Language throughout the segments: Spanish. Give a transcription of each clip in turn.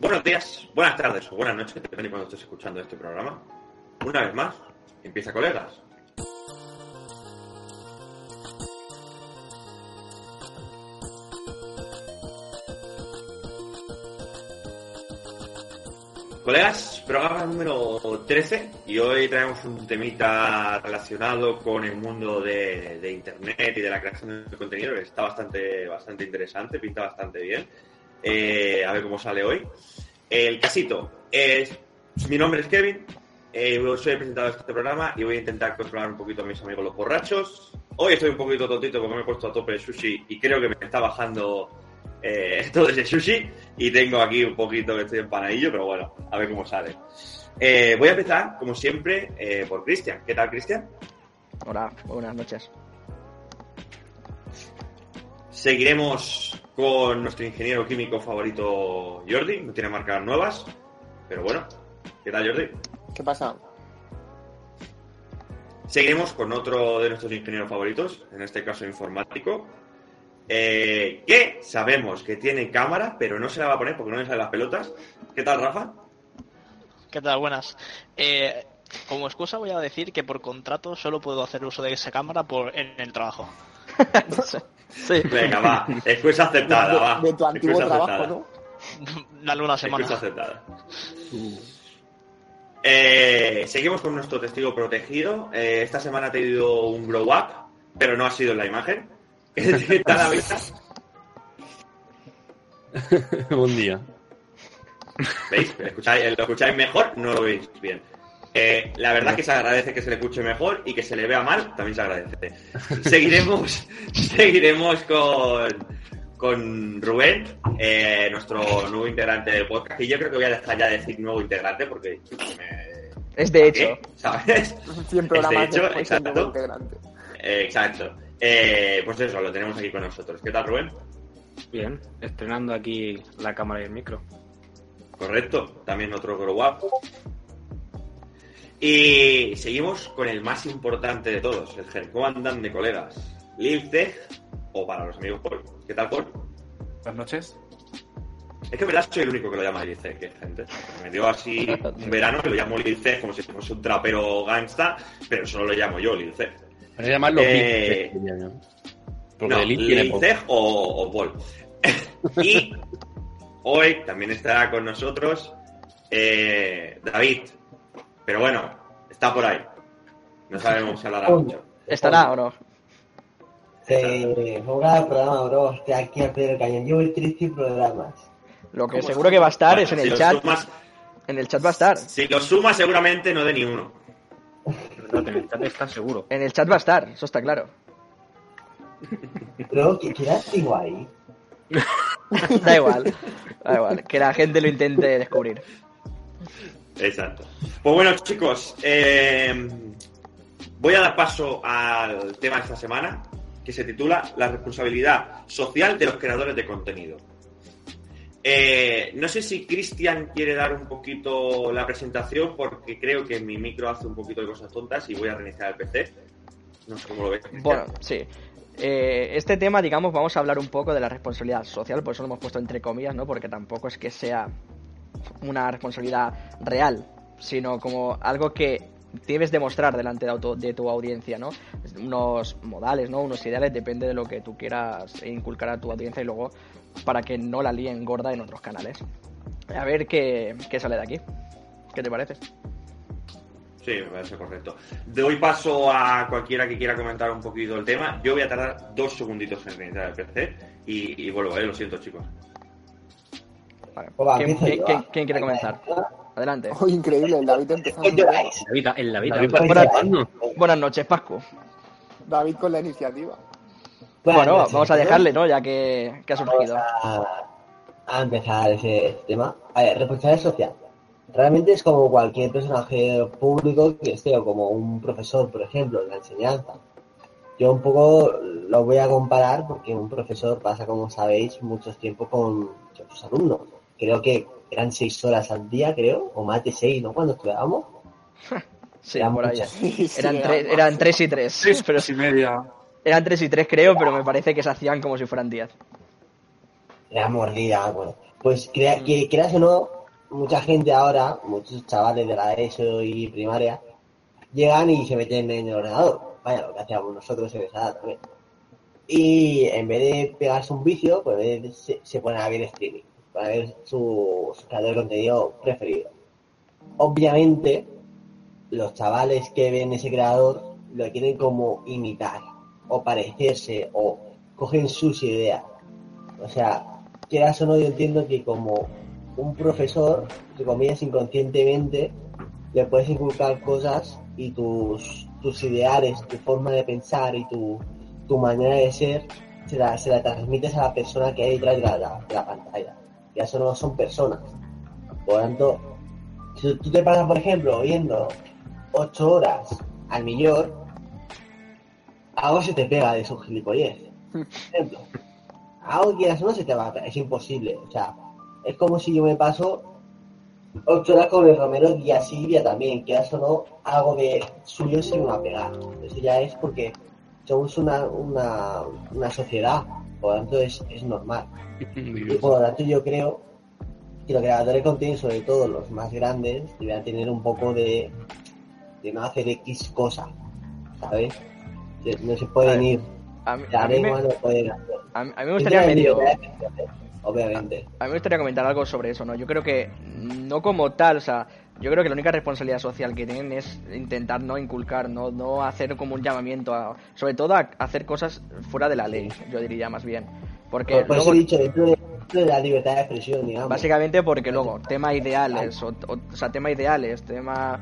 Buenos días, buenas tardes o buenas noches, depende de cuando estés escuchando este programa. Una vez más, empieza colegas. Colegas, programa número 13 y hoy traemos un temita relacionado con el mundo de, de Internet y de la creación de contenido que está bastante, bastante interesante, pinta bastante bien. Eh, a ver cómo sale hoy. El casito es. Mi nombre es Kevin, eh, soy el presentador de este programa y voy a intentar controlar un poquito a mis amigos los borrachos. Hoy estoy un poquito tontito porque me he puesto a tope de sushi y creo que me está bajando eh, todo ese sushi y tengo aquí un poquito que estoy empanadillo, pero bueno, a ver cómo sale. Eh, voy a empezar, como siempre, por Cristian. ¿Qué tal, Cristian? Hola, buenas noches. Seguiremos con nuestro ingeniero químico favorito, Jordi. No tiene marcas nuevas, pero bueno. ¿Qué tal, Jordi? ¿Qué pasa? Seguiremos con otro de nuestros ingenieros favoritos, en este caso informático, eh, que sabemos que tiene cámara, pero no se la va a poner porque no le salen las pelotas. ¿Qué tal, Rafa? ¿Qué tal? Buenas. Eh, como excusa voy a decir que por contrato solo puedo hacer uso de esa cámara por, en el trabajo. Sí. Venga, va. Excusa aceptada, de, va. de tu antiguo Excusa trabajo, aceptada. ¿no? Dale una semana. Excusa aceptada. Eh, seguimos con nuestro testigo protegido. Eh, esta semana ha tenido un grow up, pero no ha sido en la imagen. ¿Qué tal, David? Buen día. ¿Veis? ¿Lo escucháis, lo escucháis mejor? No lo veis bien. Eh, la verdad que se agradece que se le escuche mejor y que se le vea mal, también se agradece. Seguiremos, seguiremos con, con Rubén, eh, nuestro nuevo integrante del podcast, y yo creo que voy a dejar ya de decir nuevo integrante porque me... Es de hecho. ¿Qué? ¿Sabes? 100 programas hecho, después siendo exacto. integrante. Eh, exacto. Eh, pues eso, lo tenemos aquí con nosotros. ¿Qué tal, Rubén? Bien, estrenando aquí la cámara y el micro. Correcto, también otro grow up. Y seguimos con el más importante de todos, el Gercomandan de colegas, Lil Tech, o para los amigos Paul. ¿Qué tal, Paul? Buenas noches. Es que en verdad soy el único que lo llama Lil Tech, ¿eh, gente. Me dio así un verano que lo llamo Lil Tech como si fuese un trapero gangsta, pero solo lo llamo yo Lil Tech. Para llamarlo Eh. Porque No, o, o Paul. y hoy también estará con nosotros eh, David. Pero bueno, está por ahí. No sabemos si hablará mucho. ¿Estará o no? Se ponga el programa, bro. Estoy aquí al pie del cañón. Llevo el 13 programas. Lo que ¿Cómo seguro que va a estar Bueno, es en si el chat. sumas- En el chat va a estar. si lo sumas, seguramente no de ni uno. No, en el chat está seguro. En el chat va a estar, eso está claro. Bro, ¿qué digo ahí? Da igual. Da igual. Que la gente lo intente descubrir. Exacto. Pues bueno, chicos, eh, voy a dar paso al tema de esta semana, que se titula La responsabilidad social de los creadores de contenido. Eh, no sé si Cristian quiere dar un poquito la presentación, porque creo que mi micro hace un poquito de cosas tontas y voy a reiniciar el PC. No sé cómo lo ves. Bueno, sí. Eh, este tema, digamos, vamos a hablar un poco de la responsabilidad social, por eso lo hemos puesto entre comillas, ¿no? Porque tampoco es que sea una responsabilidad real, sino como algo que debes demostrar delante de, auto- de tu audiencia, ¿no? Unos modales, ¿no? Unos ideales, depende de lo que tú quieras inculcar a tu audiencia y luego para que no la líen gorda en otros canales. A ver qué, qué sale de aquí. ¿Qué te parece? Sí, me parece correcto. Doy paso a cualquiera que quiera comentar un poquito el tema. Yo voy a tardar dos segunditos en reiniciar el PC y, y vuelvo, ¿eh? lo siento, chicos. Vale. ¿Quién, quiere comenzar? Adelante. Oh, increíble, el David empezando. En la vida. David, ¿Estás buenas-? Buenas noches, Pascu. David con la iniciativa. Buenas Bueno, noches, vamos a dejarle, ¿no? Ya que, que ha surgido. Vamos a, a empezar ese tema. A ver, responsabilidad social. Realmente es como cualquier personaje público que esté, o como un profesor, por ejemplo, en la enseñanza. Yo un poco lo voy a comparar porque un profesor pasa, como sabéis, mucho tiempo con sus alumnos. Creo que eran seis horas al día, creo, o más de seis, ¿no? Cuando estudiábamos. Sí, Eran por. Sí, Eran, sí, tres, era- eran tres y tres. Pero y media. eran tres y tres, creo, pero me parece que se hacían como si fueran diez. Era mordida, bueno. pues crea, que creas o no, mucha gente ahora, muchos chavales de la ESO y primaria, llegan y se meten en el ordenador. Vaya, lo que hacíamos nosotros en esa edad también. Y en vez de pegarse un vicio, pues se, se ponen a ver streaming, para ver su, contenido preferido. Obviamente, los chavales que ven ese creador lo quieren como imitar, o parecerse, o cogen sus ideas. O sea, quieras o no, yo entiendo que como un profesor, te comillas inconscientemente, le puedes inculcar cosas y tus, tus ideales, tu forma de pensar y tu, tu manera de ser, se la, se la transmites a la persona que hay detrás de la, de la pantalla. Ya eso no son personas. Por lo tanto, si tú te pasas, por ejemplo, viendo ocho horas al millón, algo se te pega de esos gilipollez. Por ejemplo, algo que quieras no se te va a pegar, es imposible. O sea, es como si yo me paso ocho horas con el Romero y así día también, quieras o no, algo de suyo se me va a pegar. Eso ya es porque somos una, una, una sociedad, por lo tanto es, es normal. Y por lo tanto yo creo que los creadores de contenido, sobre todo los más grandes, deberían tener un poco de, de no hacer X cosa, ¿sabes? No se pueden ir A mí, a me, no pueden hacer. a mí- a me gustaría medio... Obviamente. A mí me gustaría comentar algo sobre eso, ¿no? Yo creo que no como tal, o sea, yo creo que la única responsabilidad social que tienen es intentar no inculcar, no, no hacer como un llamamiento a, sobre todo a hacer cosas fuera de la ley, yo diría más bien. Porque Por, por eso luego- he dicho, dentro de, de la libertad de expresión, digamos. básicamente porque luego, tema ideales, o, o- o sea, tema ideales, tema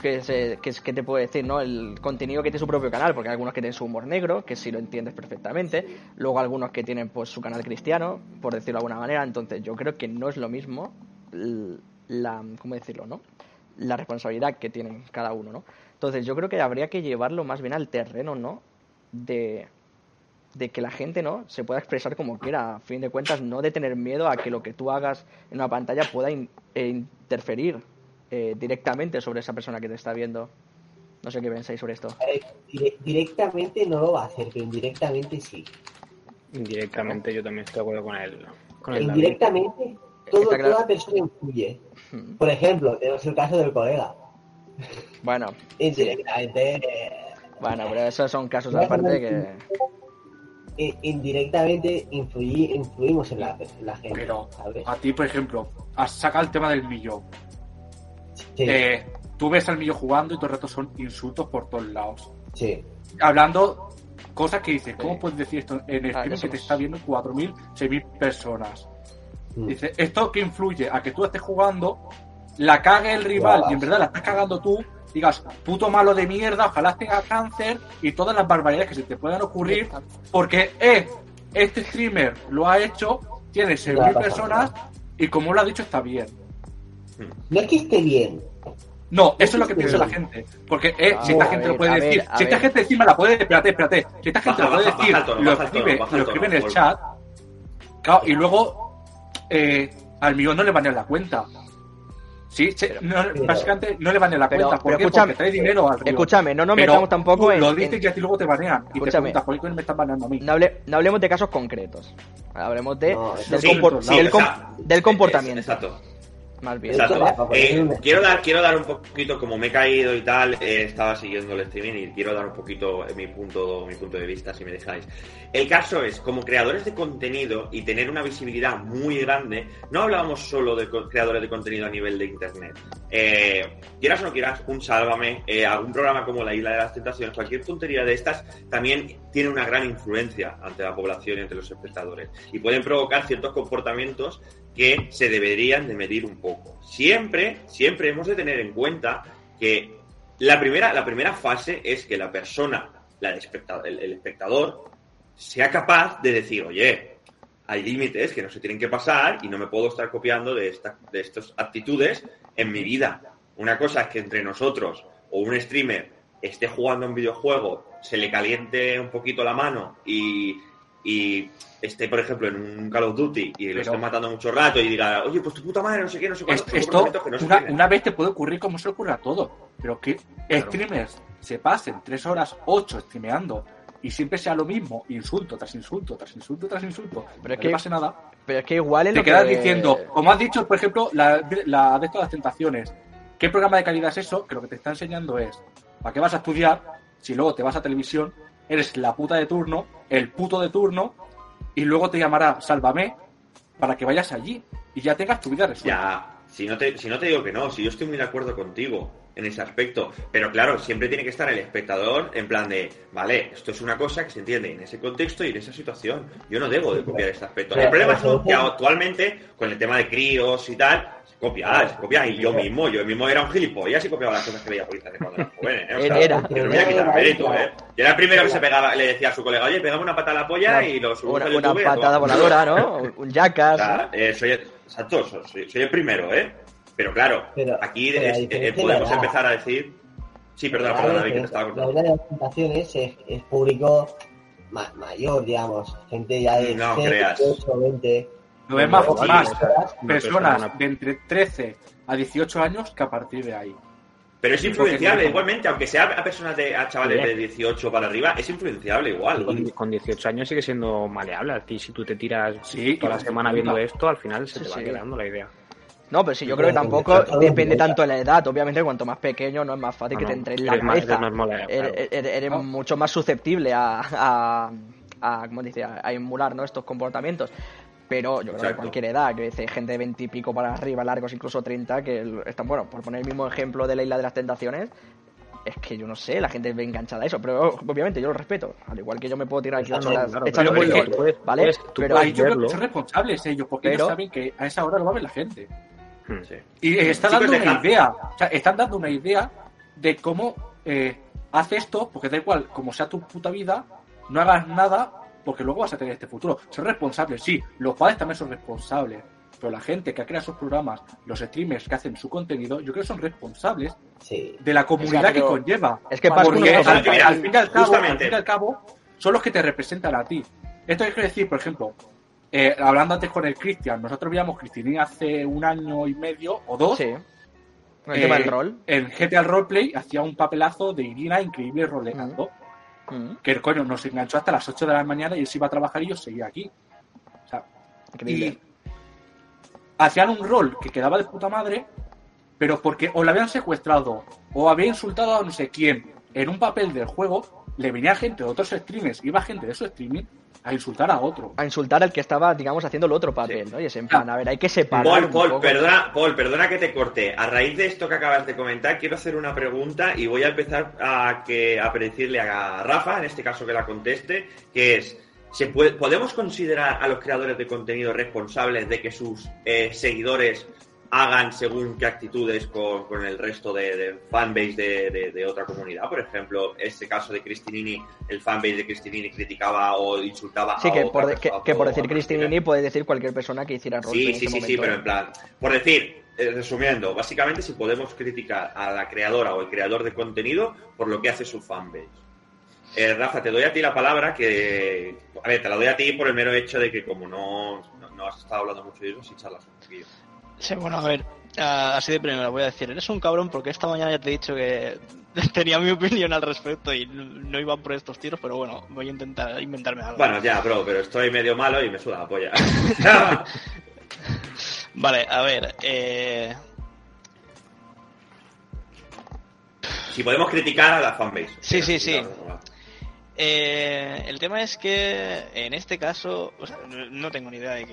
que, se, que, es- que te puedo decir, ¿no? El contenido que tiene su propio canal, porque hay algunos que tienen su humor negro, que sí lo entiendes perfectamente, luego algunos que tienen pues su canal cristiano, por decirlo de alguna manera, entonces yo creo que no es lo mismo la, ¿cómo decirlo, no? La responsabilidad que tienen cada uno, ¿no? Entonces yo creo que habría que llevarlo más bien al terreno, ¿no? De, de que la gente no se pueda expresar como quiera, a fin de cuentas, no de tener miedo a que lo que tú hagas en una pantalla pueda in- eh, interferir eh, directamente sobre esa persona que te está viendo. No sé qué pensáis sobre esto. Dire- directamente no lo va a hacer, pero indirectamente sí. Indirectamente yo también estoy de acuerdo con él. Con el David. Indirectamente, todo, toda persona influye. Hmm. Por ejemplo, tenemos el caso del colega. Bueno, Indirectamente, bueno, pero esos son casos aparte que... indirectamente influí- influimos en la, en la gente, Pero ¿sabes? a ti, por ejemplo, has sacado el tema del millón. Sí, Eh, tú ves al millo jugando y todo el rato son insultos por todos lados. sí. Hablando cosas que dices, Sí. ¿cómo puedes decir esto en el Ah, que te es. está viendo 4.000, 6.000 personas? Mm. Dice, esto que influye a que tú estés jugando, la cague el rival y en verdad la estás cagando tú, digas, puto malo de mierda, ojalá tenga cáncer y todas las barbaridades que se te puedan ocurrir, porque eh, este streamer lo ha hecho, tiene 6.000 pasa personas y como lo ha dicho está bien. No es que esté bien. No, eso es lo que piensa la gente. Porque eh, si esta gente lo puede decir, si esta gente encima la puede, espérate, espérate, si esta gente lo puede decir, lo escribe, lo escribe en el chat, claro, y luego eh, al millón no le van a la cuenta. Sí, no, pero- básicamente no le van a la Pero- cuenta. ¿Por pero qué? escúchame, Porque trae dinero al río. Escúchame, no nos metamos tampoco en... Lo en- dices y a ti luego te banean. Y te Escúchame. preguntas, ¿por qué me están baneando a mí? No, hable- no hablemos de casos concretos. Hablemos de, No, del, sí, compor- sí, del o com- sea, del comportamiento. Exacto. Más bien. Eso Exacto. Eh, quiero dar quiero dar un poquito como me he caído y tal eh, estaba siguiendo el streaming y quiero dar un poquito eh, mi punto mi punto de vista si me dejáis el caso es como creadores de contenido y tener una visibilidad muy grande no hablábamos solo de creadores de contenido a nivel de internet eh, quieras o no quieras un sálvame eh, algún programa como la isla de las tentaciones cualquier tontería de estas también tiene una gran influencia ante la población y ante los espectadores y pueden provocar ciertos comportamientos que se deberían de medir un poco. Siempre, siempre hemos de tener en cuenta que la primera, la primera fase es que la persona, el espectador, sea capaz de decir, oye, hay límites que no se tienen que pasar y no me puedo estar copiando de, esta- de estas actitudes en mi vida. Una cosa es que entre nosotros o un streamer esté jugando un videojuego, se le caliente un poquito la mano y, y esté, por ejemplo, en un Call of Duty y lo Pero- esté matando mucho rato y diga, oye, pues tu puta madre, no sé qué, no sé cuánto. Es- esto que no una, una vez te puede ocurrir como se le ocurre a todo, pero que streamers se pasen tres horas, ocho streameando y siempre sea lo mismo, insulto tras insulto, tras insulto, tras insulto, Pero es no que- pase nada, Pero es que igual es te lo quedas que- diciendo, como has dicho, por ejemplo, la, la de estas tentaciones, ¿qué programa de calidad es eso? Que lo que te está enseñando es, ¿para qué vas a estudiar si luego te vas a televisión, eres la puta de turno, el puto de turno, y luego te llamará Sálvame para que vayas allí y ya tengas tu vida resuelta? Ya, si no, te, si no te digo que no, si yo estoy muy de acuerdo contigo en ese aspecto, pero claro, siempre tiene que estar el espectador en plan de, vale, esto es una cosa que se entiende en ese contexto y en esa situación. Yo no debo de copiar este aspecto. El problema es que actualmente, con el tema de críos y tal, se copia, se copia, y yo mismo, yo mismo era un gilipollas y copiaba las cosas que veía por internet cuando era joven, ¿eh? O sea, Era. no voy a quitar mérito, ¿eh? Yo era el primero que se pegaba, le decía a su colega, oye, pegame una patada a la polla y lo subimos Una, a YouTube a patada voladora. ¿no? Un- jackass. O sea, eh, soy, exacto, so- soy, soy el primero, ¿eh? Pero claro, Pero- aquí pero la es- eh, podemos la empezar a decir... Sí, perdona, perdona, David, que te estaba La cortando. verdad de las tentaciones es, es público ma- mayor, digamos, gente ya de No 6, creas. 8, 20. Lo ves más, más personas persona- de entre 13 a 18 años que a partir de ahí. Pero es influenciable igualmente, aunque sea a personas de a chavales de 18 para arriba, es influenciable igual. Con, con 18 años sigue siendo maleable. Si tú te tiras Sí, toda la semana viendo esto, al final se Sí, te va sí. quedando la idea. No, pero sí, yo creo que tampoco depende tanto de la edad. Obviamente, cuanto más pequeño, no es más fácil No, que te no, entre en la eres más- cabeza. eres más Eres, claro. eres- eres No. mucho más susceptible a, a, a ¿cómo dice? A, a emular ¿no? estos comportamientos. Pero yo creo que cualquier edad, que dice gente de 20 y pico para arriba, largos incluso 30, que están, bueno, por poner el mismo ejemplo de la isla de las tentaciones, es que yo no sé, la gente ve enganchada a eso, pero obviamente yo lo respeto. Al igual que yo me puedo tirar aquí ocho horas echando ¿vale? puedes- tú pero Ahí yo creo que son responsables ellos, porque Pero- ellos saben que a esa hora lo va a ver la gente. Hmm. Sí. Y eh, está Chicos, dando una idea, o sea, están dando una idea de cómo eh, haz esto, porque da igual, como sea tu puta vida, no hagas nada, porque luego vas a tener este futuro. Son responsables, sí, los padres también son responsables, pero la gente que ha creado sus programas, los streamers que hacen su contenido, yo creo que son responsables Sí. de la comunidad O sea, pero que conlleva. es que pasa porque al, al fin y al cabo, justamente. al fin y al cabo, son los que te representan a ti. Esto hay que decir, por ejemplo, eh, hablando antes con el Cristian, nosotros veíamos Cristinini hace un año y medio o dos. Sí. Con el tema Eh, del rol. En GTA Roleplay hacía un papelazo de Irina increíble roleando. Mm, Que coño, nos enganchó hasta las 8 de la mañana y él se iba a trabajar y yo seguía aquí. O sea, increíble. y hacían un rol que quedaba de puta madre, pero porque o le habían secuestrado o había insultado a no sé quién en un papel del juego, le venía gente de otros streamers, iba gente de su streaming a insultar a otro. a insultar al que estaba, digamos, haciendo el otro papel, ¿no? Y es en plan, a ver, hay que separar Paul, Paul, poco. perdona, Paul, perdona que te corte. A raíz de esto que acabas de comentar, quiero hacer una pregunta y voy a empezar a, que, a decirle a Rafa, en este caso que la conteste, que es, ¿se puede- ¿podemos considerar a los creadores de contenido responsables de que sus eh, seguidores hagan según qué actitudes con, con el resto de, de fanbase de, de- de otra comunidad? Por ejemplo, este caso de Cristinini, el fanbase de Cristinini criticaba o insultaba Sí, a que por, que, que por decir Cristinini puede decir cualquier persona que hiciera rol Sí, en sí, sí, sí, pero en plan, por decir, eh, resumiendo, básicamente si podemos criticar a la creadora o el creador de contenido por lo que hace su fanbase. Eh, Rafa, te doy a ti la palabra que, a ver, te la doy a ti por el mero hecho de que como no, no, no has estado hablando mucho de eso, sí charlas un poquillo. Sí, bueno, a ver, así de primero voy a decir, eres un cabrón porque esta mañana ya te he dicho que tenía mi opinión al respecto y no no iba por estos tiros, pero bueno, voy a intentar inventarme algo. Bueno, ya, bro, pero estoy medio malo y me suda la polla. Vale, a ver, eh, si podemos criticar a la fanbase. Sí, sí, sí. Claro, eh, el tema es que en este caso, o sea, no tengo ni idea de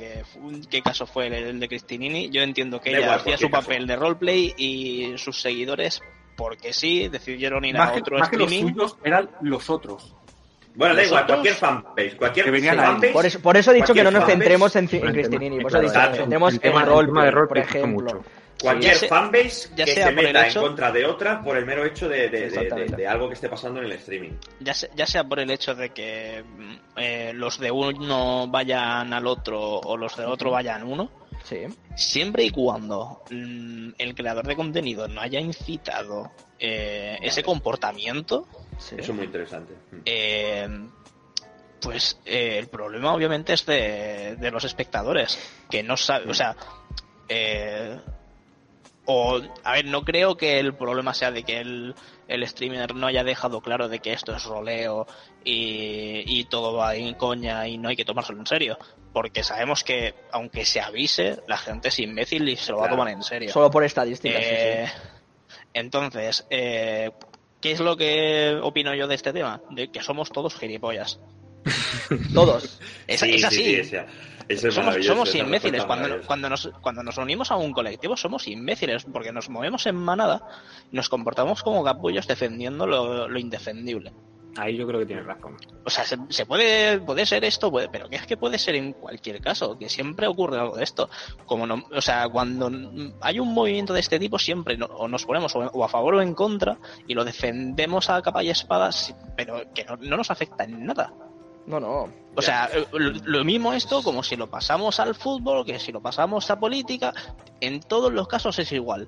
qué, caso fue el, el de Cristinini. Yo entiendo que ella igual, hacía su caso. papel de roleplay y sus seguidores, porque sí, decidieron ir Más a que, otro más que los streaming. suyos eran los otros. Bueno, da igual, cualquier fanbase, cualquier Que venían ahí. fanbase. Por eso, por eso he dicho que no nos centremos en, en Cristinini, por eso he dicho, claro, nos centremos en tema- el rol, tema de por roleplay afecta ejemplo. mucho. Cualquier ya sea- fanbase ya que sea se meta hecho- en contra de otra por el mero hecho de, de- de- de- de algo que esté pasando en el streaming. ya, se- ya sea por el hecho de que mm, eh, los de uno vayan al otro o los del otro vayan uno, Sí. siempre y cuando mm, el creador de contenido no haya incitado eh, ese comportamiento, sí. Eso es muy interesante. eh, pues eh, el problema obviamente es de, de los espectadores, que no saben, o sea, eh, O, a ver, no creo que el problema sea de que el, el streamer no haya dejado claro de que esto es roleo y, y todo va en coña y no hay que tomárselo en serio. Porque sabemos que, aunque se avise, la gente es imbécil y se lo va a tomar en serio. Solo por estadísticas. sí, sí. Eh, Entonces, eh, ¿qué es lo que opino yo de este tema? De que somos todos gilipollas. Todos. Es, Sí, es sí, así. sí, o sea, eso es somos somos imbéciles. Cuando, cuando, nos, cuando nos unimos a un colectivo somos imbéciles porque nos movemos en manada y nos comportamos como capullos defendiendo lo, lo indefendible. Ahí yo creo que tienes razón. O sea, se, se puede, puede ser esto, puede, pero que es que puede ser en cualquier caso, que siempre ocurre algo de esto. Como no, o sea, cuando hay un movimiento de este tipo, siempre no- o nos ponemos o, o a favor o en contra y lo defendemos a capa y espada, pero que no, no nos afecta en nada. No, no. O sea, lo, mismo esto como si lo pasamos al fútbol, que si lo pasamos a política, en todos los casos es igual.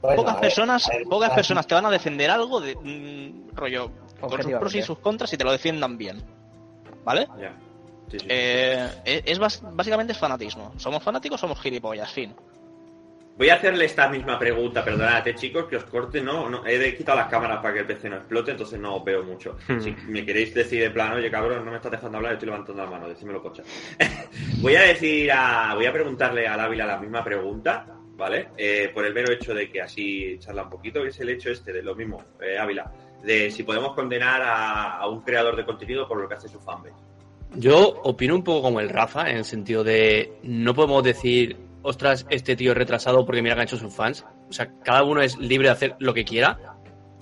Bueno, pocas ver, personas, ver, pocas personas te van a defender algo de mm, rollo con sus pros y sus contras y te lo defiendan bien. ¿Vale? Sí, sí. Eh, es, es básicamente es fanatismo. Somos fanáticos, somos gilipollas, fin. Voy a hacerle esta misma pregunta, perdonad, eh, chicos, que os corte, no, no, he quitado las cámaras para que el PC no explote, entonces no os veo mucho. Hmm. Si me queréis decir en plan, oye cabrón, no me estás dejando hablar, estoy levantando la mano, decímelo cocha. voy a decir a, voy a preguntarle al Ávila la misma pregunta, ¿vale? Eh, por el mero hecho de que así charla un poquito, que es el hecho este de lo mismo, eh, Ávila, de si podemos condenar a, a un creador de contenido por lo que hace su fanbase. Yo opino un poco como el Rafa, en el sentido de no podemos decir, ostras, este tío es retrasado porque mira que han hecho sus fans. O sea, cada uno es libre de hacer lo que quiera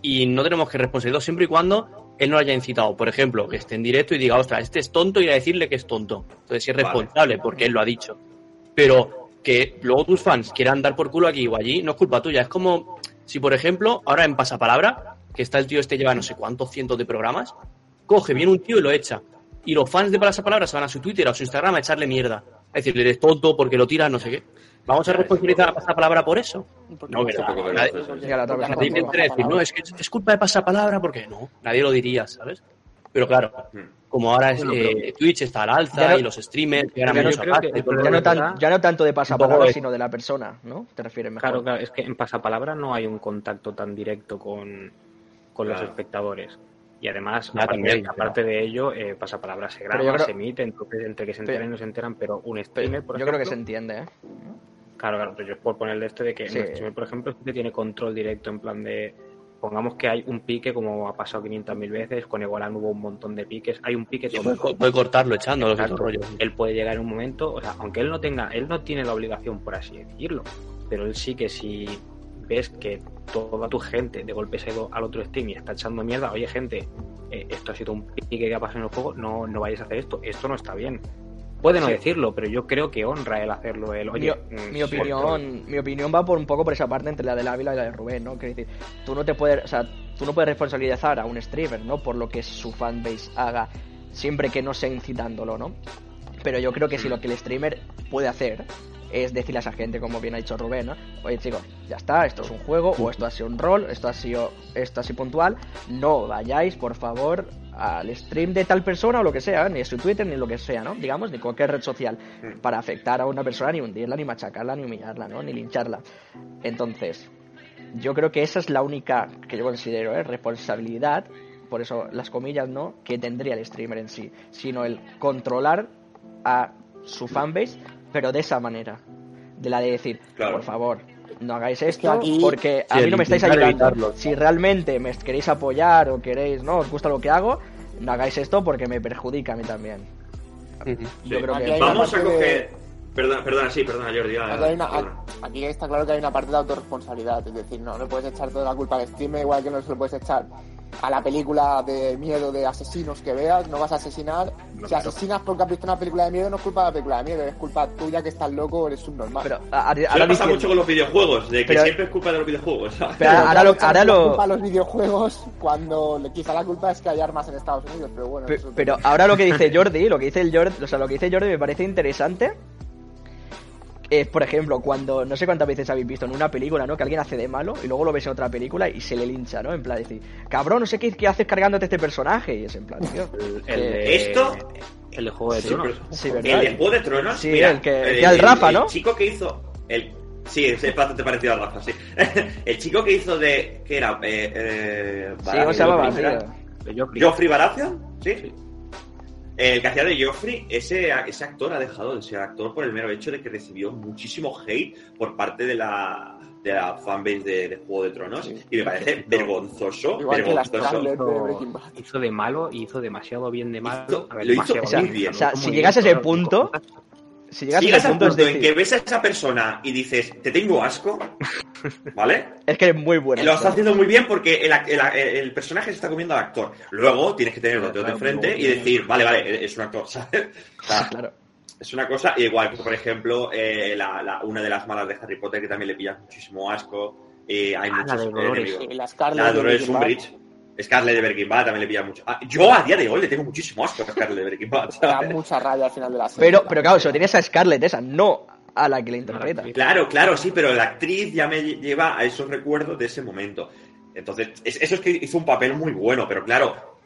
y no tenemos que responsabilizarlo siempre y cuando él no lo haya incitado. Por ejemplo, que esté en directo y diga, ostras, este es tonto y a decirle que es tonto. Entonces sí es Vale. responsable porque él lo ha dicho. Pero que luego tus fans quieran dar por culo aquí o allí, no es culpa tuya. Es como si, por ejemplo, ahora en Pasapalabra, que está el tío este lleva no sé cuántos cientos de programas, coge, viene un tío y lo echa. Y los fans de Pasapalabra se van a su Twitter o a su Instagram a echarle mierda. A decirle, eres tonto porque lo tiras, no sé qué. ¿Vamos a responsabilizar es a Pasapalabra por eso? No, qué Nadie- verlo, Y a la otra porque persona Nadie no me tengo entra a decir, no, es que es culpa de Pasapalabra porque no, nadie lo diría, ¿sabes? Pero claro, Hmm. como ahora es, eh, Twitch está al alza no- y los streamers que Ya no- menos aparte, que tanto de pasapalabra, sino de la persona, ¿no? Te refieres mejor. Claro, claro, es que en pasapalabra no hay un contacto tan directo con, con los espectadores. Y además, Ya, aparte, también, aparte de ello, eh, pasapalabra se Pero graba, creo- se emite, entonces entre que se enteran y no se enteran, pero un streamer, por yo ejemplo, creo que se entiende, ¿eh? Claro, claro, pero yo es por ponerle este de que Sí. un streamer, por ejemplo, que tiene control directo en plan de. Pongamos que hay un pique, como ha pasado 500.000 veces, con Egolan hubo un montón de piques, hay un pique Sí, tonto. puede, puede cortarlo echándolo todo Exacto. rollo. Él puede llegar en un momento, o sea, aunque él no tenga, él no tiene la obligación, por así decirlo, pero él sí que si ves que toda tu gente de golpe se ha ido al otro stream y está echando mierda, oye gente, eh, esto ha sido un pique que ha pasado en el juego, no, no vayáis a hacer esto, esto no está bien. Puede no decirlo, pero yo creo que honra el hacerlo él. Oye, mi, mm, mi opinión mi opinión va por un poco por esa parte entre la del Ávila y la de Rubén no Quiero decir tú no te puedes o sea tú no puedes responsabilizar a un streamer no por lo que su fanbase haga siempre que no sea incitándolo no pero yo creo que si lo que el streamer puede hacer es decirle a esa gente como bien ha dicho Rubén ¿no? oye chicos ya está esto es un juego o esto ha sido un rol esto ha sido esto ha sido puntual no vayáis por favor al stream de tal persona o lo que sea, ni su Twitter ni lo que sea, ¿no? Digamos, ni cualquier red social, para afectar a una persona, ni hundirla, ni machacarla, ni humillarla, ¿no? Ni lincharla. Entonces, yo creo que esa es la única que yo considero, ¿eh? Responsabilidad, por eso las comillas, ¿no? Que tendría el streamer en sí, sino el controlar a su fanbase, pero de esa manera. De la de decir, Claro. por favor, no hagáis esto aquí- porque a Sí, mí no me estáis ayudando. evitarlo. Si realmente me queréis apoyar o queréis, no, os gusta lo que hago, no hagáis esto porque me perjudica a mí también. Yo creo Aquí que Vamos a parte de- coger... Perdona, perdona, sí, perdona, Jordi. ah, Aquí, hay una- perdona. aquí está claro que hay una parte de autorresponsabilidad, es decir, no le puedes echar toda la culpa al streamer, igual que no se lo puedes echar a la película de miedo de asesinos que veas, no vas a asesinar. No, si claro. asesinas porque has visto una película de miedo, no es culpa de la película de miedo, es culpa tuya que estás loco o eres subnormal. Pero a- ahora diciendo- mucho con los videojuegos, de que Pero- siempre es culpa de los videojuegos. ¿sabes? pero ahora lo, ahora lo, culpa a los videojuegos cuando quizá la culpa es que hay armas en Estados Unidos, pero bueno. Pe- eso- Pero ahora lo que dice Jordi, lo que dice el Jordi, o sea, lo que dice Jordi me parece interesante. Es, por ejemplo, cuando no sé cuántas veces habéis visto en una película, ¿no? Que alguien hace de malo y luego lo ves en otra película y se le lincha, ¿no? En plan decir, cabrón, no sé qué, qué haces cargándote este personaje. Y es en plan, tío. El, el de, Esto- El de Juego de Sí, Tronos. Sí, el ¿verdad? de Juego de Tronos, Sí, mira, el que- era el Rafa, ¿no? El chico que hizo el Sí, es bastante parecido a Rafa, sí. el chico que hizo de. ¿Qué era? Eh, eh, Sí, ¿cómo se llamaba? Joffrey. ¿Joffrey Baratheon? ¿Sí? El que hacía de Joffrey, ese, ese actor ha dejado de ser actor por el mero hecho de que recibió muchísimo hate por parte de la, de la fanbase de, de Juego de Tronos. Sí. Y me parece vergonzoso. Igual que las vergonzoso. Scarlett de Hizo, Breaking Bad. hizo de malo y hizo demasiado bien de malo. Hizo- A ver, lo hizo muy bien. O sea, si llegas a ese punto, si llegas Si a llegas al punto en que ves a esa persona y dices, te tengo asco, ¿vale? es que eres muy bueno. Lo está haciendo muy bien porque el, ac- el, el personaje se está comiendo al actor. Luego tienes que tenerlo de enfrente y decir, vale, vale, es un actor, ¿sabes? O sea, Claro. es una cosa, igual que por ejemplo, eh, la, la- una de las malas de Harry Potter que también le pillas muchísimo asco. eh, hay Ah, la muchos de Dolores. la La de de Dolores Breaking Bad. Umbridge. Scarlett de Breaking Bad también le pilla mucho. Ah, yo a día de hoy le tengo muchísimo asco a Scarlett de Breaking Bad. Da ¿sabes? mucha rabia al final de la serie. Pero, pero claro, solo tienes a Scarlett esa, no a la que la interpreta. Claro, claro, sí, pero la actriz ya me lleva a esos recuerdos de ese momento. Entonces, es- eso es que hizo un papel muy bueno, pero claro,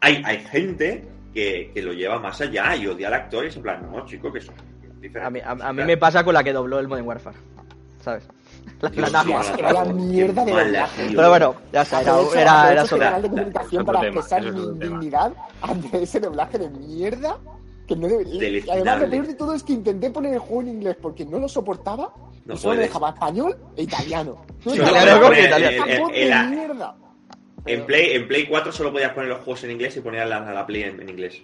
hay, hay gente que, que lo lleva más allá y odia al actor y es en plan, no, chico, que son diferentes. A mí, a, a mí me pasa con la que dobló el Modern Warfare. ¿Sabes? La, la Dios, que vaya qué mierda de tío. Pero bueno, ya está, era, Aprovecho- era, era este canal de comunicación para tema, expresar mi indignidad ante ese doblaje de mierda que no debería. Y además, lo peor de todo es que intenté poner el juego en inglés porque no lo soportaba No y solo puedes. dejaba español e italiano. No, Italiano italiano. mierda. En Play, en Play 4 solo podías poner los juegos en inglés y ponías la, la Play en, en inglés.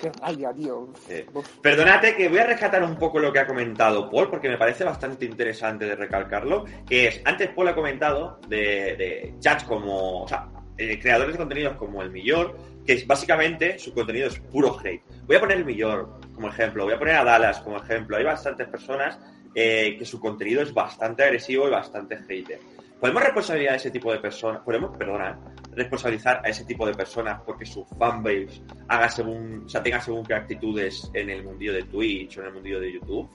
Qué rabia, tío. Eh. Perdonate que voy a rescatar un poco lo que ha comentado Paul, porque me parece bastante interesante de recalcarlo, que es, antes Paul ha comentado de, de chats como, o sea, eh, creadores de contenidos como el Millor, que es básicamente su contenido es puro hate. Voy a poner el Millor como ejemplo, voy a poner a Dallas como ejemplo. Hay bastantes personas eh, que su contenido es bastante agresivo y bastante hater. ¿Podemos responsabilizar a ese tipo de personas? ¿Podemos, perdona, responsabilizar a ese tipo de personas porque su fanbase haga según, o sea, tenga según qué actitudes en el mundillo de Twitch o en el mundillo de YouTube?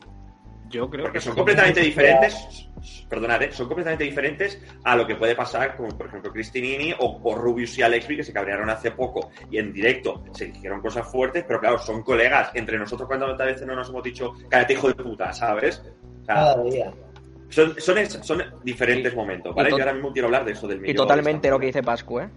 Yo creo Porque que son completamente diferentes, perdonad, ¿eh? son completamente diferentes a lo que puede pasar como por ejemplo Cristinini o, o Rubius y Alexby que se cabrearon hace poco y en directo se dijeron cosas fuertes, pero claro, son colegas. Entre nosotros cuántas veces no nos hemos dicho cállate hijo de puta, ¿sabes? O sea, Cada día. Son, son, son diferentes momentos, ¿vale? Yo ahora mismo quiero hablar de eso del Y totalmente lo que dice Pascu, ¿eh?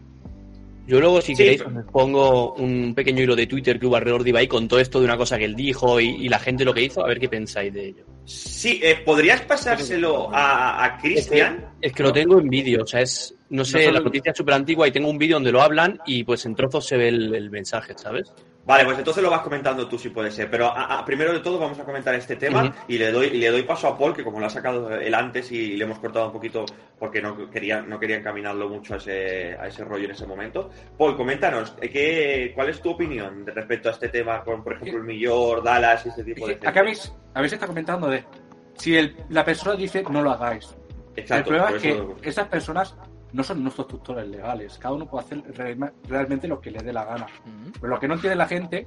Yo luego, si Sí, queréis, pero- os pongo un pequeño hilo de Twitter que hubo alrededor de Ibai con todo esto de una cosa que él dijo y, y la gente lo que hizo, a ver qué pensáis de ello. Sí, eh, ¿podrías pasárselo a, a Cristian? Es que lo tengo en vídeo, o sea, es, no sé, solo- la noticia es súper antigua y tengo un vídeo donde lo hablan y pues en trozos se ve el, el mensaje, ¿sabes? Vale, pues entonces lo vas comentando tú si puede ser. Pero a- a- primero de todo vamos a comentar este tema Ujú. y le doy y le doy paso a Paul, que como lo ha sacado él antes y le hemos cortado un poquito porque no quería, no quería encaminarlo mucho a ese, a ese rollo en ese momento. Paul, coméntanos, eh, ¿qué, ¿cuál es tu opinión respecto a este tema con, por ejemplo, el Millor, Dallas y este tipo de? Acá habéis, habéis estado comentando de si el- la persona dice no lo hagáis. Exacto, el problema es que eso- esas personas no son nuestros tutores legales. Cada uno puede hacer realme- realmente lo que le dé la gana. Pero lo que no entiende la gente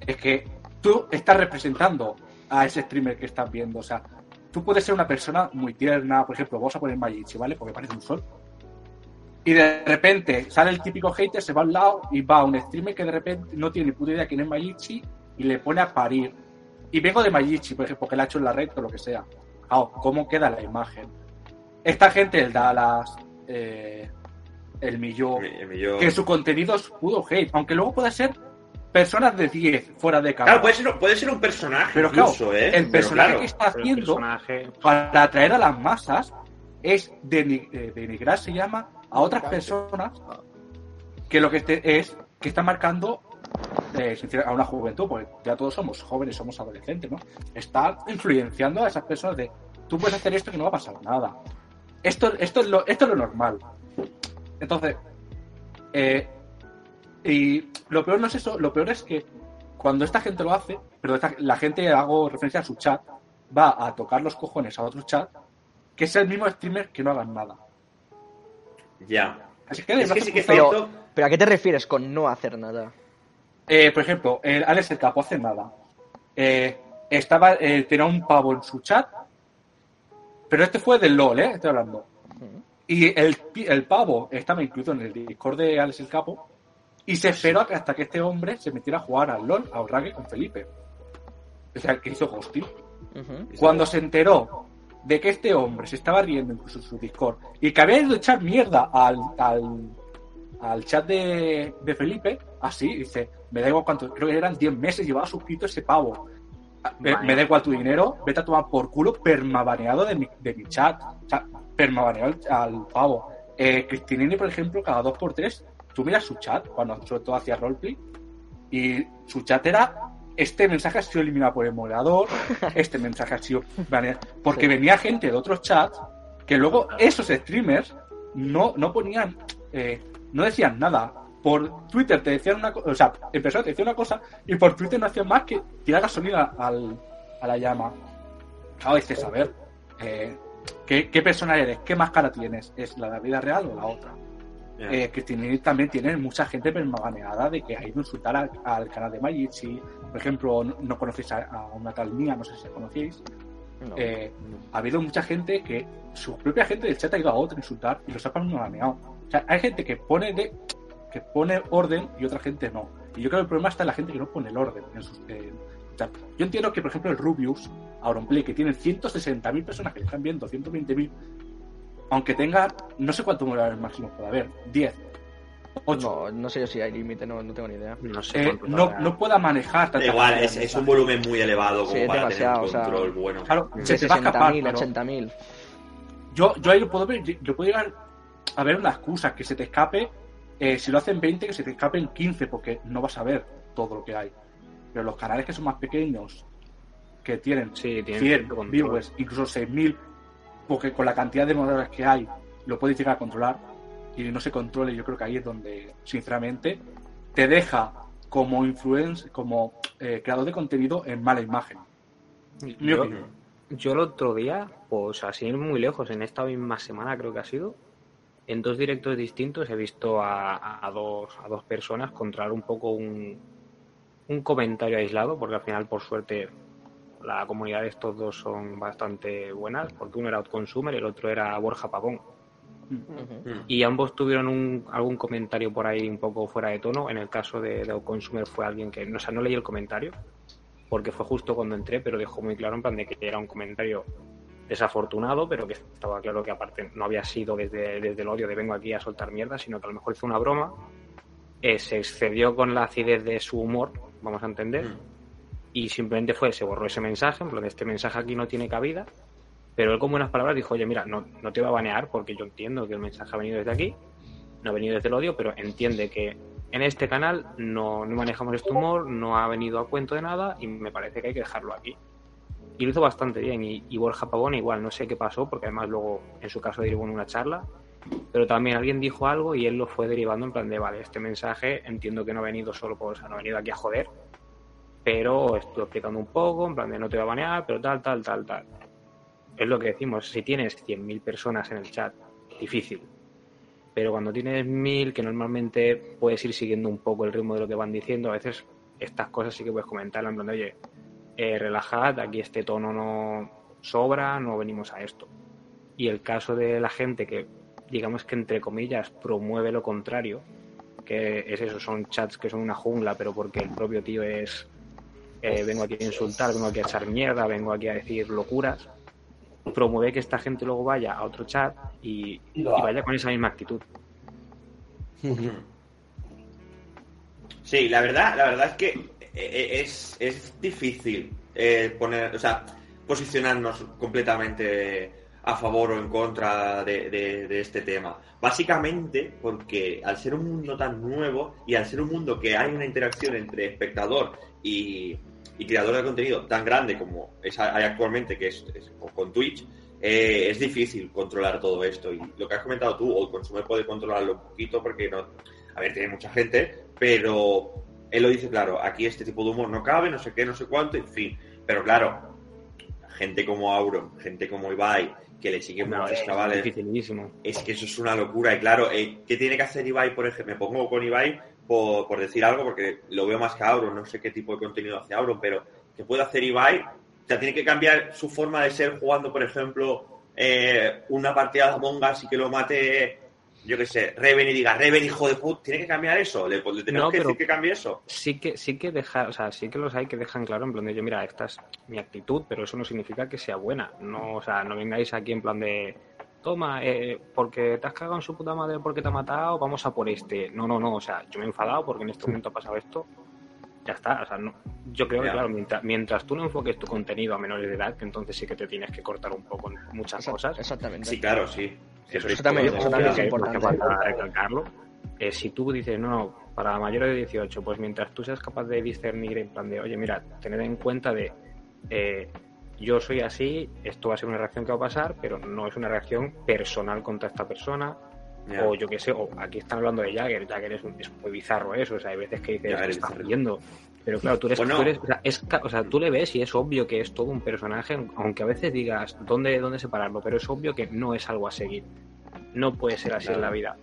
es que tú estás representando a ese streamer que estás viendo. O sea, tú puedes ser una persona muy tierna, por ejemplo, vamos a poner Mayichi, ¿vale? Porque parece un sol. Y de repente sale el típico hater, se va a un lado y va a un streamer que de repente no tiene ni puta idea quién es Mayichi y le pone a parir. Y vengo de Mayichi, por ejemplo, que le ha hecho en la red o lo que sea. Claro, ¿cómo queda la imagen? Esta gente, el Dallas, eh, el Millón, que su contenido es puro hate, aunque luego pueda ser personas de 10 fuera de cámara. Claro, puede ser, puede ser un personaje Pero claro, ¿eh? el personaje claro. que está haciendo personaje, para atraer a las masas es eh, denigrar, se llama, a otras personas que lo que este- es que está marcando eh, a una juventud, porque ya todos somos jóvenes, somos adolescentes, ¿no? Está influenciando a esas personas de tú puedes hacer esto que no va a pasar nada. Esto, esto, es, lo, esto es lo normal. Entonces, eh, y lo peor no es eso, lo peor es que cuando esta gente lo hace, pero esta- la gente, hago referencia a su chat, va a tocar los cojones a otro chat, que es el mismo streamer que no hagan nada. Ya. Así que, Es que sí que es Pero, cierto. pero ¿a qué te refieres con no hacer nada? Eh, por ejemplo, el Alex el Capo hace nada. Eh, estaba, eh, tenía un pavo en su chat, pero este fue del LOL, ¿eh? Estoy hablando. Y el, el pavo estaba incluido en el Discord de Alex el Capo y se esperó hasta que este hombre se metiera a jugar al LOL, a Orrague con Felipe. O sea, que hizo. Ujú. Cuando se enteró de que este hombre se estaba riendo incluso en su Discord y que había ido a echar mierda al, al, al chat de, de Felipe, así, dice, me da igual cuánto, creo que eran 10 meses, llevaba suscrito ese pavo. Me, da igual tu dinero, vete a tomar por culo permabaneado de mi, de mi chat. O sea, permabaneado al, al pavo. Eh, Cristinini, por ejemplo, cada dos por tres, tú miras su chat, cuando sobre todo hacía roleplay, y su chat era este mensaje ha sido eliminado por el moderador, este mensaje ha sido baneado, porque Sí. venía gente de otros chats que luego esos streamers no, no ponían, eh, no decían nada. Por Twitter te decían una cosa, o sea, en persona te decían una cosa y por Twitter no hacían más que tirar gasolina al, a la llama. Claro, dices, a ver, eh, ¿qué, ¿qué persona eres? ¿Qué máscara tienes? ¿Es la de la vida real o la otra? Ya. Eh, Cristinini también tiene mucha gente permabaneada de que ha ido a insultar al, al canal de Magic. por ejemplo, no, no conocéis a, a una tal mía, no sé si la conocéis. No. Eh, ha habido mucha gente que su propia gente del chat ha ido a otro a insultar y los ha permabaneado. O sea, hay gente que pone de que pone orden y otra gente no. Y yo creo que el problema está en la gente que no pone el orden. En sus, en- o sea, yo entiendo que, por ejemplo, el Rubius, Auronplay, que tiene 160.000 personas que le están viendo, 120.000, aunque tenga, no sé cuánto moderadores máximo puede haber, 10, 8, No, no sé yo si hay límite, no, no tengo ni idea. No sé eh, no, no pueda manejar Da tanta igual, es, un volumen muy elevado como Sí, para tener o sea, control bueno. Claro, se te va a escapar, 60.000, pero 80.000. yo, yo ahí lo puedo ver, yo puedo llegar a ver una excusa, que se te escape, eh, si lo hacen 20, que se te escape en 15, porque no vas a ver todo lo que hay. Pero los canales que son más pequeños, que tienen Sí, tiene 100 cierto control. viewers, incluso 6.000, porque con la cantidad de moderadores que hay, lo puedes llegar a controlar y no se controle, yo creo que ahí es donde, sinceramente, te deja como influencer, como eh, creador de contenido en mala imagen. Mi Yo, opinión. yo el otro día, pues así muy lejos, en esta misma semana creo que ha sido, en dos directos distintos he visto a, a dos, a dos personas controlar un poco un, un comentario aislado, porque al final, por suerte, la comunidad de estos dos son bastante buenas, porque uno era Outconsumer y el otro era Borja Pavón. Y ambos tuvieron un, algún comentario por ahí un poco fuera de tono. En el caso de, de Consumer fue alguien que, no, o sea, no leí el comentario, porque fue justo cuando entré, pero dejó muy claro en plan de que era un comentario desafortunado, pero que estaba claro que aparte no había sido desde, desde el odio de vengo aquí a soltar mierda, sino que a lo mejor hizo una broma, eh, se excedió con la acidez de su humor, vamos a entender, Mm. y simplemente fue, se borró ese mensaje, en plan, este mensaje aquí no tiene cabida, pero él con buenas palabras dijo, oye, mira, no, no te va a banear porque yo entiendo que el mensaje ha venido desde aquí, no ha venido desde el odio, pero entiende que en este canal no, no manejamos este humor, no ha venido a cuento de nada y me parece que hay que dejarlo aquí. Y lo hizo bastante bien. Y, y Borja Pavón igual, no sé qué pasó, porque además luego en su caso derivó en una charla, pero también alguien dijo algo y él lo fue derivando en plan de, vale, este mensaje entiendo que no ha venido solo por, o sea, no ha venido aquí a joder, pero estuve explicando un poco, en plan de no te va a banear, pero tal, tal, tal, tal. Es lo que decimos, si tienes 100.000 personas en el chat, difícil. Pero cuando tienes 1.000, que normalmente puedes ir siguiendo un poco el ritmo de lo que van diciendo, a veces estas cosas sí que puedes comentar, en plan de, oye, eh, relajad, aquí este tono no sobra, no venimos a esto. Y el caso de la gente que, digamos que entre comillas, promueve lo contrario, que es eso, son chats que son una jungla, pero porque el propio tío es, eh, vengo aquí a insultar, vengo aquí a echar mierda, vengo aquí a decir locuras, promueve que esta gente luego vaya a otro chat y, Y vaya con esa misma actitud. Sí, la verdad, la verdad es que es, es difícil eh, poner, o sea, posicionarnos completamente a favor o en contra de, de- de este tema. Básicamente porque al ser un mundo tan nuevo y al ser un mundo que hay una interacción entre espectador y, y creador de contenido tan grande como es, hay actualmente, que es, es con Twitch, eh, es difícil controlar todo esto. Y lo que has comentado tú, o el consumer puede controlarlo un poquito porque no, a ver, tiene mucha gente, pero él lo dice claro, aquí este tipo de humor no cabe, no sé qué, no sé cuánto, en fin. Pero claro, gente como Auron, gente como Ibai, que le siguen No, muchos es chavales, es que eso es una locura. Y claro, eh, ¿qué tiene que hacer Ibai, por ejemplo? Me pongo con Ibai por, por decir algo, porque lo veo más que Auron, no sé qué tipo de contenido hace Auron, pero ¿qué puede hacer Ibai? O sea, tiene que cambiar su forma de ser jugando, por ejemplo, eh, una partida de Among Us y que lo mate yo qué sé, Reven y diga, Reven, hijo de put, tiene que cambiar eso, le, le tenemos No, que decir que cambie eso. Sí que, sí que deja, o sea, sí que los hay que dejan claro en plan de yo, mira, esta es mi actitud, pero eso no significa que sea buena. No, o sea, no vengáis aquí en plan de toma, eh, porque te has cagado en su puta madre porque te ha matado, vamos a por este. No, no, no, o sea, yo me he enfadado porque en este momento ha pasado esto. Ya está, o sea, no, yo creo que claro, mientras, mientras tú no enfoques tu contenido a menores de edad, que entonces sí que te tienes que cortar un poco en muchas cosas. Exactamente. Sí, claro, sí. Eso también- eso es importante. Falta recalcarlo. Eh, si tú dices, no, no, para mayores de 18, pues mientras tú seas capaz de discernir en plan de, oye, mira, tener en cuenta de, eh, yo soy así, esto va a ser una reacción que va a pasar, pero no es una reacción personal contra esta persona, o yo qué sé, o aquí están hablando de Jagger, Jagger es, un- es muy bizarro eso, o sea, hay veces que dices, Jagger ¿qué es estás bizarro. Pero claro, tú eres, Bueno. tú eres- o sea, es o sea, tú le ves y es obvio que es todo un personaje, aunque a veces digas dónde, dónde separarlo, pero es obvio que no es algo a seguir. No puede ser así en la vida.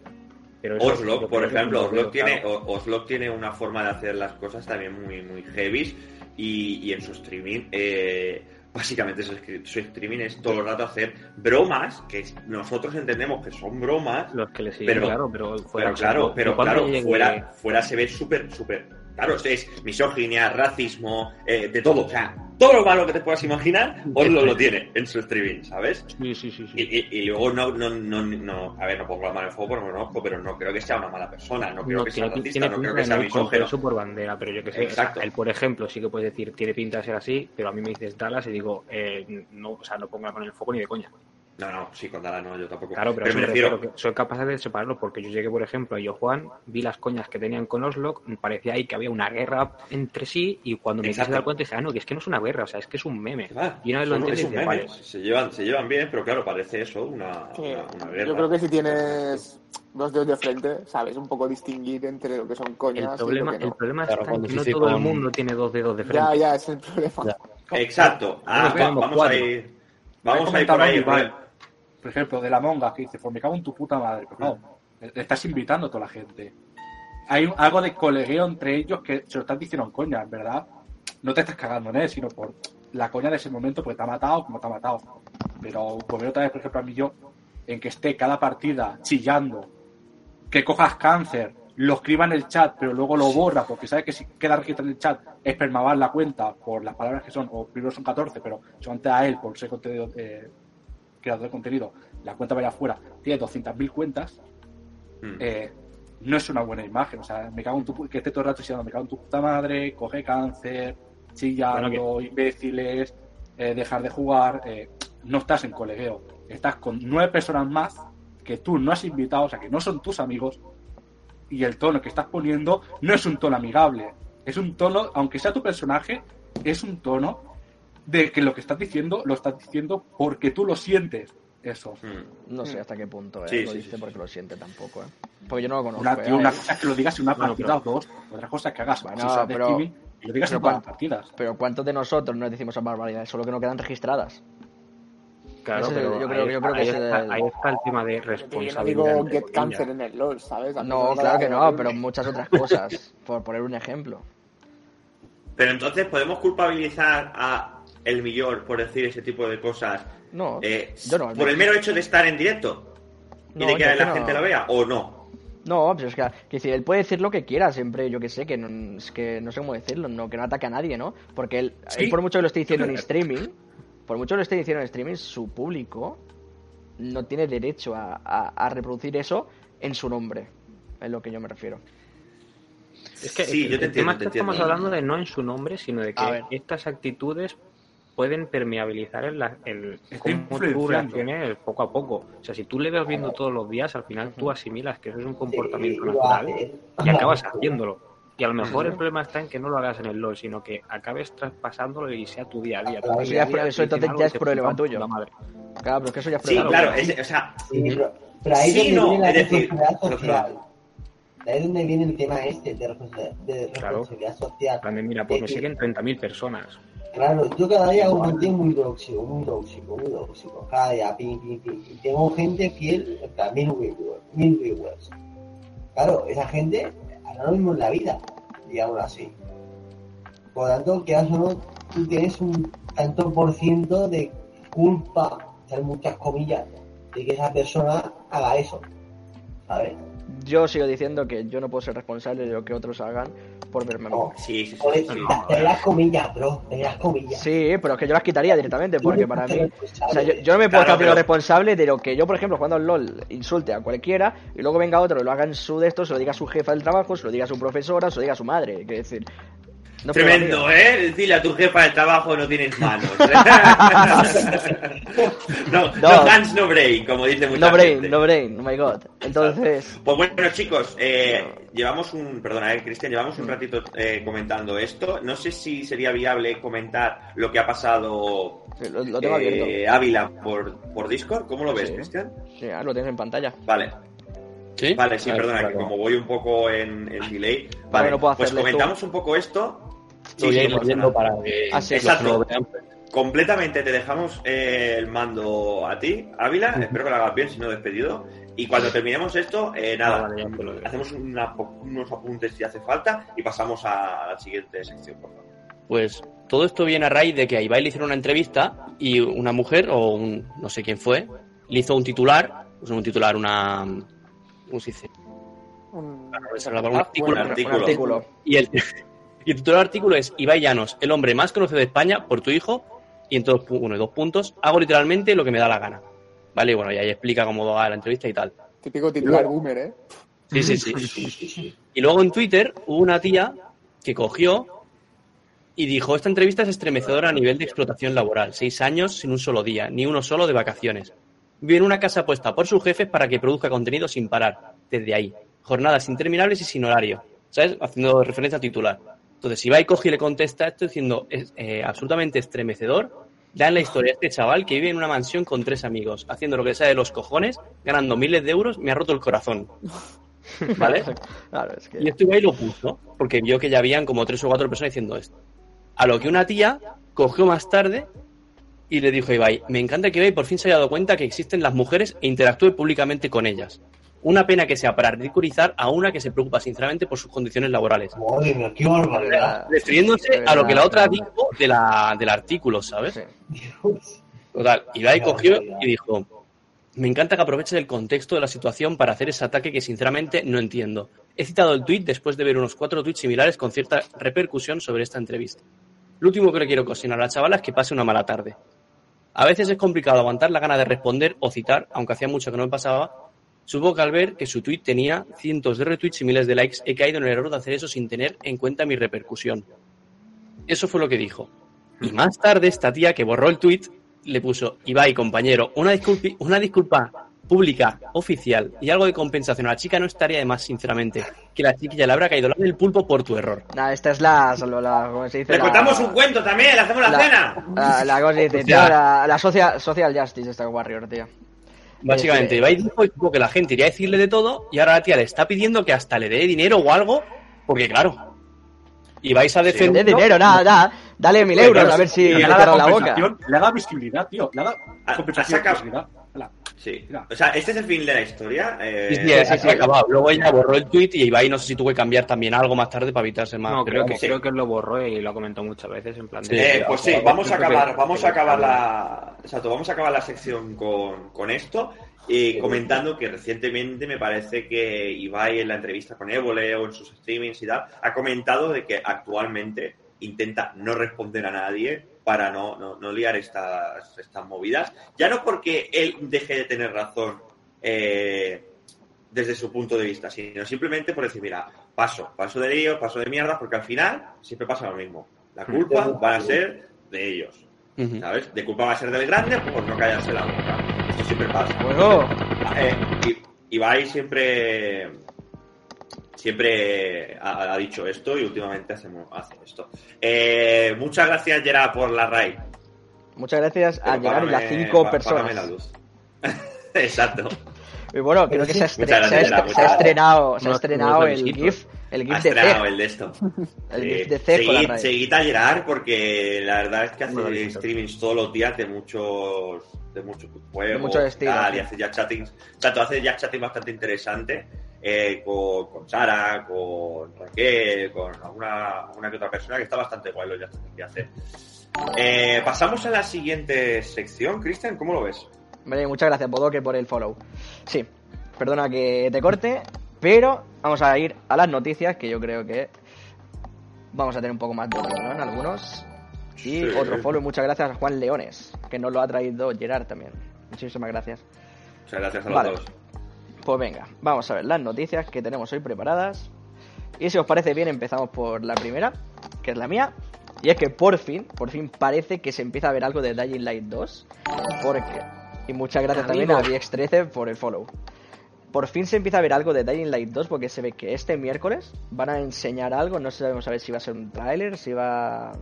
Pero Oslo, por ejemplo, lo Oslo tiene, claro. Oslo tiene una forma de hacer las cosas también muy, muy heavy y, y en su streaming, eh, básicamente su, streaming es todo el rato hacer bromas que nosotros entendemos que son bromas, los que le siguen, pero- claro, pero fuera, pero claro, pero claro, fuera, fuera se ve súper, súper... Claro, es misoginia, racismo, eh, de todo. O sea, todo lo malo que te puedas imaginar, Oslo lo tiene en su streaming, ¿sabes? Sí, sí, sí, sí. Y, y- y luego no, no, no, no, a ver, no pongo la mano en el fuego porque no lo conozco, pero no creo que sea una mala persona, no creo No, que sea racista, no creo que sea no ir con misógeno. eso por bandera, pero yo que sé, o Exacto. sea, él por ejemplo sí que puedes decir tiene pinta de ser así, pero a mí me dices Dallas y digo eh, no, o sea, no pongo la mano en el fuego ni de coña. No, no, sí, con Dala no, yo tampoco. Claro, pero, pero me me refiero, que soy capaz de separarlo porque yo llegué, por ejemplo, a Yo Juan, vi las coñas que tenían con Oslo, parecía ahí que había una guerra entre sí y cuando me quise Exacto. dar cuenta dije, ah, no, que es que no es una guerra, o sea, es que es un meme. Ah, Y una vez lo entiendes, meme. vale, Se llevan, se llevan bien, pero claro, parece eso, una, Sí, una, una guerra. Yo creo que si tienes dos dedos de frente, sabes un poco distinguir entre lo que son el coñas problema, y lo que el no. problema Claro, en que no dice todo el con- mundo tiene dos dedos de frente. Ya, ya, es el problema. Ya. Exacto. Ah, vamos a ir. Vamos a ir por ahí. Iván, por- ejemplo, de la monga, que dice, pues me cago en tu puta madre. Pero claro, le estás invitando a toda la gente. Hay un- algo de colegueo entre ellos que se lo estás diciendo en coña, ¿verdad? No te estás cagando en él, sino por la coña de ese momento, porque te ha matado como te ha matado. Pero volver otra vez, por ejemplo, a mí yo, en que esté cada partida chillando, que cojas cáncer, lo escriba en el chat, pero luego lo borra, porque sabes que si queda registrado en el chat es permabar la cuenta por las palabras que son, o primero son 14, pero solamente a él, por ser contenido, eh, creador de contenido, la cuenta vaya afuera, tiene 200.000 cuentas, Mm. eh, no es una buena imagen. O sea, me cago en tu que esté todo el rato diciendo, me cago en tu puta madre, coge cáncer, chillando, imbéciles, eh, dejar de jugar. eh, no estás en colegueo. Estás con nueve personas más que tú no has invitado, o sea, que no son tus amigos. Y el tono que estás poniendo no es un tono amigable. Es un tono, aunque sea tu personaje, es un tono de que lo que estás diciendo lo estás diciendo porque tú lo sientes. Eso. Mm. No sé hasta qué punto, ¿eh? Sí, lo sí, dice sí, porque lo siente tampoco, ¿eh? Porque yo no lo conozco. Una, ¿eh? una cosa es que lo digas en una Bueno, partida pero- o dos, otra cosa es que hagas Bueno, de pero- y lo digas pero en todas las partidas. Pero ¿cuántos de nosotros no decimos esas barbaridades? Solo que no quedan registradas. Claro, Ese- pero yo creo- yo creo que ahí está, del- ahí está el tema de Yo no responsabilidad. digo get cancer en el LOL, ¿sabes? No, claro que no, pero muchas otras cosas. por poner un ejemplo. Pero entonces, ¿podemos culpabilizar a el millor por decir ese tipo de cosas No, eh, yo no. por el mero hecho de estar en directo? y No, de que la no. gente lo vea, o no. No, pero es que, que si él puede decir lo que quiera, siempre, yo que sé, que no, es que no sé cómo decirlo, no, que no ataque a nadie, ¿no? Porque él, Sí. él por mucho que lo esté diciendo en streaming, por mucho que lo esté diciendo en streaming, su público no tiene derecho a, a- a reproducir eso en su nombre, es lo que yo me refiero. Es que Sí, el, yo te el entiendo, tema es te que estamos hablando de no en su nombre, sino de que estas actitudes pueden permeabilizar el, la- el cómo tú reacciones poco a poco. O sea, si tú le ves viendo todos los días, al final tú asimilas que eso es un comportamiento Sí, natural hace. y acabas haciéndolo. Y a lo mejor el problema está en que no lo hagas en el LOL, sino que acabes traspasándolo y sea tu día a día. Eso día ya a es día eso entonces ya es problema tuyo. Claro, pero es que eso ya es Sí, problema claro, tuyo. es- o sea, Sí, pero, pero ahí Sí, donde no, viene la es decir, social. Ahí es donde viene el tema este de responsabilidad, de Claro. responsabilidad social. En plan de, mira, pues me Eh, siguen 30.000 personas. Claro, yo cada día hago un muy tóxico, muy tóxico, muy tóxico. Cada día, pim, pim, pim. Y tengo gente fiel, en plan, mil viewers, mil viewers. Claro, esa gente hará lo mismo en la vida, digamos así. Por lo tanto, quieras o no, tú tienes un tanto por ciento de culpa, hacer muchas comillas, de que esa persona haga eso. ¿sabes? Yo sigo diciendo que yo no puedo ser responsable de lo que otros hagan por verme. No. Sí, sí, sí. Sí, las comillas, bro, te las comillas. Sí, pero es que yo las quitaría directamente, porque para mí... O sea, yo, yo no me puedo Claro, estar haciendo pero- responsable de lo que yo, por ejemplo, jugando al LOL, insulte a cualquiera y luego venga otro y lo haga en su de esto, se lo diga a su jefa del trabajo, se lo diga a su profesora, se lo diga a su madre. Que decir, no Tremendo. ¿eh? Dile a tu jefa del trabajo no tienes manos. no, no, No. hands, no brain, como dice mucha No brain, gente. no brain, oh my god. Entonces, Pues bueno, chicos, eh, llevamos un, perdona, eh, Cristian, llevamos un ratito eh, comentando esto. No sé si sería viable comentar lo que ha pasado sí, lo, lo tengo abierto. eh, Ávila por, por Discord. ¿Cómo lo ves, Sí. Cristian? Sí, ah, lo tienes en pantalla. Vale, ¿Sí? vale, sí, A ver, perdona, que como voy un poco en, en delay. Vale, no puedo pues comentamos un poco esto. Lo voy a sí, ir leyendo nada. para que Ah, sí, los que no exacto. lo vean, pues. Completamente te dejamos eh, el mando a ti, Ávila. Espero que lo hagas bien, si no despedido. Y cuando terminemos esto, eh, nada, Ah, vale, lo digo. hacemos una- unos apuntes si hace falta y pasamos a la siguiente sección, por favor. Pues todo esto viene a raíz de que a Ibai le hicieron una entrevista y una mujer, o un, no sé quién fue, le hizo un titular, pues un titular, una... ¿Cómo se dice? Un, Ah, Un artículo. Un artículo. Y el, y el titular del artículo es Ibai Llanos, el hombre más conocido de España por tu hijo, y en todos, uno y dos puntos, hago literalmente lo que me da la gana. Vale, y bueno, y ahí explica cómo va la entrevista y tal. Típico titular boomer, ¿eh? Sí, sí, sí. Y luego en Twitter hubo una tía que cogió y dijo, esta entrevista es estremecedora a nivel de explotación laboral. Seis años sin un solo día, ni uno solo de vacaciones. Vive en una casa puesta por sus jefes para que produzca contenido sin parar, desde ahí. Jornadas interminables y sin horario. ¿Sabes? Haciendo referencia al titular. Entonces, si va y coge y le contesta esto diciendo, es eh, absolutamente estremecedor, dan la historia de este chaval que vive en una mansión con tres amigos, haciendo lo que sea de los cojones, ganando miles de euros, me ha roto el corazón. ¿Vale? Claro, es que... Y esto Ibai lo puso, porque vio que ya habían como tres o cuatro personas diciendo esto. A lo que una tía cogió más tarde y le dijo a Ibai, me encanta que Ibai por fin se haya dado cuenta que existen las mujeres e interactúe públicamente con ellas. Una pena que sea para ridiculizar a una que se preocupa sinceramente por sus condiciones laborales. Madre mía, qué barbaridad. Refiriéndose a lo que la otra dijo de la, del artículo, ¿sabes? Total, Ibai cogió y dijo, me encanta que aproveches el contexto de la situación para hacer ese ataque que sinceramente no entiendo. He citado el tuit después de ver unos cuatro tuits similares con cierta repercusión sobre esta entrevista. Lo último que le quiero cocinar a la chavala es que pase una mala tarde. A veces es complicado aguantar la gana de responder o citar, aunque hacía mucho que no me pasaba. Supongo que al ver que su tuit tenía cientos de retweets y miles de likes, he caído en el error de hacer eso sin tener en cuenta mi repercusión. Eso fue lo que dijo. Y más tarde, esta tía que borró el tuit le puso, Ibai, compañero, una, disculpi- una disculpa pública, oficial y algo de compensación a la chica no estaría de más, sinceramente. Que la chiquilla le habrá caído la del pulpo por tu error. Nada, esta es la, la, la- ¿cómo se dice? Le La- contamos un cuento también, le hacemos la, la- cena. La, la, ¿cómo se dice, O sea- tío? La, la social, social justice esta Warrior, tío. Básicamente, Ibai dijo y supo que la gente iría a decirle de todo y ahora la tía le está pidiendo que hasta le dé dinero o algo, porque claro, Ibai se ha De defendido. dinero, nada, nada. Dale mil euros a ver si Y le da cierran la boca. Le da visibilidad, tío. Le da Ha- compensación. Sí. Mira. O sea, este es el fin de la historia. eh, Sí, sí, acabado. Luego ella borró el tweet y Ibai no sé si tuvo que cambiar también algo más tarde para evitarse más. No, creo que, vamos. sí. creo que lo borró y lo ha comentado muchas veces en plan de... Eh, pues sí, vamos a acabar, vamos a acabar la, exacto, vamos a acabar la sección con, con esto y comentando que recientemente me parece que Ibai en la entrevista con Évole o en sus streamings y tal ha comentado de que actualmente intenta no responder a nadie para no, no, no liar estas, estas movidas. Ya no porque él deje de tener razón eh, desde su punto de vista, sino simplemente por decir, mira, paso, paso de lío, paso de mierda, porque al final siempre pasa lo mismo. La culpa va a ser de ellos. ¿Sabes? De culpa va a ser del grande por no callarse la boca. Esto siempre pasa. Bueno, Eh, y- Ibai siempre siempre ha, ha dicho esto y últimamente hacemos, hace esto. Eh, muchas gracias, Gerard, por la raid. muchas gracias a llegar y las págame- cinco pá- personas. la luz. Exacto. Y bueno, creo que se ha, estre- Muchas se ha gracias, est- Gerard, se ha muchas estrenado, se ha estrenado el. GIF, el Ha GIF de estrenado C. el de esto. El Sí. GIF de C Seguid, a Gerard porque la verdad es que hace besitos. streamings todos los días de muchos de muchos juegos muchos y estilos, tal, sí. y hace ya chattings chato hace ya chatting bastante interesante eh, con, con Sara con Raquel con alguna, alguna que otra persona que está bastante guay los chats que hace Eh, pasamos a la siguiente sección Cristian ¿cómo lo ves? Vale, muchas gracias, Bodoque, por el follow. Sí. perdona que te corte, pero vamos a ir a las noticias que yo creo que vamos a tener un poco más de opinión, ¿no? En algunos. Y Sí. otro follow, muchas gracias a Juan Leones, que nos lo ha traído Gerard también. Muchísimas gracias. Muchas gracias a los Vale. dos. Pues venga, vamos a ver las noticias que tenemos hoy preparadas. Y si os parece bien, empezamos por la primera, que es la mía. Y es que por fin, por fin parece que se empieza a ver algo de Dying Light 2. Porque. Y muchas gracias también a VX13 por el follow. Por fin se empieza a ver algo de Dying Light 2 porque se ve que este miércoles van a enseñar algo. No sabemos a ver si va a ser un tráiler, si va.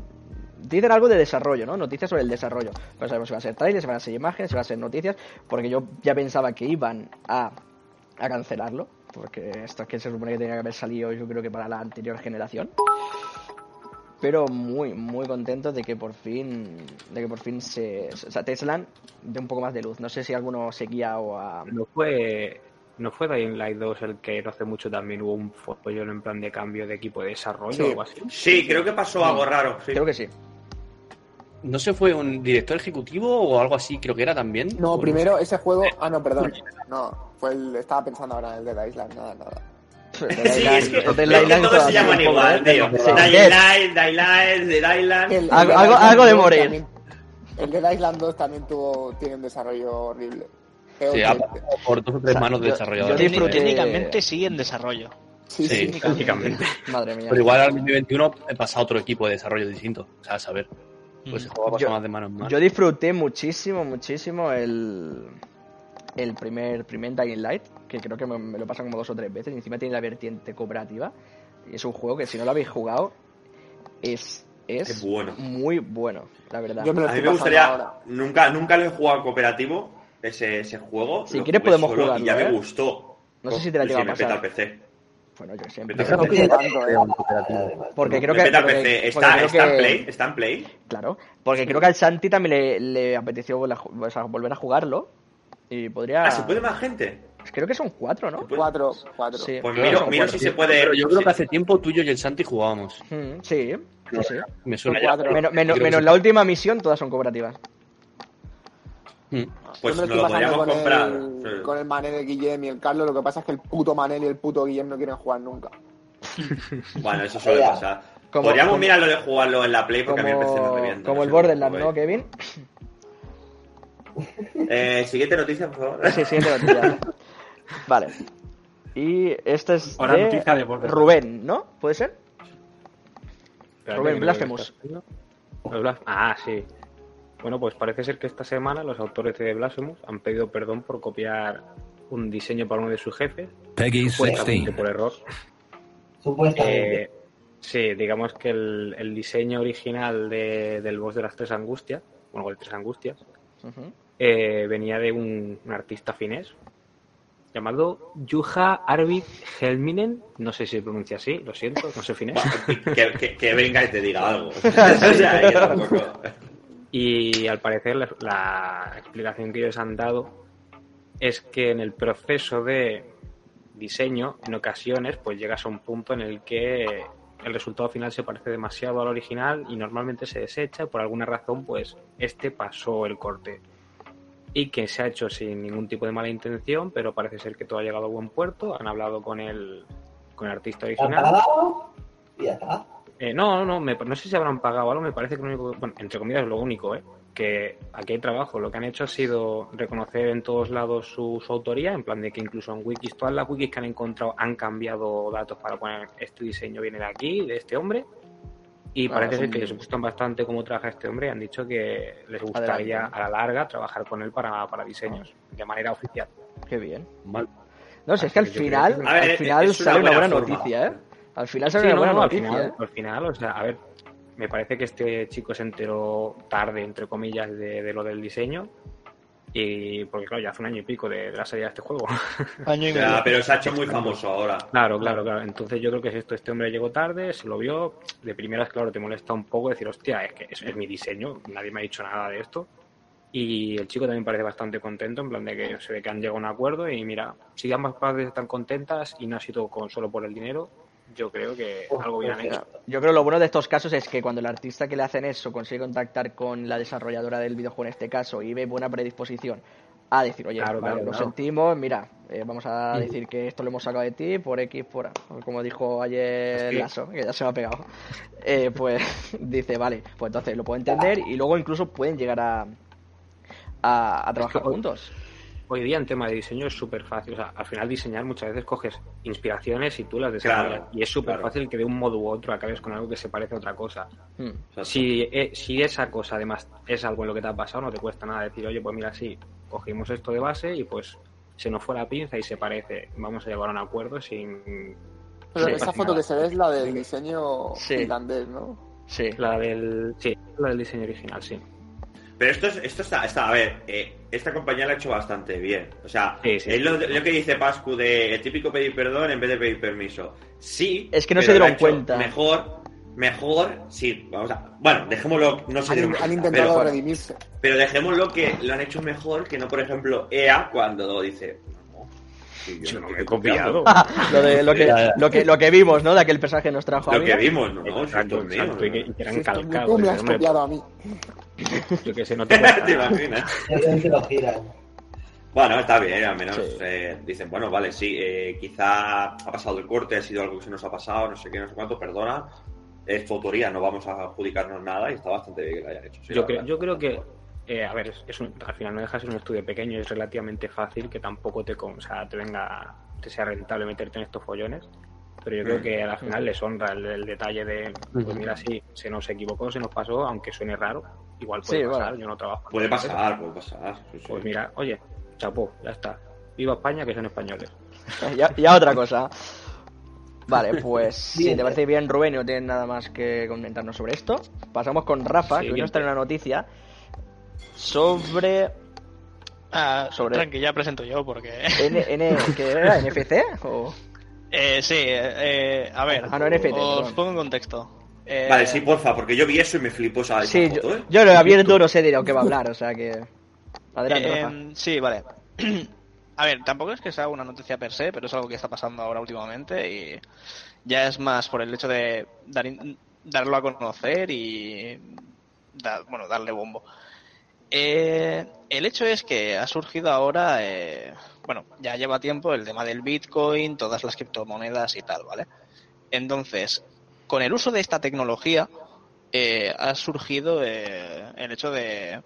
Dicen algo de desarrollo, ¿no? Noticias sobre el desarrollo. No sabemos si va a ser tráiler, si van a ser imágenes, si va a ser noticias. Porque yo ya pensaba que iban a a cancelarlo, porque esto es que se supone que tenía que haber salido yo creo que para la anterior generación. Pero muy, muy contentos de que por fin, de que por fin se, o sea, Tesla de un poco más de luz. No sé si alguno seguía o a... No fue, no fue Dying Light 2 el que no hace mucho también hubo un follón en plan de cambio de equipo de desarrollo Sí. o algo así. Sí, creo que pasó algo raro. sí. Creo que sí. ¿No se fue un director ejecutivo o algo así? Creo que era también. No, ¿O primero ese juego. Ah, no, perdón. No, fue el. Estaba pensando ahora en el de la isla. Nada, nada. Sí, es que, Island todos se llaman igual, ¿eh? tío. Sí. Dying Dead. Dead Island. El, Algo- el algo- Island algo de 2 morir. el de Island 2 también tuvo, tiene un desarrollo horrible. Sí, que ha pasado por dos o tres manos de desarrolladores. Técnicamente sigue en desarrollo. Sí, Sí. sí. Prácticamente. Madre mía. Pero igual al 2021 pasa otro equipo de desarrollo distinto. O sea, a saber. Pues el Mm. juego pasa Yo- más de mano en mano. Yo disfruté muchísimo, muchísimo el, el primer, primer Dying Light, que creo que me, me lo pasan como dos o tres veces, y encima tiene la vertiente cooperativa. Y es un juego que si no lo habéis jugado, es, es Es bueno. muy bueno, la verdad. Yo me A mí me gustaría. ahora. Nunca, nunca lo he jugado cooperativo, ese, ese juego. Si quieres podemos jugarlo, Y ya ¿eh? me gustó. No sé si te la Sí, llega a me peta pasar. el PC. Bueno, yo el No PC. tanto, eh. porque creo que... PC. porque Está, en que- Play. Está en Play. Claro, porque creo que al Santi también le, le apeteció vol- o sea, volver a jugarlo. Y podría... Ah, ¿se puede más gente? Creo que son cuatro, ¿no? Cuatro, cuatro. Sí, Pues miro, miro cuatro. si se puede. Pero yo creo que hace tiempo tú y yo y el Santi jugábamos. Mm, sí, sí, sí. Me suena ya. Menos, la última misión, todas son cooperativas. Mm. Pues nos lo podríamos con comprar. el, Sí. con el Manel, el Guillem y el Carlos. Lo que pasa es que el puto Manel y el puto Guillem no quieren jugar nunca. Bueno, eso suele pasar. Como- Podríamos como- mirarlo de jugarlo en la Play porque a mí me Como, revienta. como no el Borderlands, ¿no, Kevin? Eh, siguiente noticia, por favor. Sí, siguiente noticia. Vale. Y este es Ahora de, noticia de Borderlands. Rubén, ¿no? ¿Puede ser? Rubén, no Blasphemous. Ah, sí. Bueno, pues parece ser que esta semana los autores de Blasphemous han pedido perdón por copiar un diseño para uno de sus jefes, Peggy supuestamente 16. por error. Supuestamente. Eh, sí, digamos que el, el diseño original de- del boss de las tres angustias, bueno, el tres angustias, eh, venía de un, un artista finés llamado Juha Arvid Helminen, no sé si se pronuncia así, lo siento, no sé finés. que, que- que venga y te diga algo. o sea, Y al parecer la, la explicación que ellos han dado es que en el proceso de diseño, en ocasiones, pues llegas a un punto en el que el resultado final se parece demasiado al original y normalmente se desecha y por alguna razón, pues este pasó el corte. Y que se ha hecho sin ningún tipo de mala intención, pero parece ser que todo ha llegado a buen puerto. Han hablado con el, con el artista ¿Han original. Y ya está. Eh, no, no, me- no sé si habrán pagado algo, me parece que lo único, bueno, entre comillas es lo único, ¿eh? que aquí hay trabajo, lo que han hecho ha sido reconocer en todos lados su, su autoría, en plan de que incluso en wikis, todas las wikis que han encontrado han cambiado datos para poner este diseño viene de aquí, de este hombre, y Ah, parece ser que les gustan bastante cómo trabaja este hombre y han dicho que les gustaría Adelante. a la larga trabajar con él para, para diseños, de manera oficial. Qué bien. Mal. No, si es que al que yo final, que- ver, al final sale una buena buena forma. noticia, ¿eh? Al final sale Sí, no, buena no, al final, ¿eh? al final, o sea, a ver, me parece que este chico se enteró tarde, entre comillas, de, de lo del diseño. Y porque, claro, ya hace un año y pico de, de la salida de este juego. Año y O sea, medio. pero se ha hecho muy famoso ahora. claro, claro, claro. Entonces yo creo que es esto. Este hombre llegó tarde, se lo vio. De primeras, claro, te molesta un poco decir, hostia, es que es, es mi diseño, nadie me ha dicho nada de esto. Y el chico también parece bastante contento, en plan de que se ve que han llegado a un acuerdo. Y mira, si ambas partes están contentas y no ha sido con, solo por el dinero, yo creo que algo bien han hecho. Yo creo que lo bueno de estos casos es que cuando el artista que le hacen eso consigue contactar con la desarrolladora del videojuego en este caso y ve buena predisposición a decir, oye, Claro, vale, claro, lo claro. sentimos, mira, eh, vamos a decir que esto lo hemos sacado de ti por X, por A, como dijo ayer Sí. Lasso, que ya se me ha pegado. Eh, pues dice, vale, pues entonces lo puedo entender y luego incluso pueden llegar a, a, a trabajar juntos. Hoy día en tema de diseño es súper fácil. O sea, al final diseñar muchas veces coges inspiraciones y tú las desarrollas. Claro, y es súper claro. fácil que de un modo u otro acabes con algo que se parece a otra cosa. Hmm. Si, eh, si esa cosa además es algo en lo que te ha pasado, no te cuesta nada decir, oye, pues mira, sí, cogimos esto de base y pues se nos fue la pinza y se parece. Vamos a llegar a un acuerdo sin... Pero Sí. esa foto que se ve es la del diseño Sí. finlandés, ¿no? Sí. La del... Sí, la del diseño original, sí. Pero esto, es, esto está, está, a ver, eh, esta compañía lo ha hecho bastante bien. O sea, Sí, sí. es lo, lo que dice Pascu de el típico pedir perdón en vez de pedir permiso. Sí. Es que no se dieron lo cuenta. Mejor, mejor, sí, vamos a. Bueno, dejémoslo, no se Han, dieron han cuenta, intentado pero, redimirse. pero dejémoslo que lo han hecho mejor que no, por ejemplo, EA cuando dice. No, sí, yo Yo no no me he copiado. lo, de, lo, que, lo, que, lo que vimos, ¿no? De aquel personaje que nos trajo a Lo que vimos, no, no, que, y que eran Sí, esto- Yo que sé, no te ¿Te nada. imaginas? Realmente lo giran. Bueno, está bien, al menos Sí. eh, dicen, bueno, vale, sí, eh, quizá ha pasado el corte, ha sido algo que se nos ha pasado, no sé qué, no sé cuánto, perdona, es tu autoría, no vamos a adjudicarnos nada y está bastante bien que lo hayan hecho. sí, yo, creo, verdad. yo creo que, eh, a ver, es, es un- al final no deja de ser un estudio pequeño y es relativamente fácil que tampoco te, o sea, te venga, te sea rentable meterte en estos follones. Pero yo creo que al final les honra el, el detalle de, pues mira, sí, se nos equivocó, se nos pasó, aunque suene raro, igual Sí, puede pasar, bueno. yo no trabajo. Puede pasar, puede pasar. sí, sí. Pues mira, oye, chapó, ya está. Viva España, que son españoles. Ya, ya otra cosa. Vale, pues si te parece bien, Rubén, y no tienes nada más que comentarnos sobre esto, pasamos con Rafa, que hoy nos trae una noticia sobre Ah, Sobre- Tranqui, ya presento yo porque... N, N ¿qué era? ¿NFC? O... Eh, sí, eh, a ver, Ah, no, NFT, os perdón. pongo en contexto. Eh, Vale, sí, porfa, porque yo vi eso y me flipó esa, esa Sí, foto, yo, ¿eh? yo lo he abierto, no sé de lo que va a hablar, o sea que... Adelante, Eh, Rafa. sí, vale. A ver, tampoco es que sea una noticia per se, pero es algo que está pasando ahora últimamente y ya es más por el hecho de dar in- darlo a conocer y da- bueno, darle bombo. Eh, el hecho es que ha surgido ahora, eh, bueno, ya lleva tiempo el tema del Bitcoin, todas las criptomonedas y tal, ¿vale? Entonces, con el uso de esta tecnología, eh, ha surgido eh, el hecho de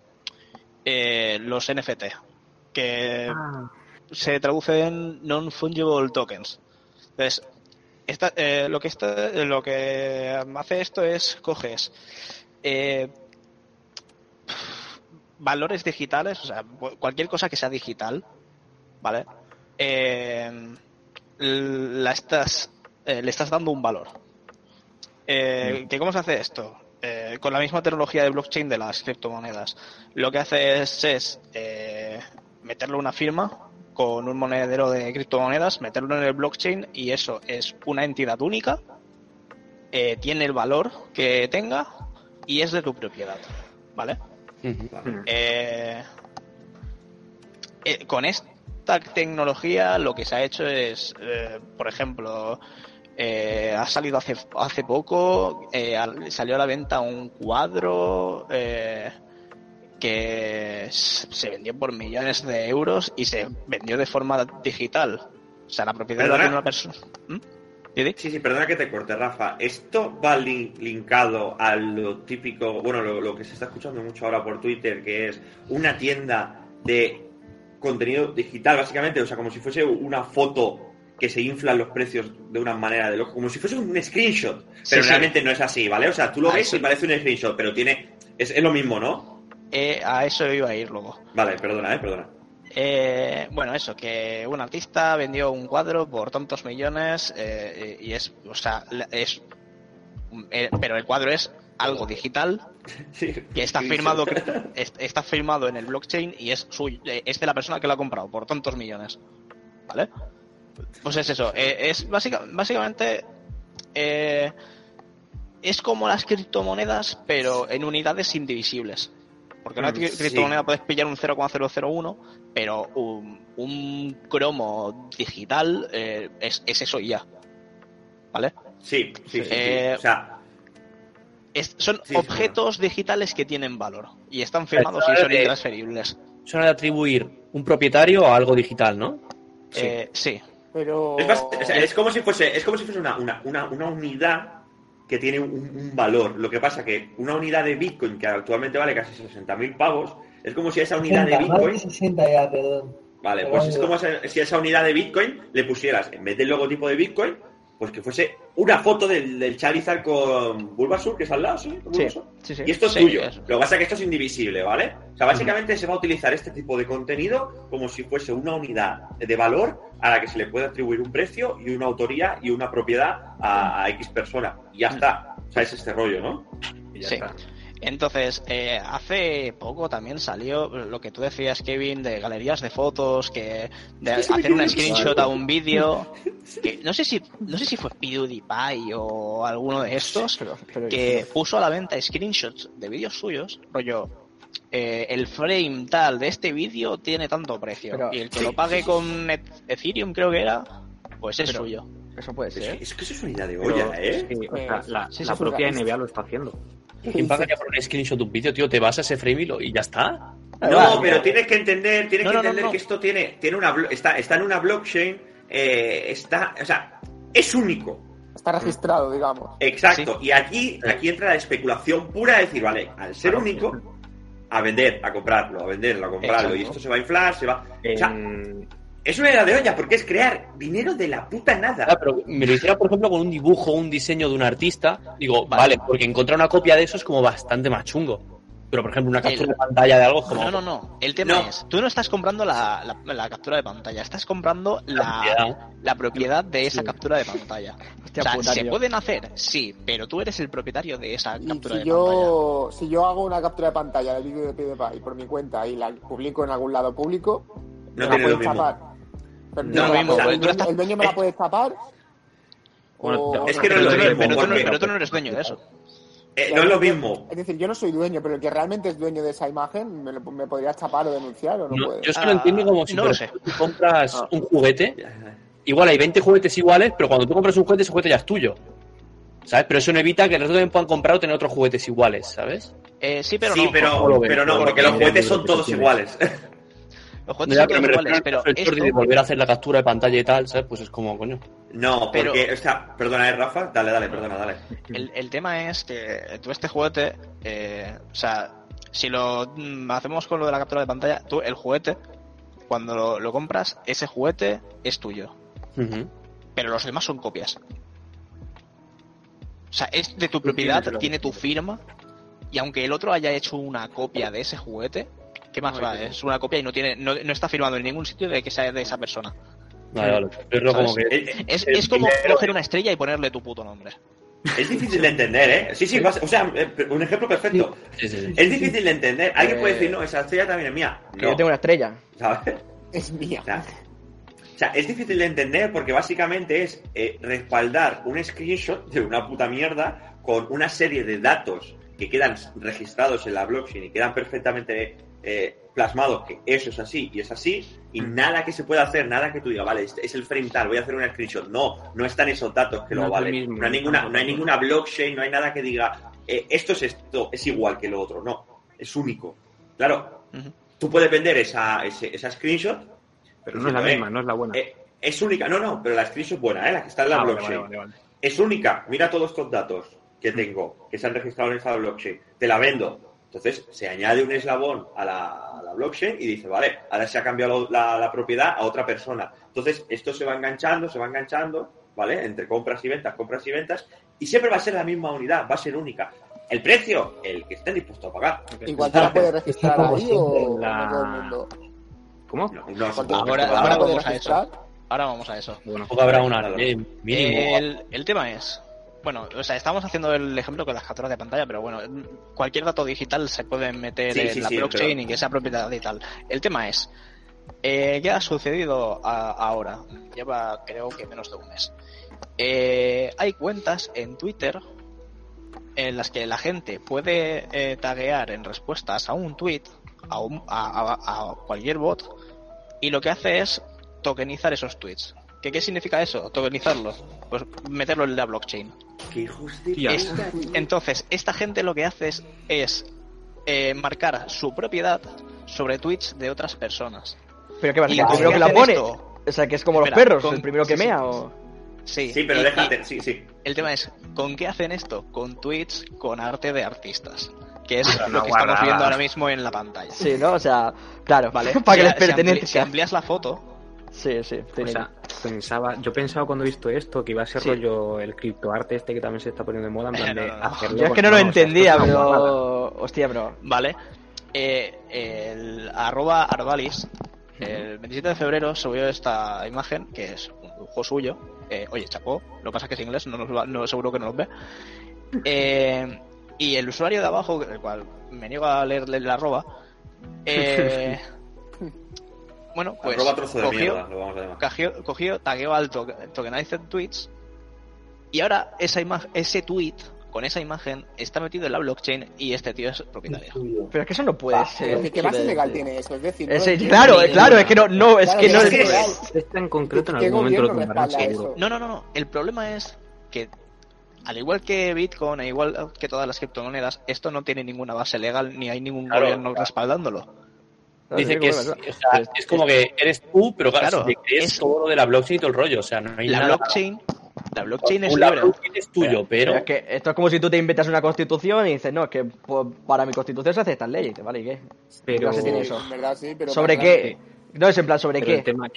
eh, los NFT, que se traduce en non-fungible tokens. Entonces, esta- eh, lo, que está, lo que hace esto es coges eh, valores digitales, o sea, cu- cualquier cosa que sea digital, ¿vale? Eh, la estás, eh, le estás dando un valor. Eh, ¿que ¿Cómo se hace esto? Eh, con la misma tecnología de blockchain de las criptomonedas. Lo que hace es, es eh, meterle una firma con un monedero de criptomonedas, meterlo en el blockchain y eso es una entidad única, tiene el valor que tenga y es de tu propiedad. ¿Vale? Eh, eh, con esta tecnología lo que se ha hecho es, eh, por ejemplo, eh, ha salido hace, hace poco, eh, al- salió a la venta un cuadro eh, que se vendió por millones de euros y se vendió de forma digital. O sea, la propiedad la ¿Perdona? tiene una persona. ¿Mm? Sí, sí, perdona que te corte, Rafa. ¿Esto va lin- linkado a lo típico, bueno, lo, lo que se está escuchando mucho ahora por Twitter, que es una tienda de contenido digital, básicamente? O sea, como si fuese una foto que se inflan los precios de una manera de loco, como si fuese un screenshot. Pero sí. realmente no es así, ¿vale? O sea, tú lo Ah, ves sí. y parece un screenshot, pero tiene. Es, es lo mismo, ¿no? Eh, a eso iba a ir luego. Vale, perdona, eh, perdona. Eh, bueno, eso, que un artista vendió un cuadro por tantos millones eh, y es, o sea, es, eh, pero el cuadro es algo digital Sí, que está firmado, es- está firmado en el blockchain y es suyo, eh, es de la persona que lo ha comprado por tantos millones, ¿vale? Pues es eso, eh, es básica- básicamente es como las criptomonedas, pero en unidades indivisibles. Porque una Mm, cri- sí. criptomoneda puedes pillar un 0,001, pero un, un cromo digital eh, es, es eso y ya. ¿Vale? Sí, sí, sí, sí. Eh, O sea, Es- son Sí, sí, objetos digitales que tienen valor y están firmados y son de- intransferibles. Suena de atribuir un propietario a algo digital, ¿no? Eh, sí. Pero. Es, bast- o sea, es como si fuese, es como si fuese una, una, una, una unidad que tiene un, un valor. Lo que pasa que una unidad de Bitcoin que actualmente vale casi 60.000 pavos, es como si a esa unidad de 60, más de Bitcoin 60 ya, perdón. Vale, pues es como si si a esa unidad de Bitcoin le pusieras, en vez del logotipo de Bitcoin, pues que fuese una foto del, del Charizard con Bulbasaur, que es al lado, ¿sí? Sí, sí, sí. Y esto es tuyo. eso. Lo que pasa es que esto es indivisible, ¿vale? O sea, básicamente se va a utilizar este tipo de contenido como si fuese una unidad de valor a la que se le puede atribuir un precio y una autoría y una propiedad a, a X persona. Y ya está. O sea, es este rollo, ¿no? Y ya Sí. está. Entonces, eh, hace poco también salió lo que tú decías, Kevin, de galerías de fotos, que de hacer una screenshot a un vídeo, que no sé si no sé si fue PewDiePie o alguno de estos, Pero- pero- que puso a la venta screenshots de vídeos suyos, rollo, eh, el frame tal de este vídeo tiene tanto precio, Pero- y el que lo pague con Ethereum creo que era, pues es Pero- suyo. Eso puede Es, ser. que- es que eso es una idea de Pero, olla, ¿eh? o sea, la, la propia. NBA lo está haciendo. ¿Quién pagaría por un screenshot de un vídeo, tío? Te vas a ese frame y, lo- y ya está. No, pero tienes que entender, tienes No, que no, no, entender no. que esto tiene, tiene una está, está en una blockchain, eh, está, o sea, es único. Está registrado, digamos. Exacto. Y aquí, aquí entra la especulación pura de decir, vale, al ser Claro. único, a vender, a comprarlo, a venderlo, a comprarlo, Exacto. y esto se va a inflar, se va. O sea, En- es una idea de olla, porque es crear dinero de la puta nada. Ah, pero me lo hiciera, por ejemplo, con un dibujo, un diseño de un artista, digo, Vale. vale, porque encontrar una copia de eso es como bastante más chungo. Pero, por ejemplo, una captura El- de pantalla de algo es como... No, no, no. El tema No. es, tú no estás comprando la, la- la captura de pantalla, estás comprando la, propiedad. la propiedad de esa captura de pantalla. Hostia o sea, se pueden hacer, sí, pero tú eres el propietario de esa Y captura si de yo, si yo hago una captura de pantalla del vídeo de PewDiePie por mi cuenta y la publico en algún lado público, No me la pueden mismo. chapar. Pero No, mismo, puede- o sea, el, tú estás- el dueño me la puede chapar. Bueno, o- es que no pantalla. es lo Pero, tú no- eres dueño de eso. Eh, no es lo mismo. Es decir, yo no soy dueño, pero el que realmente es dueño de esa imagen, ¿me, me podría chapar o denunciar o no, No, puede? yo es que lo Ah, entiendo como si no sé. tú compras Ah. un juguete, igual hay 20 juguetes iguales, pero cuando tú compras un juguete, ese juguete ya es tuyo. ¿Sabes? Pero eso no evita que el resto también puedan comprar o tener otros juguetes iguales, ¿sabes? Eh, sí, pero sí, no. pero, pero no, ¿Cómo porque lo los juguetes son todos iguales. Los No, juguetes ya, son pero me iguales, refiero pero de esto, volver a hacer la captura de pantalla y tal, ¿sabes? Pues es como, coño. No, Pero- porque, o sea, perdona, ¿eh, Rafa? Dale, dale, perdona, dale. el, el tema es que tú este juguete, eh, o sea, si lo mm, hacemos con lo de la captura de pantalla, tú el juguete, cuando lo, lo compras, ese juguete es tuyo. Pero los demás son copias. O sea, es de tu propiedad, tiene tu firma, y aunque el otro haya hecho una copia de ese juguete, ¿qué más va? es una copia y no tiene, no, no está firmado en ningún sitio de que sea de esa persona. Vale, vale. Pero ¿Sabes? como que... Eh, eh, Es, es como coger una estrella y ponerle tu puto nombre. Es difícil de entender, ¿eh? Sí, sí, vas- o sea, eh, un ejemplo perfecto. Sí, sí, sí. Es difícil de entender. Alguien Eh, puede decir, no, esa estrella también es mía. Que yo tengo una estrella. ¿sabes? Es mía. O sea, o sea, es difícil de entender porque básicamente es eh, respaldar un screenshot de una puta mierda con una serie de datos que quedan registrados en la blockchain y quedan perfectamente eh, plasmados que eso es así y es así y nada que se pueda hacer, nada que tú digas, vale, este es el frame tal, voy a hacer un screenshot. No, no están esos datos que No lo valen. mismo, no, hay ninguna, no hay ninguna blockchain, no hay nada que diga eh, esto es esto, es igual que lo otro. No, es único. Claro, Ujú. tú puedes vender esa, ese- esa screenshot Pero no es la Eh, misma, no es la buena. eh, es única, no, no, pero la screenshot es buena, ¿eh? la que está en la Ah, blockchain. vale, vale, vale. Es única, mira todos estos datos que tengo, que se han registrado en esta blockchain, te la vendo. Entonces se añade un eslabón a la, a la blockchain y dice, vale, ahora se ha cambiado la, la propiedad a otra persona. Entonces esto se va enganchando, se va enganchando, ¿vale? Entre compras y ventas, compras y ventas, y siempre va a ser la misma unidad, va a ser única. El precio, el que estén dispuestos a pagar. Igual te la puedes registrar ahí o la- no todo el mundo. ¿Cómo? No, no, Ahora- ahora vamos a registrar. Ahora vamos a eso. Bueno, Tampoco habrá una ley mínimo. El, el tema es, bueno, o sea, estamos haciendo el ejemplo con las capturas de pantalla, pero bueno, cualquier dato digital se puede meter Sí, en sí, la sí, blockchain pero- y que sea propiedad y tal. El tema es, eh, ¿qué ha sucedido a- ahora? Lleva creo que menos de un mes. Eh, hay cuentas en Twitter en las que la gente puede eh, taguear en respuestas a un tweet, a, un- a- a- a cualquier bot, y lo que hace es tokenizar esos tweets. ¿Qué, ¿Qué significa eso? Tokenizarlos. Pues meterlo en la blockchain. Qué hijos de Tía. Es- puta, tío. entonces, esta gente lo que hace es, es, eh, marcar su propiedad sobre tweets de otras personas. Pero qué vas Y a lo primero que la pone. esto- O sea, que es como los perros, con- el primero que sí, sí. mea o... Sí, Sí, pero y- déjate, y sí, sí. el tema es, ¿con qué hacen esto? Con tweets con arte de artistas. Que es lo que estamos viendo ahora mismo en la pantalla. Sí, ¿no? O sea, claro, ¿Vale? Para que les pertenezca. Si amplías la foto, Sí, sí. O sea, pensaba, yo pensaba cuando he visto esto que iba a ser Sí. rollo el criptoarte este que también se está poniendo de moda, en plan de hacerlo. Yo es que no lo o sea, entendía, una guarrada. pero... Hostia, bro. ¿vale? Eh, el arroba arvalis, el 27 de febrero subió esta imagen, que es un dibujo suyo. Eh, oye, chapó, lo que pasa es que es inglés, no, nos va- no seguro que no nos ve. Eh, y el usuario de abajo, el cual me niego a leerle el arroba, eh, bueno, pues Arroba trozo de cogió, mierda, lo vamos a llamar. cogió, cogió, tagueó al to- tokenized tweets y ahora esa ese tweet con esa imagen está metido en la blockchain y este tío es propietario. Pero es que eso no puede Ah, ser. ¿Qué, ilegal decir. tiene eso? Es decir, claro, claro, es que no, no, es Claro, que no es es... legal. Este en concreto en ¿Qué algún momento lo? No, no, no, no. El problema es que, al igual que Bitcoin, e igual que todas las criptomonedas, esto no tiene ninguna base legal ni hay ningún Claro, gobierno claro. respaldándolo. Dice que es, o sea, es como que eres tú, pero claro, Claro, te crees es- todo lo de la blockchain y todo el rollo. O sea, no hay La nada. blockchain, la blockchain es la libre. blockchain es tuyo, pero. Pero es que esto es como si tú te inventas una constitución y dices, no, es que pues, para mi constitución se hace estas leyes. Vale, ¿y qué? Pero, clase tiene Sí, eso? en verdad sí, pero ¿Sobre qué? No, es en plan, ¿sobre pero qué? el tema,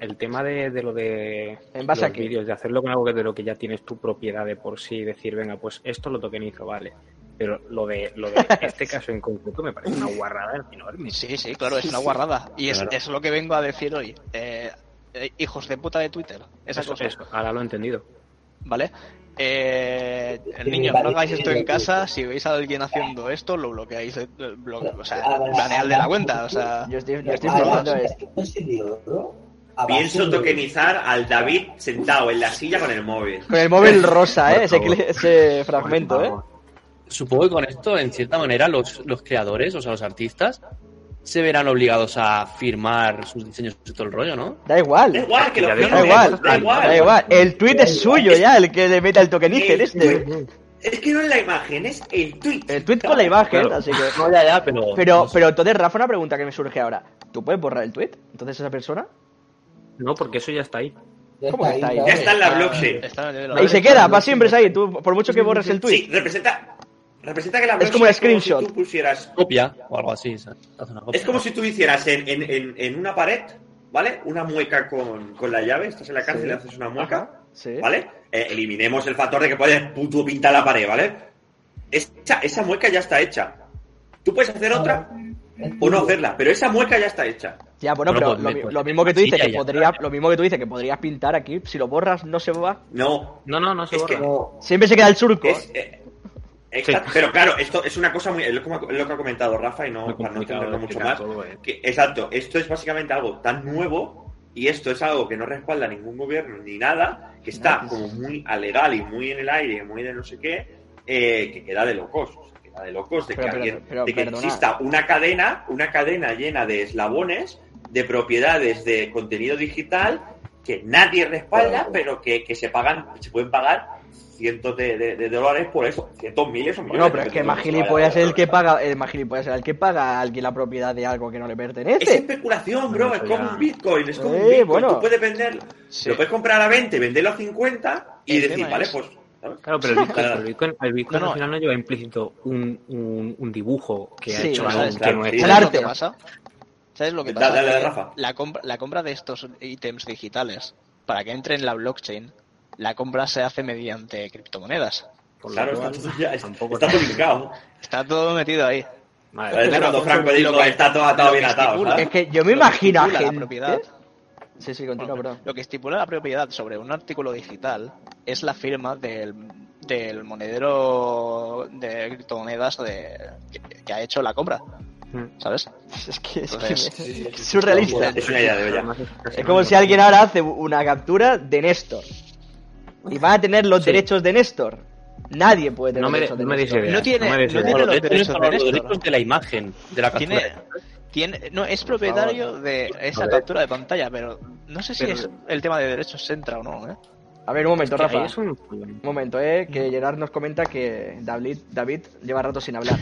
el tema de, de lo de ¿En base los a qué? vídeos, de hacerlo con algo que de lo que ya tienes tu propiedad de por sí, decir, venga, pues esto lo tokenizo, vale. Pero lo de, lo de este caso en concreto me parece una guarrada enorme. Sí, sí, claro, es una guarrada. Y es, Claro. es lo que vengo a decir hoy. Eh, eh, hijos de puta de Twitter. Esa Eso, cosa. eso, ahora lo he entendido. ¿Vale? Eh, Sí, niños, no hagáis esto en casa. Si veis a alguien haciendo esto, lo bloqueáis. blo- o sea, banead de la cuenta. O sea, Yo estoy, yo estoy flipando no, es- ¿en serio, bro? A Pienso tokenizar al David sentado en la silla con el móvil. Con el móvil rosa, ¿eh? Ese, ese fragmento, ¿eh? Supongo que con esto, en cierta manera, los, los creadores, o sea, los artistas, se verán obligados a firmar sus diseños y todo el rollo, ¿no? Da igual. Da igual, que lo no, Da igual, da igual. da igual. El tweet es suyo ya, el que le meta el tokenizer El este. Es que no es la imagen, es el tweet. El tweet con la imagen, Claro. así que... No, ya, ya, pero. Pero, pero entonces, Rafa, una pregunta que me surge ahora. ¿Tú puedes borrar el tweet? Entonces, esa persona. No, porque eso ya está ahí. Ya ¿Cómo que está ahí? Ya está en la blockchain. está en se queda, para siempre es ahí. Tú, por mucho que borres el tweet. Sí, representa, representa que la Es como un screenshot. si tú pusieras Copia o algo así. una copia. Es como si tú hicieras en, en, en, en una pared, ¿vale? Una mueca con, con la llave, estás en la cárcel Sí. y haces una mueca, Ajá, sí. ¿vale? Eh, eliminemos el factor de que puedes puto pintar la pared, ¿vale? Esa, esa mueca ya está hecha. Tú puedes hacer otra o no hacerla, pero esa mueca ya está hecha. Ya, bueno, Bueno, pero pues lo, pues lo mismo que tú dices que podría, lo mismo que tú dices que podrías pintar aquí, si lo borras no se va. No, No, no, no se Es borra. que- Siempre se queda el surco. es... eh, exacto, Pero claro, esto es una cosa muy... Es lo que, es lo que ha comentado Rafa y no, para no entenderlo de mucho más. todo, eh. Que- exacto, esto es básicamente algo tan nuevo y esto es algo que no respalda ningún gobierno ni nada, que está como muy alegal y muy en el aire, muy de no sé qué, eh, que queda de locos. o sea, queda de locos de Pero, que, pero, alguien- pero, de que exista una cadena, una cadena llena de eslabones, de propiedades de contenido digital que nadie respalda, pero que, que se pagan, se pueden pagar cientos de, de- de dólares por eso, cientos miles o millones. No, pero es que más gilipollas es el que paga, el más gilipollas es el que paga a alguien la propiedad de algo que no le Es pertenece. especulación, bro, No, es como un Bitcoin, es como un Eh, Bitcoin. bueno. Tú puedes venderlo, Sí. lo puedes comprar a 20, venderlo a 50 y El decir, vale, es- pues. ¿sabes? Claro, pero el Bitcoin, Claro. el Bitcoin, el Bitcoin No, no. al final no lleva implícito un, un, un dibujo que ha hecho o algo sea, que claro, no sí. es. El ¿Sabes lo arte. pasa? ¿Sabes lo que pasa? dale, Que Rafa. La, compra, la compra de estos ítems digitales, para que entre en la blockchain, la compra se hace mediante criptomonedas. Lo Claro, cual, está todo, ya, está, tampoco está linkado. Está todo metido ahí. Vale, Parece claro, cuando Franco dijo lo que- está todo atado bien que atado, estipula- ¿sabes? Es que yo me Lo que imagino a estipula la gente. propiedad. Sí, sí, continúa, perdón. Lo que estipula la propiedad sobre un artículo digital es la firma del, del monedero de criptomonedas de, que, que ha hecho la compra. Mm. ¿Sabes? Es que es, que me- es surrealista. Es una idea de olla. Es como si alguien ahora hace una captura de Néstor. Y van a tener los Sí. derechos de Néstor. Nadie puede tener No me, derechos de no me Néstor. dice idea, No tiene- me no tiene los de derechos de los derechos de la imagen, de la captura. Tiene, tiene, no, es propietario de esa captura de pantalla, pero no sé si Pero- es el tema de derechos entra o no, ¿eh? A ver, un momento, Que Rafa. es un- Un momento, eh, que Gerard nos comenta que David, David lleva rato sin hablar.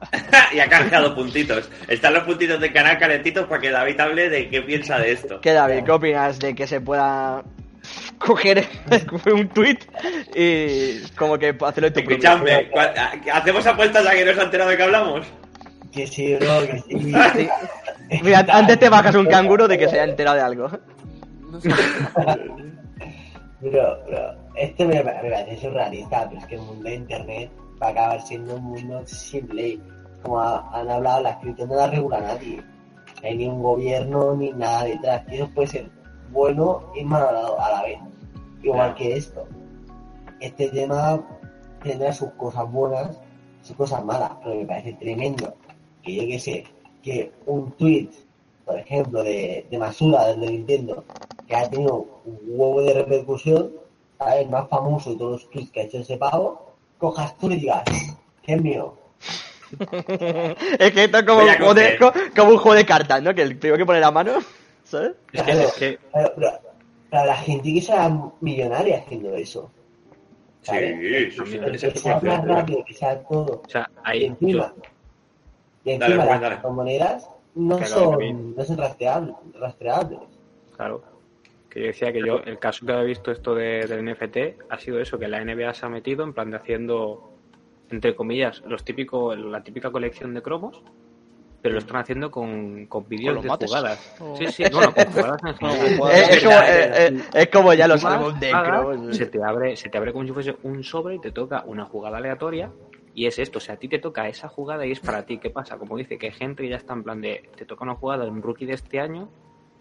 y ha canjeado puntitos. Están los puntitos del canal calentitos para que David hable de qué piensa de esto. ¿Qué, David? ¿Qué opinas de que se pueda coger un tweet y como que hacerlo en tu propio? Escuchadme, ¿cuál- ¿hacemos apuestas a que no se ha enterado de que hablamos? Que sí, bro, que sí. Sí. Mira, antes te bajas un canguro de que se haya enterado de algo. No sé. Bro, bro, esto me, me parece surrealista, pero es que el mundo de internet va a acabar siendo un mundo sin ley. Como ha- han hablado, la escritura no la regula nadie. No hay ni un gobierno ni nada detrás. Y eso puede ser bueno y malo a la vez. Igual que esto. Este tema tendrá sus cosas buenas, sus cosas malas, pero me parece tremendo que yo que sé, que un tweet, por ejemplo, de, de Masura desde Nintendo, que ha tenido un huevo de repercusión, ¿sabes? más famoso de todos los tweets que ha hecho ese pavo, cojas tú y digas, que es mío. es que esto es como un, juego de, como un juego de cartas, ¿no? Que el primero que pone la mano, ¿sabes? Es que, es que Pero, pero- pero la gente que sea millonaria haciendo eso. Sí, ¿sabes? sí, sí, sea su más rápido, que sea todo. o sea, Y ahí encima, yo- y encima Rubén, las dale. criptomonedas no Claro, son, no son rastreables. rastreables. Claro. Que yo decía que yo, el caso que había visto esto de, del NFT ha sido eso, que la NBA se ha metido en plan de haciendo, entre comillas, los típicos, la típica colección de cromos, pero lo están haciendo con, con vídeos de mates. jugadas. Oh. Sí, sí, bueno, con jugadas en No, con Es, es como, verdad, eh, eh, es como ya los álbumes de se te abre se te abre como si fuese un sobre y te toca una jugada aleatoria y es esto, o sea, a ti te toca esa jugada y es para ti. ¿Qué pasa? Como dice, que hay gente que ya está en plan de, te toca una jugada de un rookie de este año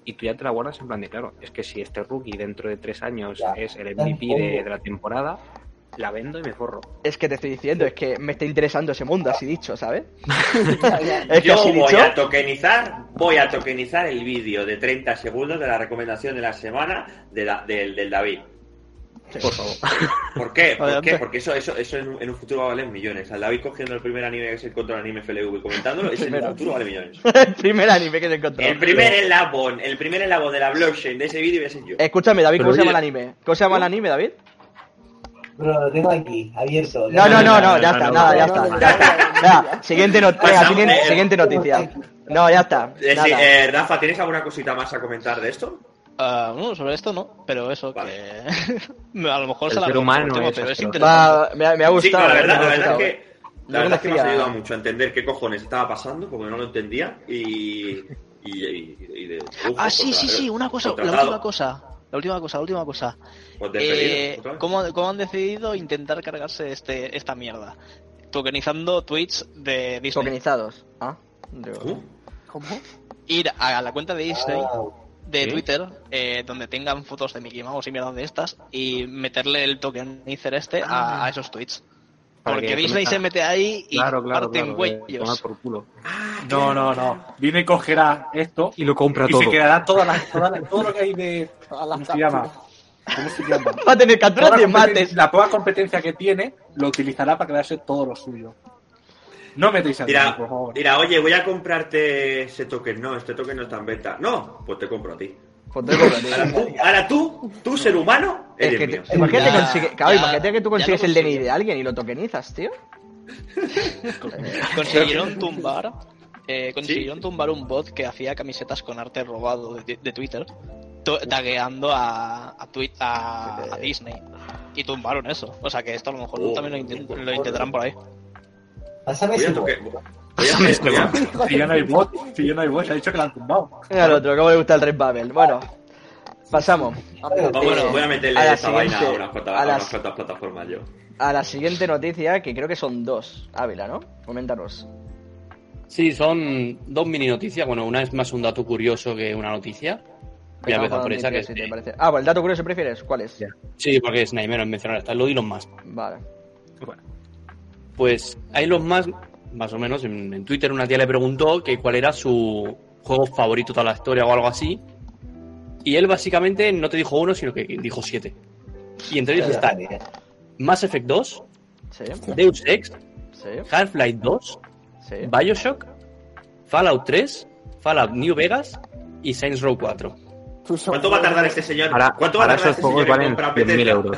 y tú ya te la guardas en plan de, claro, es que si este rookie dentro de tres años Ya, es el MVP de, de la temporada, la vendo y me forro. Es que te estoy diciendo, es que me está interesando ese mundo, así dicho, ¿sabes? es que Yo así voy dicho. a tokenizar, voy a tokenizar el vídeo de 30 segundos de la recomendación de la semana de la- del, del David. Por favor. ¿Por qué? ¿Por qué? Porque eso, eso, eso en, un- en un futuro va a valer millones. Al David cogiendo el primer anime que es el control anime FLV y comentándolo, ese en el Primero. futuro vale millones. el primer anime que se encontró. El primer eslabón, el primer eslabón de la blockchain de ese vídeo voy a ser yo. Escúchame, David, ¿cómo Pero se llama el anime? ¿Cómo se llama el anime, David? Pero lo tengo aquí, abierto. No, no, no, no, ya está, nada, ya está. siguiente, not- venga, Pasamos, siguiente, noticia. No, ya está. Sí, Rafa, ¿tienes alguna cosita más a comentar de esto? Ah, no, sobre esto no, pero eso Vale. que a lo mejor El se la humano último, es pero es interesante. Va, me, ha- me ha Sí, gustado. no, la verdad, la verdad gustado. es que la verdad es que me ha ayudado mucho a entender qué cojones estaba pasando, porque no lo entendía, y, y, y- y de dibujo, Ah, sí, sí, sí, una cosa, la última cosa. La última cosa, la última cosa. pues Eh. ¿cómo, cómo han decidido intentar cargarse este esta mierda? Tokenizando tweets de Disney. Tokenizados. Ah, ¿Cómo? Ir a la cuenta de Disney Ah, de ¿Sí? Twitter, eh, donde tengan fotos de Mickey Mouse y mierdas de estas, y meterle el tokenizer este a, a esos tweets. Porque que Disney se mete ahí y Claro, claro, parte en claro. eh, tomar por culo. No, no, no. Disney cogerá esto Y lo compra y todo. se quedará toda la, toda la- todo lo que hay de. ¿Cómo se llama? ¿Cómo se llama? Va a tener capturas de mates. la poca competencia que tiene lo utilizará para quedarse todo lo suyo. No metéis a Disney, Mira, por favor. mira, oye, voy a comprarte ese token. No, este token no está en venta. No, pues te compro a ti. Ahora tú, ahora tú, tú ser humano, Es eres que, mío. te- imagínate, Ya, consigue- claro, ya, imagínate que tú consigues el DNI de alguien y lo tokenizas, tío. Consiguieron tumbar. eh, consiguieron tumbar un bot que hacía camisetas con arte robado de, de Twitter, tagueando a, a, a Disney. Y tumbaron eso. O sea que esto a lo mejor Oh, también lo, intent- lo intentarán por ahí. Pásame ese bot. voy a- Si ya no hay bot, si ya no hay bot, se ha dicho que la han tumbado. Mira el otro, cómo le gusta el Red Babel. Bueno, pasamos Vamos, Eh, voy a meterle a la esa vaina a unas cuantas, a unas cuantas plataformas yo. a la siguiente noticia, que creo que son dos. Ávila, ¿no? Coméntanos. Sí, son dos mini noticias. Bueno, una es más un dato curioso que una noticia. Voy a empezar por esa, que es... si te parece. Ah, pues el dato curioso prefieres, ¿cuál es? Sí, porque es menos mencionar hasta lo y los más. Vale. Pues hay los más, más o menos, en, en Twitter una tía le preguntó que cuál era su juego favorito de toda la historia o algo así. Y él básicamente no te dijo uno, sino que dijo siete. Y entre ellos están Mass Effect 2, Sí, Deus Ex, sí, Half-Life 2, sí. Bioshock, Fallout 3, Fallout New Vegas y Saints Row 4. Pues son ¿Cuánto va a tardar este señor? Ahora, ¿Cuánto va a tardar esos este juegos señor en valen comprar 100.000 Bethesda? euros.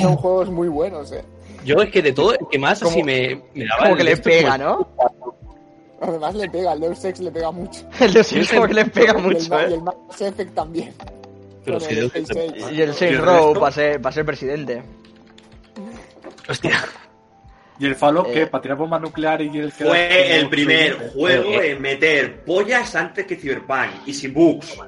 Son juegos muy buenos, eh. Yo es que de todo, el que más así Como- me, me daba. Como el que le pega, pues, ¿no? Además le pega, el Deus Ex le pega mucho. El de Sims como que le pega el, mucho, y ¿eh? el Mass Effect también. Pero si el. Y el ¿Y Saint Row para ser, para ser presidente. Hostia. ¿Y el Fallout Eh, qué? ¿Para tirar bombas nucleares y el que Fue el primer juego Eh, en meter pollas antes que Cyberpunk y sin bugs.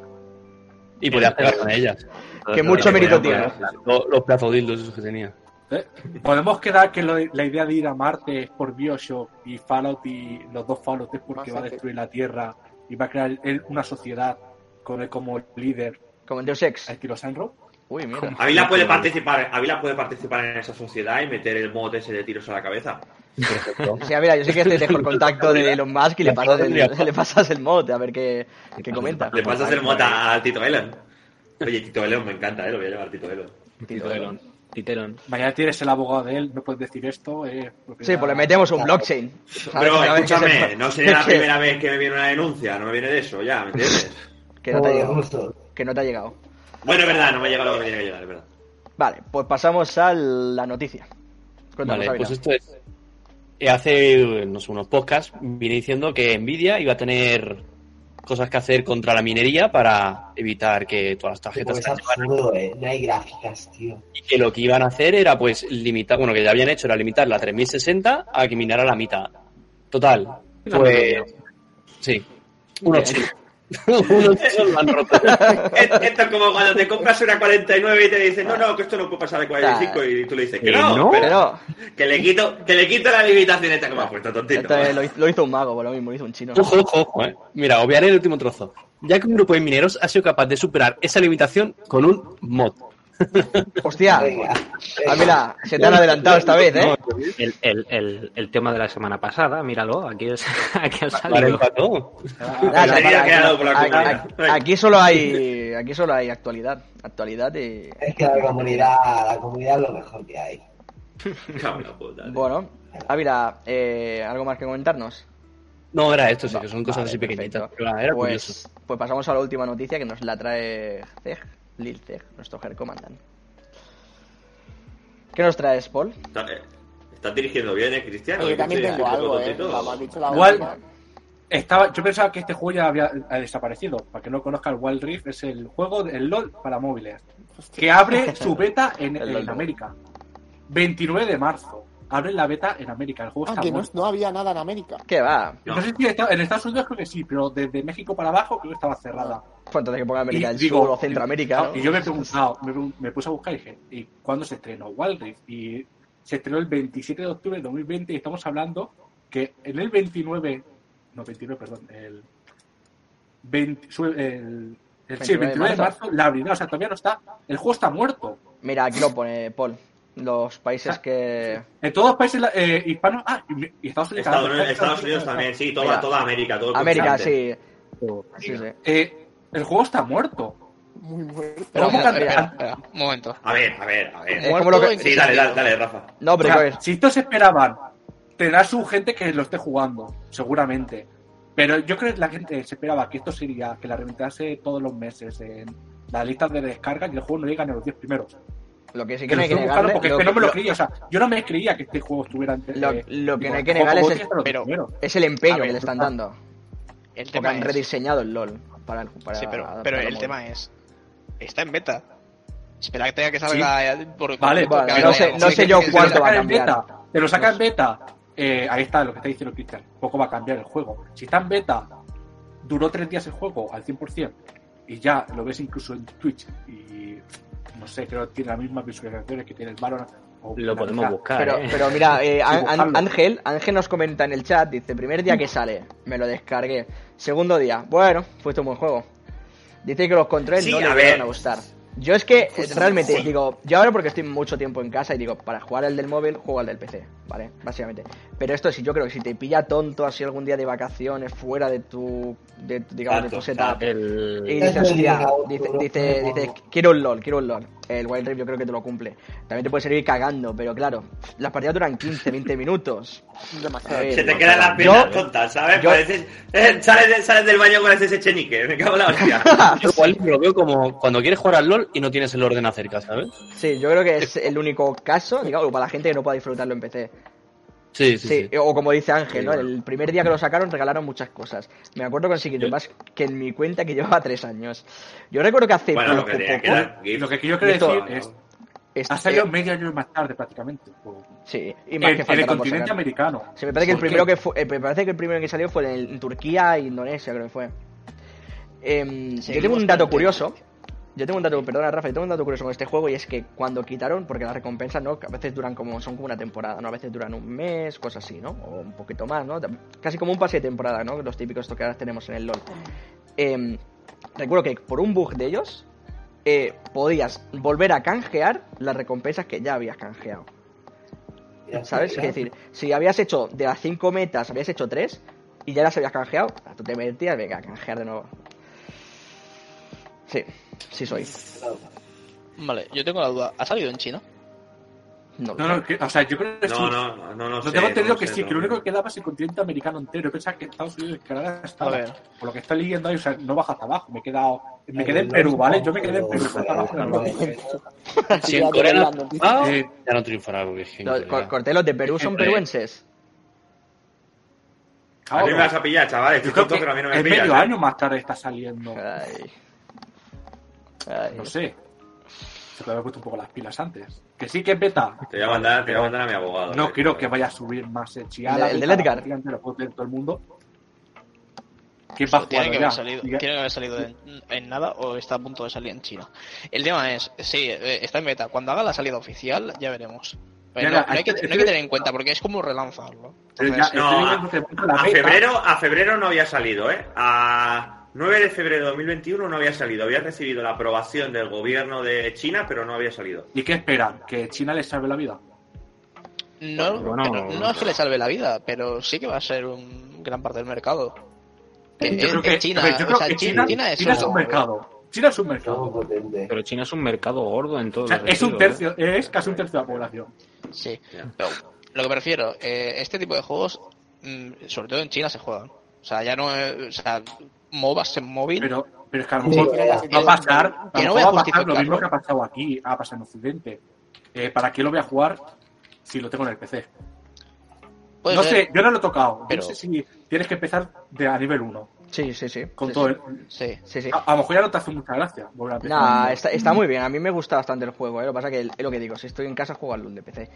Y podías pegar con ellas. Que mucho mérito tiene. Los, los plazodildos esos que tenía. ¿Eh? ¿Podemos quedar que lo la idea de ir a Marte es por Bioshock y Fallout y los dos Fallout es porque va a destruir la Tierra y va a crear él una sociedad con él como líder Como en Deus Ex. a estilo Sunrow? Uy, mira. Avila puede participar, Avila puede participar en esa sociedad y meter el mod ese de tiros a la cabeza. Perfecto. Sí, mira, yo sí que te dejo el contacto de Elon Musk y le pasas el, le pasas el mod a ver qué, qué comenta. Le pasas el mod a, a Tito Elon. Oye, Tito Elon me encanta, ¿eh? Lo voy a llamar Tito Elon. Titelón. Titelón. Mañana tienes el abogado de él, no puedes decir esto. Eh, Sí, pues le metemos un blockchain. Pero escúchame, no sería la primera vez que me viene una denuncia, no me viene de eso, ya, ¿me entiendes? Que no te ha llegado. justo. Que no te ha llegado. Bueno, es verdad, no me llega lo que me tiene que llegar, es verdad. Vale, pues pasamos a la noticia. Cuéntanos, Vale, pues esto es. eh, Hace no sé, unos podcasts vine diciendo que Nvidia iba a tener cosas que hacer contra la minería para evitar que todas las tarjetas Pues absurdo, eh. No hay gráficas, tío. y que lo que iban a hacer era pues limitar, bueno, que ya habían hecho era limitar la 3060 a que minara la mitad. Total, pues sí, unos. unos chinos lo han roto. Es- Esto es como cuando te compras una 49 y te dicen, no, no, que esto no puede pasar de 45 y tú le dices que Que no, no. pero que le quito, que le quito la limitación esta que me ha puesto tontito. esto es- lo, hizo- lo hizo un mago, por lo mismo, lo hizo un chino. Ojo, ojo, ojo, eh. Mira, obviaré el último trozo. Ya que un grupo de mineros ha sido capaz de superar esa limitación con un mod. Hostia, Venga. Ávila, se te han adelantado esta vez, ¿eh? El, el, el, el tema de la semana pasada, míralo, aquí, es, aquí ha salido. La aquí- solo hay, aquí solo hay actualidad, actualidad y Es que la comunidad, la comunidad es lo mejor que hay. Tío. bueno, Ávila, eh, ¿algo más que comentarnos? No, era esto, sí, que son cosas Vale, así pequeñitas. era curioso. pues, pues pasamos a la última noticia que nos la trae Zeg, Lil Zeg, nuestro Her Commandant. ¿Qué nos traes, Paul? Está- eh, Estás dirigiendo bien, ¿eh, Cristiano? Yo también tengo algo, eh. Como dicho la. Estaba, yo pensaba que este juego ya había ha desaparecido. Para que no conozca el Wild Rift, es el juego del LOL para móviles. Que abre su beta en, en. América. 29 de marzo. Abre la beta en América. El juego Ah, está que no, muerto. no había nada en América. ¿Qué va? No. Sé si en Estados Unidos creo que sí, pero desde México para abajo creo que estaba cerrada. Pues entonces que ponga América Y del digo, Sur o Centroamérica, ¿no? Y yo me he preguntado, me, me puse a buscar y dije, ¿y cuándo se estrenó Wild Rift? Y se estrenó el 27 de octubre de 2020 y estamos hablando que en el 29, no 29, perdón, el 20, su- el, el, sí, 29 el de 29 de marzo. marzo la abrirá, o sea, todavía no está, el juego está muerto. Mira, aquí lo pone Paul. Los países que... En todos los países eh, hispanos, ah, y, Estados Unidos. Estados, Unidos también, sí, toda, Mira. toda América, todo el América, sí. Sí, sí. Eh, el juego está muerto. Muy muerto. Pero ¿Cómo mira, que- mira, Espera, un momento. A ver, a ver, a ver. Es como lo que- Muerto, Sí, dale, dale, dale, Rafa. No, pero O sea, si estos esperaban, tendrá su gente que lo esté jugando, seguramente. Pero yo creo que la gente se esperaba que esto sería que la reventase todos los meses en las listas de descarga y el juego no llega ni a los 10 primeros. Lo que sí que Que no hay que negarle... porque lo es que no me lo lo- creía. O sea, yo no me creía que este juego estuviera entre. Lo- lo que digo, no hay que ojo, negar ojo, es el- pero-. Es el empeño ver, que le están dando. El Porque tema han es... rediseñado el LOL para, el- para Sí, pero, pero el tema es... Está en beta. Espera que tenga que salga eh, por... Vale, por- porque no sé- no sí, sé yo cuánto va a cambiar. beta, te lo sacan en beta. eh, ahí está lo que está diciendo Cristian. Poco va a cambiar el juego. Si está en beta, duró tres días el juego al 100% y ya lo ves incluso en Twitch y no sé, creo que tiene las mismas visualizaciones que tiene el Valorant. o Lo podemos mitad. buscar, Pero, ¿eh? pero mira, eh. Ángel, Ángel nos comenta en el chat, dice, primer día que sale, me lo descargué. Segundo día, bueno, fue un buen juego. Dice que los controles Sí, no le ver. a gustar. Yo es que Pues, eh, realmente sí. digo, yo ahora porque estoy mucho tiempo en casa y digo, para jugar al del móvil, juego al del PC, ¿vale? Básicamente. Pero esto sí, yo creo que si te pilla tonto así algún día de vacaciones fuera de tu, de, digamos, de tu setup, El... y dices, es hostia, dice, dice, dice, quiero un LOL, quiero un LOL. El Wild Rift yo creo que te lo cumple. También te puede servir cagando, pero claro, las partidas duran 15, 20 minutos. Demasiado. A ver, Se te no, quedan las piernas tontas, ¿sabes? yo- Pareces- eh, sales, sales del baño con ese chenique, me cago en la hostia. Yo igual lo veo como cuando quieres jugar al LOL, mal y no tienes el orden acerca, ¿sabes? Sí, yo creo que es el único caso, digamos, para la gente que no pueda disfrutarlo en PC. Sí, sí, Sí, sí. o como dice Ángel, Sí, ¿no? El primer día que lo sacaron regalaron muchas cosas. Me acuerdo con Secret más que en mi cuenta que llevaba tres años. Yo recuerdo que hace Bueno, lo poco, que que poco, GIF. Lo que yo quiero Esto- decir es, este- ha salido medio año más tarde prácticamente. el. Sí, y En, más en que el falta por continente sacar. americano. Sí, me parece que el primero que fue, eh, me parece que el primero que salió fue en, en Turquía e Indonesia, creo que fue. Em, yo tengo un dato el curioso. Yo tengo un dato, perdona Rafa, yo tengo un dato curioso con este juego y es que cuando quitaron, porque las recompensas, ¿no? A veces duran como, son como una temporada, ¿no? A veces duran un mes, cosas así, ¿no? O un poquito más, ¿no? Casi como un pase de temporada, ¿no? Los típicos que ahora tenemos en el LOL. Em, recuerdo que por un bug de ellos, eh, podías volver a canjear las recompensas que ya habías canjeado. ¿Sabes? Es decir, si habías hecho de las 5 metas, habías hecho 3 y ya las habías canjeado, tú te metías, venga, a canjear de nuevo. Sí, sí soy. Vale, yo tengo la duda. ¿Ha salido en China? No, No, no, que- o sea, yo creo que sí. No, no, no, no, Lo sé, tengo entendido no que sé, sí, no. que lo único que quedaba es el continente americano entero. Yo pensaba que Estados Unidos y Canadá A estaban. ver. Por lo que estoy leyendo ahí, o sea, no baja hasta abajo. Me he quedado. Me quedé en no, Perú, no, ¿vale? no, Yo me quedé en Perú. no, Si Sí, en ya Corea no Eh, ya no triunfará. Es corté, los de Perú son Eh, peruenses. A mí me vas a pillar, chavales. Estoy tonto, pero a mí no me es pillas. medio ¿eh? año más tarde está saliendo. Ay. Ay. No sé. Se puede haber puesto un poco las pilas antes. Que sí que es beta. Te voy a mandar, te voy a mandar a mi abogado. No eh. quiero que vaya a subir más el Chiala. El de- el del Edgar. Lo puede tener todo el mundo. ¿Quién va Tiene que, haber salido, tiene que haber salido en, en nada o está a punto de salir en China. El tema es, sí, eh, está en beta. Cuando haga la salida oficial, ya veremos. Pero Ya, no, no hay que, este- no hay que tener en cuenta porque es como relanzarlo. Ya, Entonces, estoy No, A febrero, a febrero no había salido, ¿eh? A 9 de febrero de 2021 no había salido. Había recibido la aprobación del gobierno de China, pero no había salido. ¿Y qué esperan? ¿Que China les salve la vida? no, Bueno, pero no es que le salve la vida, pero sí que va a ser un gran parte del mercado. Yo creo que, China, o sea, que es China es solo- un mercado. China es un mercado. potente. Pero China es un mercado gordo en todos O sea, es un ¿eh? tercio, es casi un tercio de la población. Sí, pero lo que me refiero, eh, este tipo de juegos, mm, sobre todo en China, se juegan. O sea, ya no es, o sea, MOBAs en móvil. Pero, pero es que a lo mejor va a pasar, que no mejor voy a va a pasar lo mismo que ha pasado aquí, ha pasado en Occidente. Eh, ¿Para qué lo voy a jugar si lo tengo en el PC? puede no ser, sé, yo no lo he tocado. pero- No sé si tienes que empezar de a nivel 1. Sí, sí, sí. Con sí, todo sí. el- Sí. Sí, sí. a, a lo mejor ya no te hace mucha gracia volver a empezar. Nah, está, está muy bien. A mí me gusta bastante el juego, ¿eh? Lo que pasa que es lo que digo, si estoy en casa juego al LoL de PC.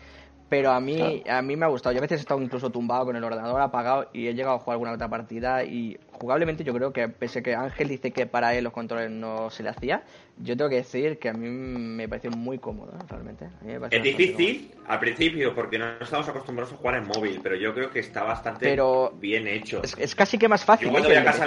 Pero a mí, a mí me ha gustado. Yo a veces he estado incluso tumbado con el ordenador apagado y he llegado a jugar alguna otra partida y jugablemente yo creo que pese a que Ángel dice que para él los controles no se le hacía, yo tengo que decir que a mí me pareció muy cómodo, realmente. A mí me pareció Es difícil al principio porque no estamos acostumbrados a jugar en móvil, pero yo creo que está bastante Pero- bien hecho. cómodo. Es, es casi que más fácil Yo cuando que voy a casa.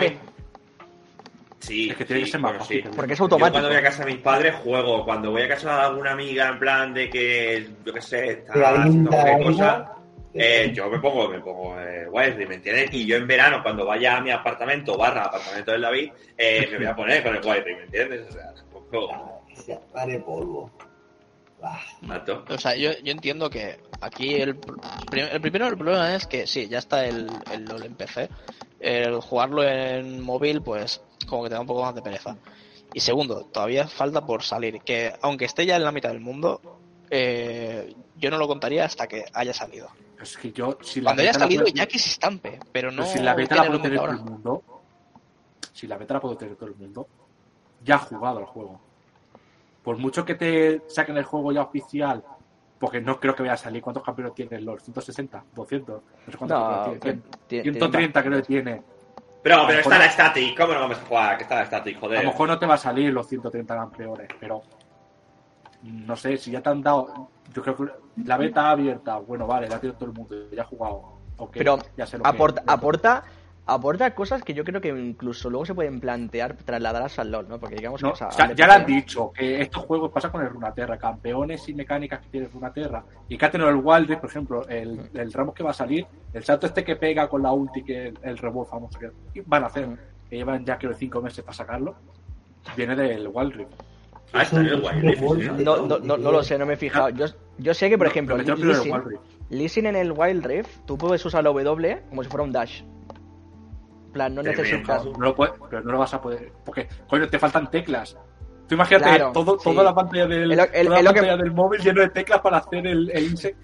Sí, Es que tiene sí, que ser más bueno, fácil. sí. Porque es Yo automático. cuando voy a casa de mis padres juego. Cuando voy a casa de alguna amiga en plan de que, yo qué sé, está haciendo cualquier cosa, eh, yo me pongo, me pongo eh, Wildry, ¿me entiendes? Y yo en verano, cuando vaya a mi apartamento, barra apartamento del David, eh, me voy a poner con el Wildry, ¿me entiendes? O sea, tampoco se pare polvo. Ah, mato. O sea, yo, yo entiendo que aquí el, el primero el problema es que sí, ya está el, el LOL en PC. El jugarlo en móvil, pues como que te da un poco más de pereza. Y segundo, todavía falta por salir. Que aunque esté ya en la mitad del mundo, eh, yo no lo contaría hasta que haya salido. Es que yo, si la Cuando haya salido, puedo- ya que se estampe, pero no. pero si la beta la puede tener ahora. todo el mundo, si la beta la puede tener todo el mundo, ya ha jugado al juego. Por mucho que te saquen el juego ya oficial, porque no creo que vaya a salir. ¿Cuántos campeones tiene el Lord? ¿160? ¿200? No sé cuántos No, campeones tiene- 130 creo que tiene. Pero, A pero está la static, ¿cómo no vamos a jugar? Que está la static, A joder. lo mejor no te va a salir los 130 campeones, pero no sé, si ya te han dado. Yo creo que la beta abierta, bueno, vale, la tiene todo el mundo, ya ha jugado. ok, Pero ya sé lo que- aporta, aporta, cosas que yo creo que incluso luego se pueden plantear trasladarlas al LoL, ¿no? Porque digamos No, que... o sea, o sea, al ya lo han dicho, que estos juegos pasa con el Runaterra, campeones y mecánicas que tiene Runaterra, y que ha tenido el Wild Rift, por ejemplo, el, el Ramos que va a salir, el salto este que pega con la ulti, que el, el robot famoso que van a hacer, que llevan ya creo cinco meses para sacarlo, viene del Wild Rift. Ah, está en el Wild Rift, ¿sí? No, no, no, no lo sé, no me he fijado. Yo, yo sé que, por No, ejemplo. Lee Sin en el Wild Rift, tú puedes usar la W como si fuera un dash. Plan, no Tremendo. necesitas... No lo puede- pero no lo vas a poder, porque, coño, te faltan teclas. Tú imagínate Claro, todo, sí. toda la pantalla del, toda es la que- pantalla del móvil lleno de teclas para hacer el, el insect.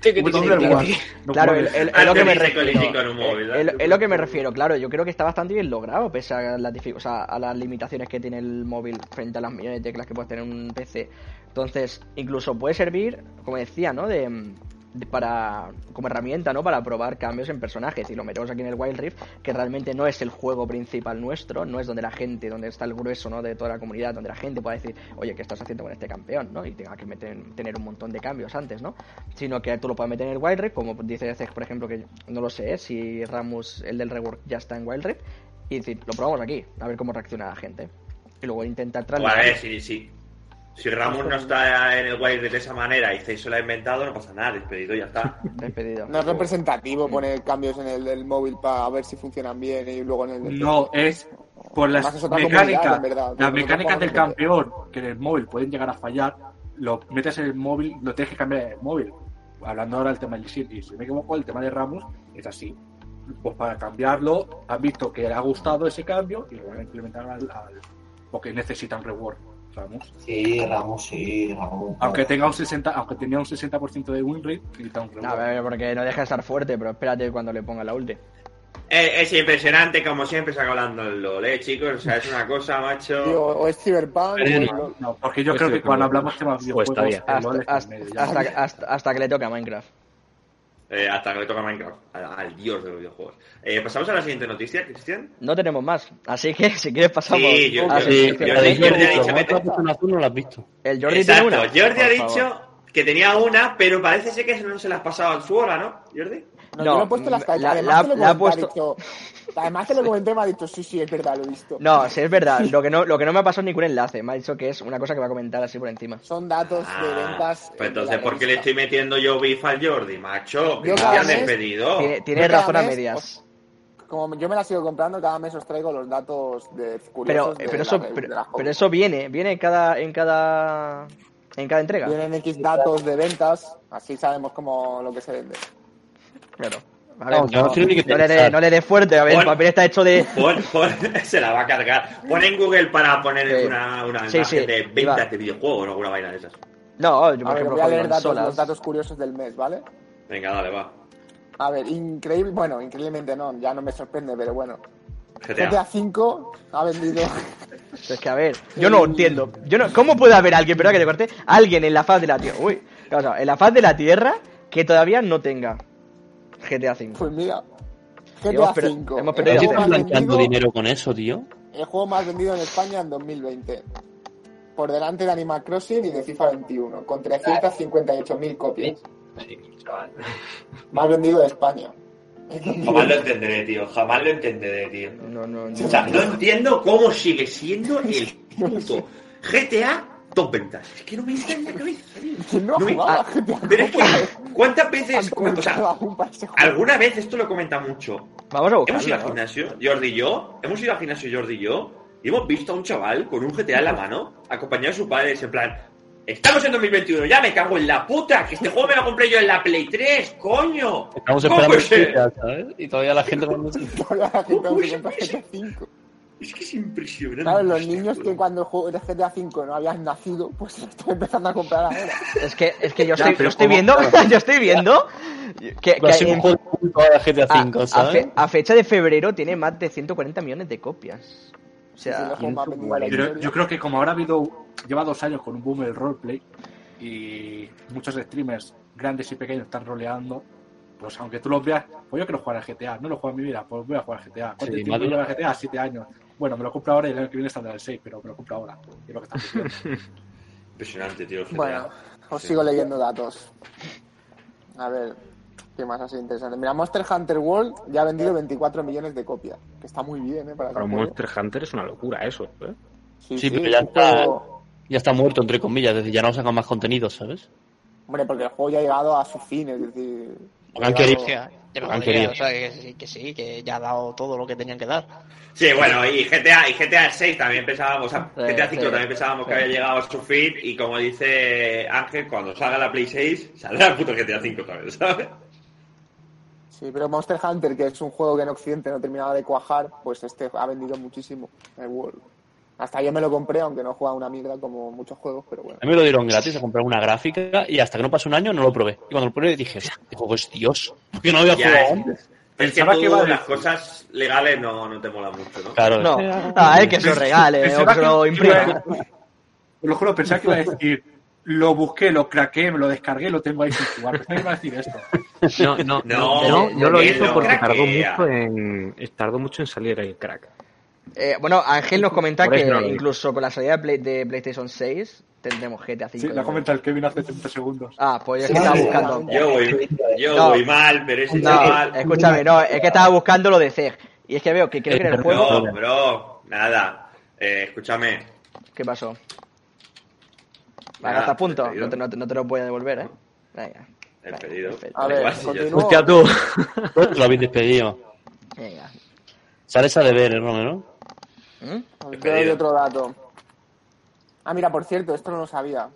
Claro, el- el- es lo que me refiero. Es, ¿eh? es lo que me refiero, claro. Yo creo que está bastante bien logrado, pese a las, dific- o sea, a las limitaciones que tiene el móvil frente a las millones de teclas que puedes tener en un PC. Entonces, incluso puede servir, como decía, ¿no? De- para como herramienta, ¿no? Para probar cambios en personajes. Y lo metemos aquí en el Wild Rift, que realmente no es el juego principal nuestro, no es donde la gente, donde está el grueso, ¿no? De toda la comunidad, donde la gente pueda decir, oye, ¿qué estás haciendo con este campeón, ¿no? Y tenga que meter, tener un montón de cambios antes, ¿no? Sino que tú lo puedes meter en el Wild Rift, como dice Zex, por ejemplo, que no lo sé, si Ramos, el del rework, ya está en Wild Rift, y decir, lo probamos aquí, a ver cómo reacciona la gente. Y luego intentar Bueno, a trasladar. ver, si, Ramos no está en el Wild de esa manera y Zeiss se lo ha inventado, no pasa nada, despedido, ya está. Despedido. No es representativo poner cambios en el del móvil para ver si funcionan bien y luego en el No, es por las mecánicas, verdad. las mecánicas del campeón que en el móvil pueden llegar a fallar, lo metes en el móvil, lo tienes que cambiar en el móvil. Hablando ahora del tema del y si me equivoco, el tema de Ramos es así. Pues para cambiarlo, han visto que le ha gustado ese cambio y lo van a implementar al, al- porque necesitan reward, Ramos. Sí, Ramos, sí, Ramos. Aunque tenga un 60, aunque tenía un 60% de win rate, necesita un. A ver, porque no deja de estar fuerte, pero espérate cuando le ponga la ulti. Es, es impresionante, como siempre, se hablando el LOL, ¿eh, chicos? O sea, es una cosa, macho. Tío, o es Cyberpunk Pero no. No, porque yo Pues creo que cuando hablamos de temas Pues videojuegos, Hasta, está hasta, medio ya. hasta, hasta- hasta que le toque a Minecraft. Eh, hasta que le toca Minecraft, al, al dios de los videojuegos. Eh, Pasamos a la siguiente noticia, Cristian. No tenemos más, así que si quieres pasamos Sí, yo- a Sí, Jordi, no la has visto. El Jordi Exacto, tiene una. Jordi ha dicho que tenía una, pero parece ser que no se la has pasado a su hora, ¿no, Jordi? No, No, yo lo he puesto en las la- cajas. Además, la- te lo comenté, puesto- ha dicho- Además, te lo comenté y me ha dicho, sí, sí, es verdad, lo he visto. No, sí, es verdad. Lo que no, lo que no me ha pasado es ningún enlace. Me ha dicho que es una cosa que va a comentar así por encima. Son datos de Ah, ventas. pues entonces, ¿por qué le estoy metiendo yo bif al Jordi, macho? Que Yo me mes- despedido. Tiene, tiene razón a medias. Como yo me la sigo comprando, cada mes os traigo los datos de Pero, curiosos de pero, la eso, pero, de la pero hobby. eso viene, viene en cada, en cada, en cada entrega. Vienen X datos de ventas, así sabemos cómo lo que se vende. Claro. A ver, No, yo no tiene ni que no le no le dé fuerte, a ver, el papel está hecho de... Pon- pon- se la va a cargar. Pon en Google para poner Sí. una, una Sí, imagen sí, de iba. ventas de videojuegos o alguna vaina de esas. No, yo por A ver, ejemplo voy a leer datos, los datos curiosos del mes, ¿vale? Venga, dale, va. A ver, increíble, bueno, increíblemente no, ya no me sorprende, pero bueno. GTA. GTA V ha vendido Es que a ver, yo no entiendo. Yo no, ¿Cómo puede haber alguien, perdón que te corte, alguien en la faz de la Tierra, uy, en la faz de la Tierra que todavía no tenga GTA V? Pues mira, GTA hemos per- V, hemos perdido ¿Qué juego tiempo. estás más blanqueando vendido, dinero con eso, tío? el juego más vendido en España en 2020. Por delante de Animal Crossing y de FIFA 21, con 358.000 copias. Sí, chaval. Más vendido de España. Jamás lo entenderé, tío. Jamás lo entenderé, tío. No, no, O sea, no entiendo cómo sigue siendo el puto GTA top ventas. Es que no me entra en la cabeza. No No me- jugaba ah, Pero es que, ¿cuántas veces, o sea, alguna vez esto lo comenta mucho? Vamos a Hemos ido al buscarlo. ¿no? gimnasio, Jordi y yo, hemos ido al gimnasio Jordi y yo, y hemos visto a un chaval con un GTA en la mano, acompañado de su padre, en plan, estamos en 2021, ya me cago en la puta, que este juego me lo compré yo en la Play 3, coño. Estamos ¿Cómo esperando ¿sabes? Y todavía la gente la aún se GTA V. Es que es impresionante. Claro, los niños que cuando el juego de GTA V no habían nacido, pues están empezando a comprar ahora. Es que, es que yo Ya, estoy, pero yo estoy viendo, yo estoy viendo que, a que ser un juego de GTA a, V, a a fecha de febrero tiene más de 140 millones de copias. O Sí, sí, sea, Pero yo creo que como ahora ha habido, lleva dos años con un boom el roleplay y muchos streamers grandes y pequeños están roleando, pues aunque tú los veas, pues yo quiero jugar al GTA, no lo juego en mi vida, pues voy a jugar al GTA. ¿Cuánto Sí, tiempo lleva GTA? Siete años. Bueno, me lo compro ahora y el año que viene está en el 6, pero me lo compro ahora. Es lo que. Impresionante, tío. Bueno, os Sí. sigo leyendo datos. A ver, ¿qué más así interesante? Mira, Monster Hunter World ya ha vendido 24 millones de copias, que está muy bien, ¿eh? Para juego. Monster Hunter es una locura eso, ¿eh? Sí, pero ya está- juego- Ya está muerto, entre comillas, es decir, ya no sacan más contenido, ¿sabes? Hombre, porque el juego ya ha llegado a su fin, es decir... Porque han ha querido. me Han querido. o sea, que, sí, que sí, que ya ha dado todo lo que tenían que dar. Sí, bueno, y GTA, y GTA 6 también pensábamos, o sea, Sí, GTA 5 sí, también pensábamos que sí. había llegado a su fin y como dice Ángel, cuando salga la Play 6, saldrá el puto GTA 5 también, ¿sabes? Sí, pero Monster Hunter, que es un juego que en Occidente no terminaba de cuajar, pues este ha vendido muchísimo, el World. Hasta yo me lo compré, aunque no juega una mierda como muchos juegos, pero bueno. A mí me lo dieron gratis a comprar una gráfica y hasta que no pasó un año no lo probé. Y cuando lo probé dije, este juego es Dios. Porque no había Ya, jugado es- antes. Es que Pensaba tú que iba a las cosas legales no, no te molan mucho, ¿no? Claro. No, ah, es que se lo regale o que lo que- imprima. Te lo juro, pensaba que iba a decir, lo busqué, lo craqué, me lo descargué lo tengo ahí sin jugar. Pensaba que iba a decir esto. No, no, No, no, no lo no porque tardó mucho en tardó mucho en salir el crack. Eh, bueno, Ángel nos comenta que no incluso con la salida de, Play- de PlayStation 6 tendremos GTA 5. Sí, la ha comentado el Kevin hace 30 segundos. Ah, pues es Sí, que estaba buscando. Yo voy, yo No. voy mal, pero ese No, chaval... escúchame, no, es que estaba buscando lo de CEG. Y es que veo que creo que en el juego. No, bro, nada. Eh, escúchame. ¿Qué pasó? Vale, hasta a punto. No te, no, te, no te lo voy a devolver, ¿eh? Venga. El pedido. A ver. Hostia, tú. Lo habéis despedido. Venga. Sales a deber, ¿eh, Romero? ¿Mm? Os El doy otro dato. Ah, mira, por cierto, esto no lo sabía.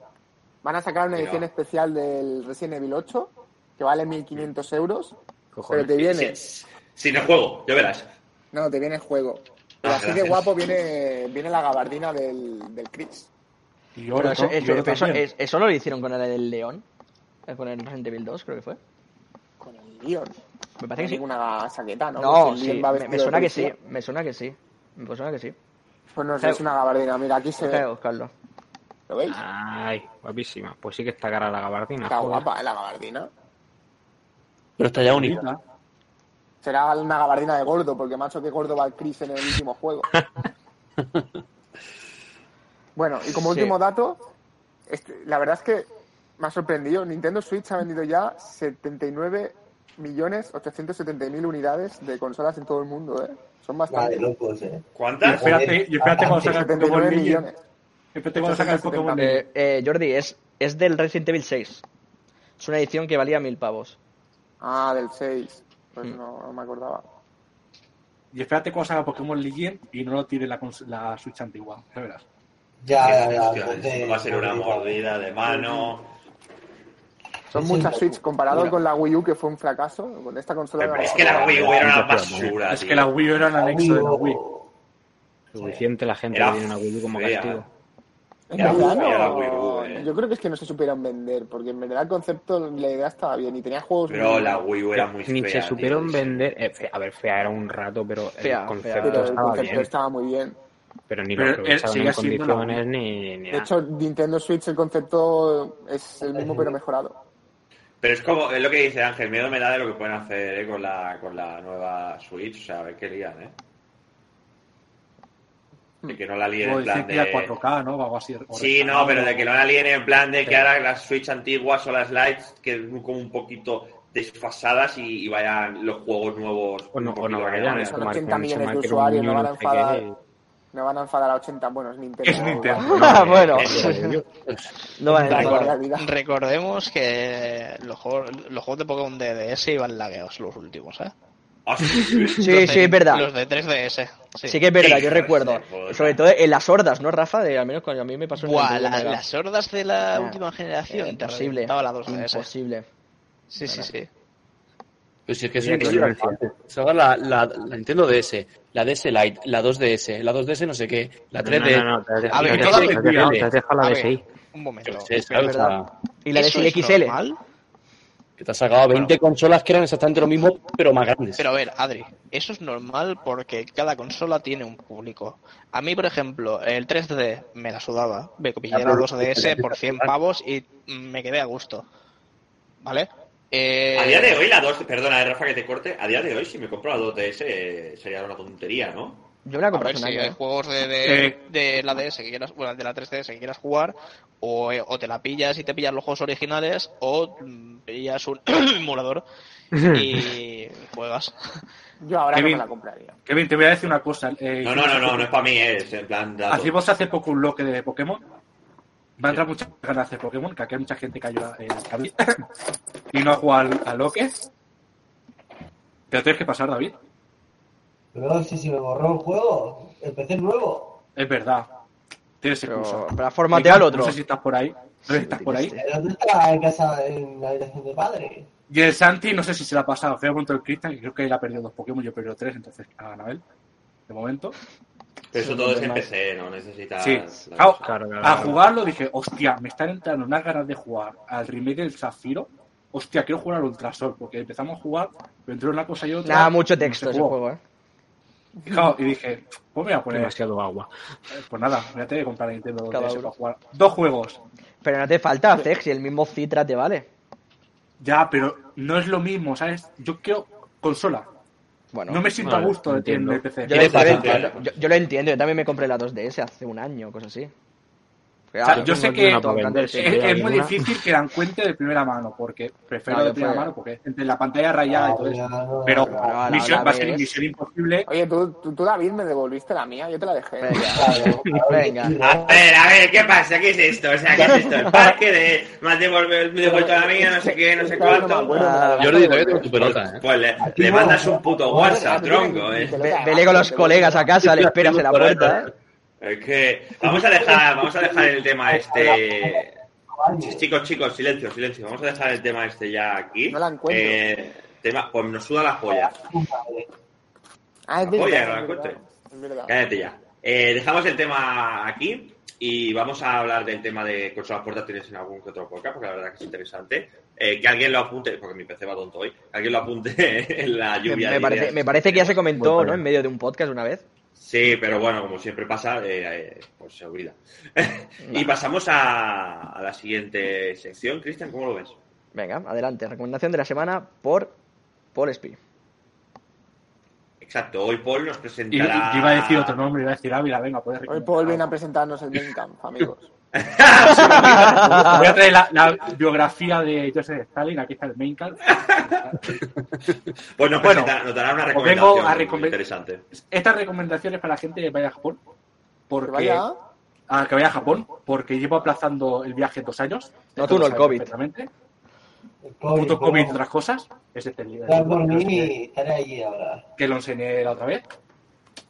Van a sacar una edición especial del Resident Evil 8 que vale 1500 euros, Cojones. pero te viene. Si, si no juego, ya verás. No, te viene el juego. Pero Ah, así de gracias. guapo viene, viene la gabardina del, del Chris. Y Pero oro, eso, lo hicieron con el del León. Eh, Con el Resident Evil 2, creo que fue. Con el Leon. Me No parece que sí. ninguna saqueta, ¿no? El sí. Me, de suena que sí. Me suena que sí. Me suena que sí. Pues no sé, es una gabardina. Mira, aquí se ve. buscarlo. ¿Lo veis? Ay, guapísima. Pues sí que está cara la gabardina. Está joder. guapa, ¿eh? La gabardina. Pero está ya única. Será una gabardina de gordo, porque macho, que gordo va el Chris en el último juego. bueno, y como Sí. último dato, este- la verdad es que me ha sorprendido. Nintendo Switch ha vendido ya 79 millones 870 mil unidades de consolas en todo el mundo, ¿eh? Son Vale, bastantes. locos, eh. Y ¿Cuántas? espérate, y espérate cuando saca el 79 Pokémon Legend. millones. Espérate cuando saca el Pokémon 870. Legend. Eh, eh, Jordi, es, es del Resident Evil 6. Es una edición que valía mil pavos. Ah, del 6. Pues Mm. no, no me acordaba. Y espérate cuando saca Pokémon Legend y no lo tire la, la Switch antigua. Ya verás. Ya, ya, ya. Esto va a ser una mordida de mano. Son Es muchas un- Switch comparado Mira. con la Wii U, que fue un fracaso. Con esta consola. Pero es que la Wii U era una basura, Es tío. que la Wii U era el anexo de la. Wii. Suficiente la gente que tiene una Wii U como fea. castigo. En verdad, la no. Wii U, eh. Yo creo que es que no se supieron vender, porque en verdad el concepto, la idea estaba bien y tenía juegos. Pero muy- la Wii U era muy Ni fea. se supieron tío. vender. eh, fea- a ver, fea era un rato, pero Fea, el concepto fea. Pero el estaba concepto bien. estaba muy bien. Pero ni Pero lo sigue en condiciones ni, ni De nada. hecho, Nintendo Switch, el concepto es el mismo, pero mejorado. Pero es como, es lo que dice Ángel, miedo me da de lo que pueden hacer eh, con, la, con la nueva Switch, o sea, a ver qué lían, ¿eh? De que no la líen en plan de... 4K, ¿no? Algo así. Sí, no, pero de que no la líen en plan de que ahora las Switch antiguas o las Lights que es como un poquito desfasadas y, y vayan los juegos nuevos. O no, o no poquito vayan, a es Son como 80 Arkham, millones de Schumacher, usuarios, un no van a niño, sé enfadar. Me van a enfadar a 80, bueno, es Nintendo. Es Nintendo. igual. bueno, Eh, no va a realidad. Recordemos que los juegos, los juegos de Pokémon de DS iban lagueados los últimos, ¿eh? Ah, sí, Sí, es verdad. Los de 3DS. Sí. Sí que es verdad, yo recuerdo. Sobre todo en las hordas, ¿no, Rafa? De, al menos cuando a mí me pasó Buah, la- las hordas de la Ah, última generación. Imposible. la 2DS. Imposible. Sí, sí, sí. Pues si es que es una la, la, la Nintendo DS, la DS Lite, la 2DS, la 2DS no sé qué, la 3D. No, no, no, te has A ver, te te dejado la DSI. un momento. Yo qué sé, Es ¿sabes? O sea, verdad. Y la de ¿Eso es XL. normal? que te has sacado 20 consolas que eran exactamente lo mismo, pero más grandes. Pero a ver, Adri, eso es normal porque cada consola tiene un público. A mí, por ejemplo, el 3D me la sudaba. Me pillé la pero- 2DS por 100 pavos y me quedé a gusto. ¿Vale? Eh, A día de hoy la 2, perdona, eh, Rafa que te corte, a día de hoy si me compro la 2DS eh, sería una tontería, ¿no? Yo me la A compré si hay juegos de, de, de la DS que quieras, bueno, de la 3DS que quieras jugar, o, eh, o te la pillas y te pillas los juegos originales, o mm, pillas un emulador y juegas. Yo ahora Kevin. no me la compraría. Kevin, te voy a decir una cosa. eh, No, no, no, no, no es para mí, es en plan... dato. Hacemos hace poco un bloque de Pokémon. Va a entrar muchas ganas de hacer Pokémon, que aquí hay mucha gente que ayuda el cable. y no ha jugado al, al Loque. Pero tienes que pasar, David. Pero si se me borró el juego, empecé nuevo. Es verdad. Tienes excusa. pero al otro. No sé si estás por ahí. No sé si estás por ahí. ¿Pero ¿Dónde está en casa, en la habitación de padre? Y el Santi, no sé si se la ha pasado. Fue a punto el Cristian, que creo que él ha perdido dos Pokémon, yo he perdido tres, entonces ha ganado él. De momento. Pero eso todo es en PC, no necesitas. Sí, la claro. Claro, claro, a jugarlo dije, hostia, me están entrando unas ganas de jugar al remake del Zafiro. Hostia, quiero jugar al Ultrasol, porque empezamos a jugar, pero entre una cosa y otra. Nada, mucho texto ese juego, ¿eh? Claro, y dije, pues me voy a poner. Demasiado agua. Pues nada, voy a tener que comprar Nintendo para jugar. Dos juegos. Pero no te falta Zex si el mismo Citra te vale. Ya, pero no es lo mismo, ¿sabes? Yo quiero consola. Bueno, no me siento vale, a gusto en entiendo. el PC. yo, yo, yo lo entiendo, yo también me compré la 2DS hace un año, cosas así. O sea, yo sé que Es, muy difícil que dan cuenta de primera mano, porque prefiero de primera mano, porque entre la pantalla rayada y todo eso. Ah, Pero la- misión, la va a ser misión imposible. Oye, tú, tú, tú, David, me devolviste la mía, yo te la dejé. Venga, venga. A ver, a ver, ¿qué pasa? ¿Qué es esto? O sea, ¿qué es esto? El parque de me has devuelto, me he devuelto la mía, no sé qué, no sé cuánto. Ah, Jordi, todavía tengo tu pelota, ¿eh? Pues le, le mandas un puto WhatsApp, tronco, eh. Ve- Vele con los colegas a casa, le esperas en la puerta, ¿eh? Es que vamos a dejar, vamos a dejar el tema este. Chicos, chicos, silencio, silencio. Vamos a dejar el tema este ya aquí. No la encuentro. Eh, tema, pues nos suda la polla. Ah, es verdad, no la. Es verdad. Cállate ya. Eh, dejamos el tema aquí y vamos a hablar del tema de consolas portátiles en algún que otro podcast, porque la verdad que es interesante. Eh, que alguien lo apunte, porque mi PC va tonto hoy, que alguien lo apunte en la Me, lluvia. me de parece, me parece que ya se comentó, ¿no? En medio de un podcast una vez. Sí, pero bueno, como siempre pasa, eh, eh, pues se olvida. y pasamos a, a la siguiente sección. Cristian, ¿cómo lo ves? Venga, adelante. Recomendación de la semana por Paul Spee. Exacto, hoy Paul nos Y, y presentará... iba a decir otro nombre, iba a decir Ávila, venga, puedes Hoy Paul viene a presentarnos el Main Camp, amigos. Voy a traer la, la biografía de Joseph Stalin, aquí está el main card. Pues nos, Bueno, nos dará una recomendación a recomend- interesante. Estas recomendaciones para la gente que vaya a Japón. Que Porque, vaya. a que vaya a Japón, porque llevo aplazando el viaje dos años. No, tú no, el COVID. Puto COVID y otras cosas. Es este ahora. que lo enseñé la otra vez.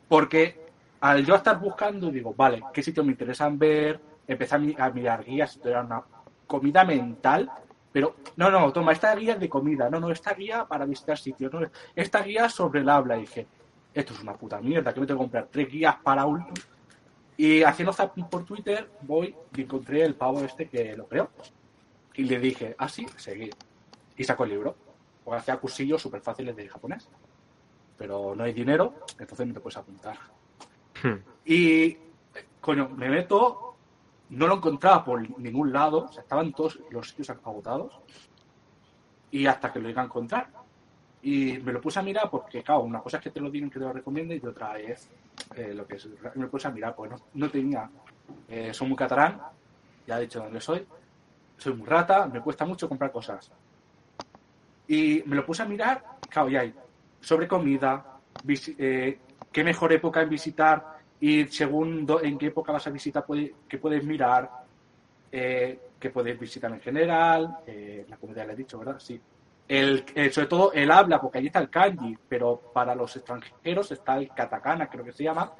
Porque al yo estar buscando, digo, vale, ¿qué sitios me interesan ver? Empecé a, mi- a mirar guías, esto era una comida mental, pero no, no, toma, esta guía es de comida, no, no, esta guía para visitar sitios, no, esta guía sobre el habla. Y dije, esto es una puta mierda, que me tengo que comprar tres guías para un... Y haciendo zapping por Twitter, voy y encontré el pavo este que lo creó. Y le dije, ah, sí, seguir. Y sacó el libro. Porque hacía cursillos súper fáciles de japonés pero no hay dinero, entonces no te puedes apuntar. Hmm. Y, coño, me meto, no lo encontraba por ningún lado, o estaban todos los sitios agotados, y hasta que lo iba a encontrar. Y me lo puse a mirar porque, claro, una cosa es que te lo digan que te lo recomienden y otra es eh, lo que es. Me lo puse a mirar, pues no, no tenía. Eh, soy muy catalán, ya he dicho dónde soy, soy muy rata, me cuesta mucho comprar cosas. Y me lo puse a mirar, claro, y hay sobre comida, eh, qué mejor época en visitar y según en qué época vas a visitar, puede, qué puedes mirar, eh, qué puedes visitar en general, eh, la comida ya le he dicho, ¿verdad? Sí. El, eh, sobre todo el habla, porque allí está el kanji, pero para los extranjeros está el katakana, creo que se llama,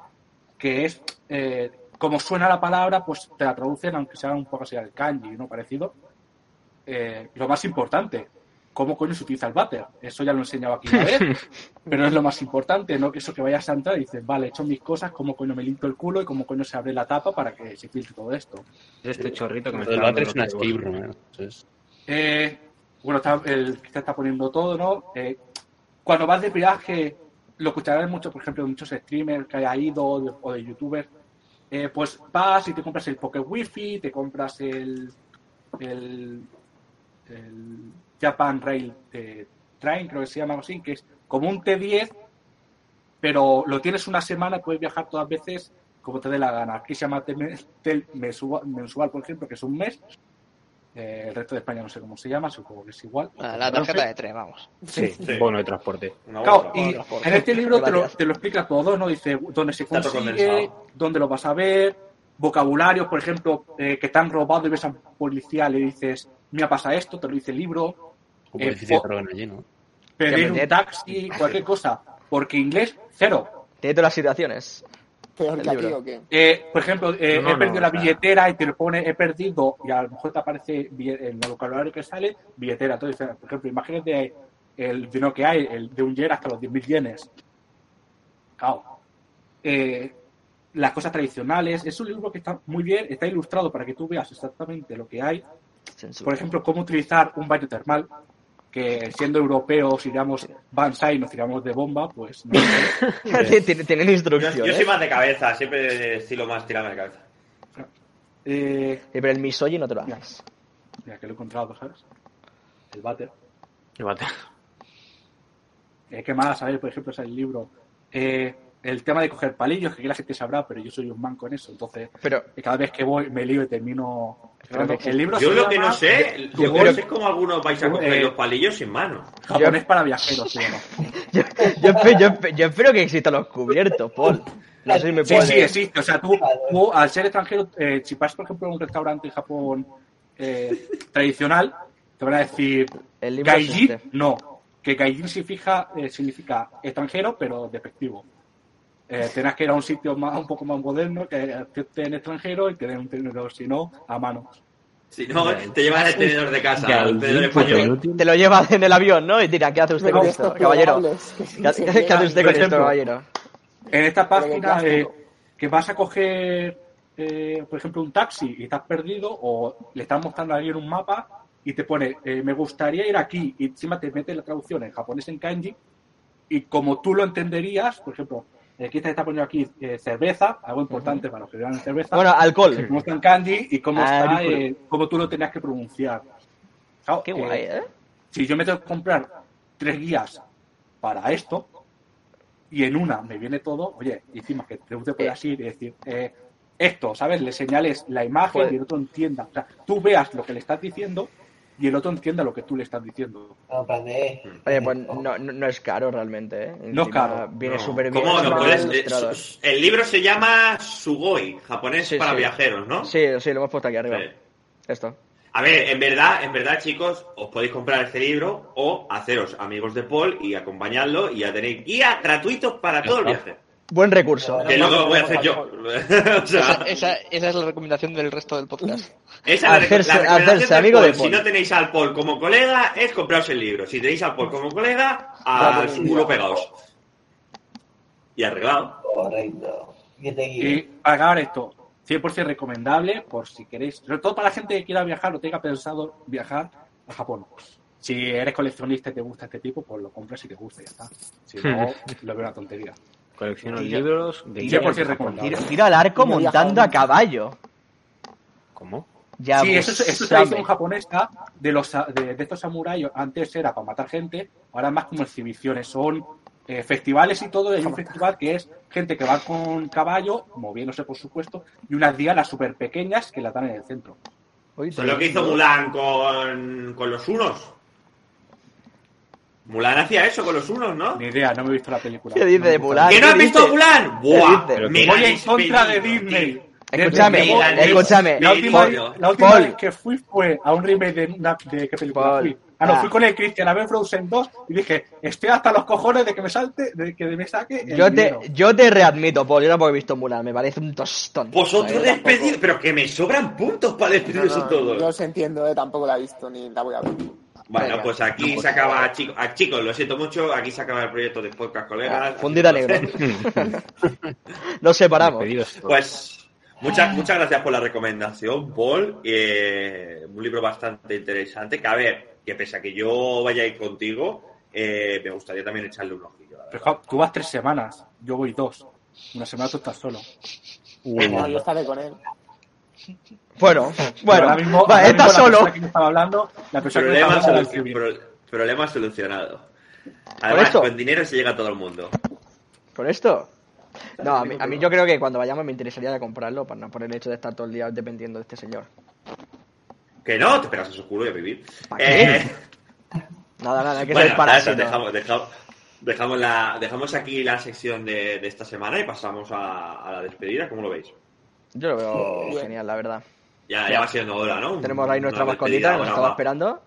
que es, eh, como suena la palabra, pues te la traducen, aunque sea un poco así al kanji, ¿no? Parecido. Eh, lo más importante, cómo coño se utiliza el váter. Eso ya lo he enseñado aquí una vez, pero es lo más importante, ¿no? Que eso que vayas a entrar y dices, vale, he hecho mis cosas, cómo coño me limpio el culo y cómo coño se abre la tapa para que se filtre todo esto. Es este chorrito que me está váter dando es una escape room, ¿eh? Eh, bueno, está, el que está poniendo todo, ¿no? Eh, cuando vas de viaje, lo escucharás mucho, por ejemplo, de muchos streamers que haya ido o de, o de youtubers. eh, pues vas y te compras el Pocket Wi-Fi, te compras el, el, el Japan Rail eh, Train, creo que se llama así, que es como un T10, pero lo tienes una semana, puedes viajar todas veces como te dé la gana. Aquí se llama tel- tel- mensual, por ejemplo, que es un mes. Eh, el resto de España no sé cómo se llama, supongo que es igual. La, la tarjeta de tren, vamos. Sí. Sí. Bono de transporte. Claro, y transporte. en este libro te lo, te lo explica todo, ¿no? Dice dónde se consigue, dónde lo vas a ver, vocabularios, por ejemplo, eh, que te han robado y ves a un policía, le dices, me pasa esto, te lo dice el libro, Como Eh, droga allí, ¿no? pedir un taxi, cualquier cosa, porque inglés, cero. Tiene todas las situaciones. Peor que aquí libro. o qué. Eh, por ejemplo, eh, No, he perdido la billetera y te lo pone he perdido y a lo mejor te aparece en el vocabulario que sale billetera. Entonces, por ejemplo, imagínate el dinero que hay, el de un yen hasta los 10.000 yenes. Claro. Eh, las cosas tradicionales. Es un libro que está muy bien, está ilustrado para que tú veas exactamente lo que hay. Censura. Por ejemplo, cómo utilizar un baño termal, que siendo europeos, si digamos Banzai, nos tiramos de bomba, pues no sé. Tienen, Yo, instrucciones. yo soy más de cabeza, siempre estilo más tirado de cabeza. Eh, Sí, pero el misogi no te lo haces. mira, que lo he encontrado, ¿sabes? El váter. Llévate. Eh, ¿Qué más? A ver, por ejemplo, es el libro. Eh, el tema de coger palillos, que aquí la gente sabrá, pero yo soy un manco en eso. Entonces, Pero, cada vez que voy me lío y termino. El libro Yo lo que no sé, yo sé cómo algunos vais a coger Eh, los palillos sin mano. Japonés para viajeros, llama. yo, yo, espe- yo espe- yo espero que existan los cubiertos, Paul. No sé si me Sí, sí, existe. O sea, tú, tú, al ser extranjero, eh, si vas, por ejemplo, a un restaurante en Japón eh, tradicional, te van a decir El libro gaijin, no. Que gaijin significa, eh, significa extranjero, pero despectivo. Eh, tendrás que ir a un sitio más, un poco más moderno, que acepten extranjero y que den un tenedor, si no, a mano. Si no, te llevas el tenedor de casa, Ya, el tenedor español. Te lo llevas en el avión, ¿no? Y tira, ¿qué hace usted con esto, caballero? ¿Qué hace, usted con esto, caballero? En esta página, eh, que vas a coger, eh, por ejemplo, un taxi y estás perdido, o le estás mostrando a alguien un mapa y te pone, eh, me gustaría ir aquí, y encima te mete la traducción en japonés en kanji, y como tú lo entenderías, por ejemplo, aquí te está poniendo aquí eh, cerveza, algo importante para los que vean cerveza, Bueno, alcohol. cómo está en kanji y cómo está, Alcohol. eh, cómo tú lo tenías que pronunciar. Claro, Qué eh, guay, ¿eh? si yo me tengo que comprar tres guías para esto y en una me viene todo, oye, encima que te puedas ir y decir, eh, esto, ¿sabes? Le señales la imagen Pues- y el otro entienda. O sea, tú veas lo que le estás diciendo y el otro entienda lo que tú le estás diciendo. No, Oye, pues no, no, no es caro realmente, ¿eh? No es caro. Viene No. súper bien. ¿Cómo no súper puedes? bien eh, el libro se llama Sugoi, japonés Sí, para sí. viajeros, ¿no? Sí, sí, lo hemos puesto aquí arriba. Sí. Esto. A ver, en verdad, en verdad, chicos, os podéis comprar este libro o haceros amigos de Paul y acompañarlo y ya tenéis guía gratuitos para todo el viaje. Buen recurso. Que que voy a hacer yo. o Esa, sea, esa, esa es la recomendación del resto del podcast. esa es la, Hacerse- la recomendación hacerse del amigo de Paul. Si no tenéis al Paul como colega, es compraros el libro. Si tenéis al Paul como colega, a su culo pegados. Y arreglado. Correcto. Y pagar esto, 100% recomendable por si queréis, sobre todo para la gente que quiera viajar o tenga pensado viajar a Japón. Si eres coleccionista y te gusta este tipo, pues lo compras si te gusta y ya está. Si no, lo veo una tontería. Colecciono Tiro- libros de tiro por. Tiro, tiro al arco montando a caballo. ¿Cómo? Ya, sí, pues, eso, es- eso es tradición japonesa de los de, de estos samuráis. Antes era para matar gente, ahora más como exhibiciones. Son eh, festivales y todo. Hay un festival que es gente que va con caballo, moviéndose por supuesto, y unas dianas súper pequeñas que las dan en el centro. Eso es lo que hizo Mulan con, con los unos. Mulan hacía eso con los unos, ¿no? Ni idea, no me he visto la película. ¿Qué No de. Mulan? ¿Que no has ¿Qué visto? Mulan? ¿Qué ¡Buah! dice? Me Voy en contra de Disney. Escúchame, escúchame. La última, despedido. la última Paul. vez que fui fue a un remake de, una, de qué película Paul. fui. Ah, no, Ah. fui con el Christian a ver Frozen 2 y dije, estoy hasta los cojones de que me salte, de que me saque el Yo te, yo te readmito, Paul. Yo tampoco he visto Mulan. Me parece un tostón. Vosotros despedidos, pero que me sobran puntos para despediros No, no, todos. Yo os entiendo, eh, tampoco la he visto ni la voy a ver. Bueno, Venga. pues aquí se acaba, chicos, ah, chicos, lo siento mucho, aquí se acaba el proyecto de podcast colegas. Ah, fundida negro. Nos separamos. Pues muchas, muchas gracias por la recomendación, Paul. Eh, un libro bastante interesante. Que a ver, que pese a que yo vaya a ir contigo, eh, me gustaría también echarle un ojillo. Pero, tú vas tres semanas, yo voy dos. Una semana tú estás solo. No, yo estaré con él. Bueno, bueno. ahora mismo, va, ahora está mismo solo. persona que me estaba hablando, la persona que me Problema, estaba hablando solu- era el pro- problema solucionado. Además, con dinero se llega a todo el mundo. ¿Por esto? No, a mí, a mí yo creo que cuando vayamos me interesaría de comprarlo, para no por el hecho de estar todo el día dependiendo de este señor. Que no, te pegas a su culo y a vivir. ¿Para qué? Eh, Nada, nada, hay que bueno, nada, eso, dejamos, dejamos, la, dejamos aquí la sección de, de esta semana y pasamos a, a la despedida. ¿Cómo lo veis? Yo lo veo Bien. genial, la verdad. Ya, va siendo hora, ¿no? Tenemos ahí nuestra mascotita que nos estaba esperando.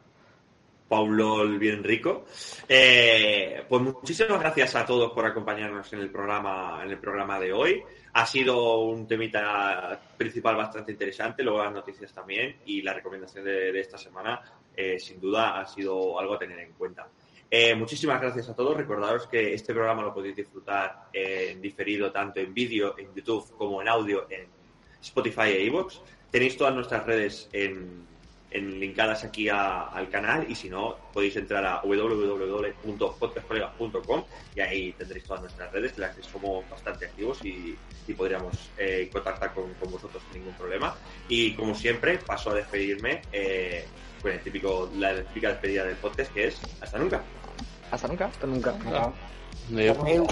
Paulo el bien rico. Eh, pues muchísimas gracias a todos por acompañarnos en el programa, en el programa de hoy. Ha sido un temita principal bastante interesante, luego las noticias también y la recomendación de, de esta semana, eh, sin duda, ha sido algo a tener en cuenta. Eh, muchísimas gracias a todos. Recordaros que este programa lo podéis disfrutar en diferido tanto en vídeo en YouTube como en audio en Spotify e iVoox. Tenéis todas nuestras redes en, en linkadas aquí a- al canal y si no podéis entrar a www.podcastcolegas.com y ahí tendréis todas nuestras redes que las que somos bastante activos y, y podríamos eh, contactar con, con vosotros sin ningún problema y como siempre paso a despedirme eh, con el típico, la típica despedida del podcast que es hasta nunca Hasta nunca. Hasta nunca. Adiós. Eu.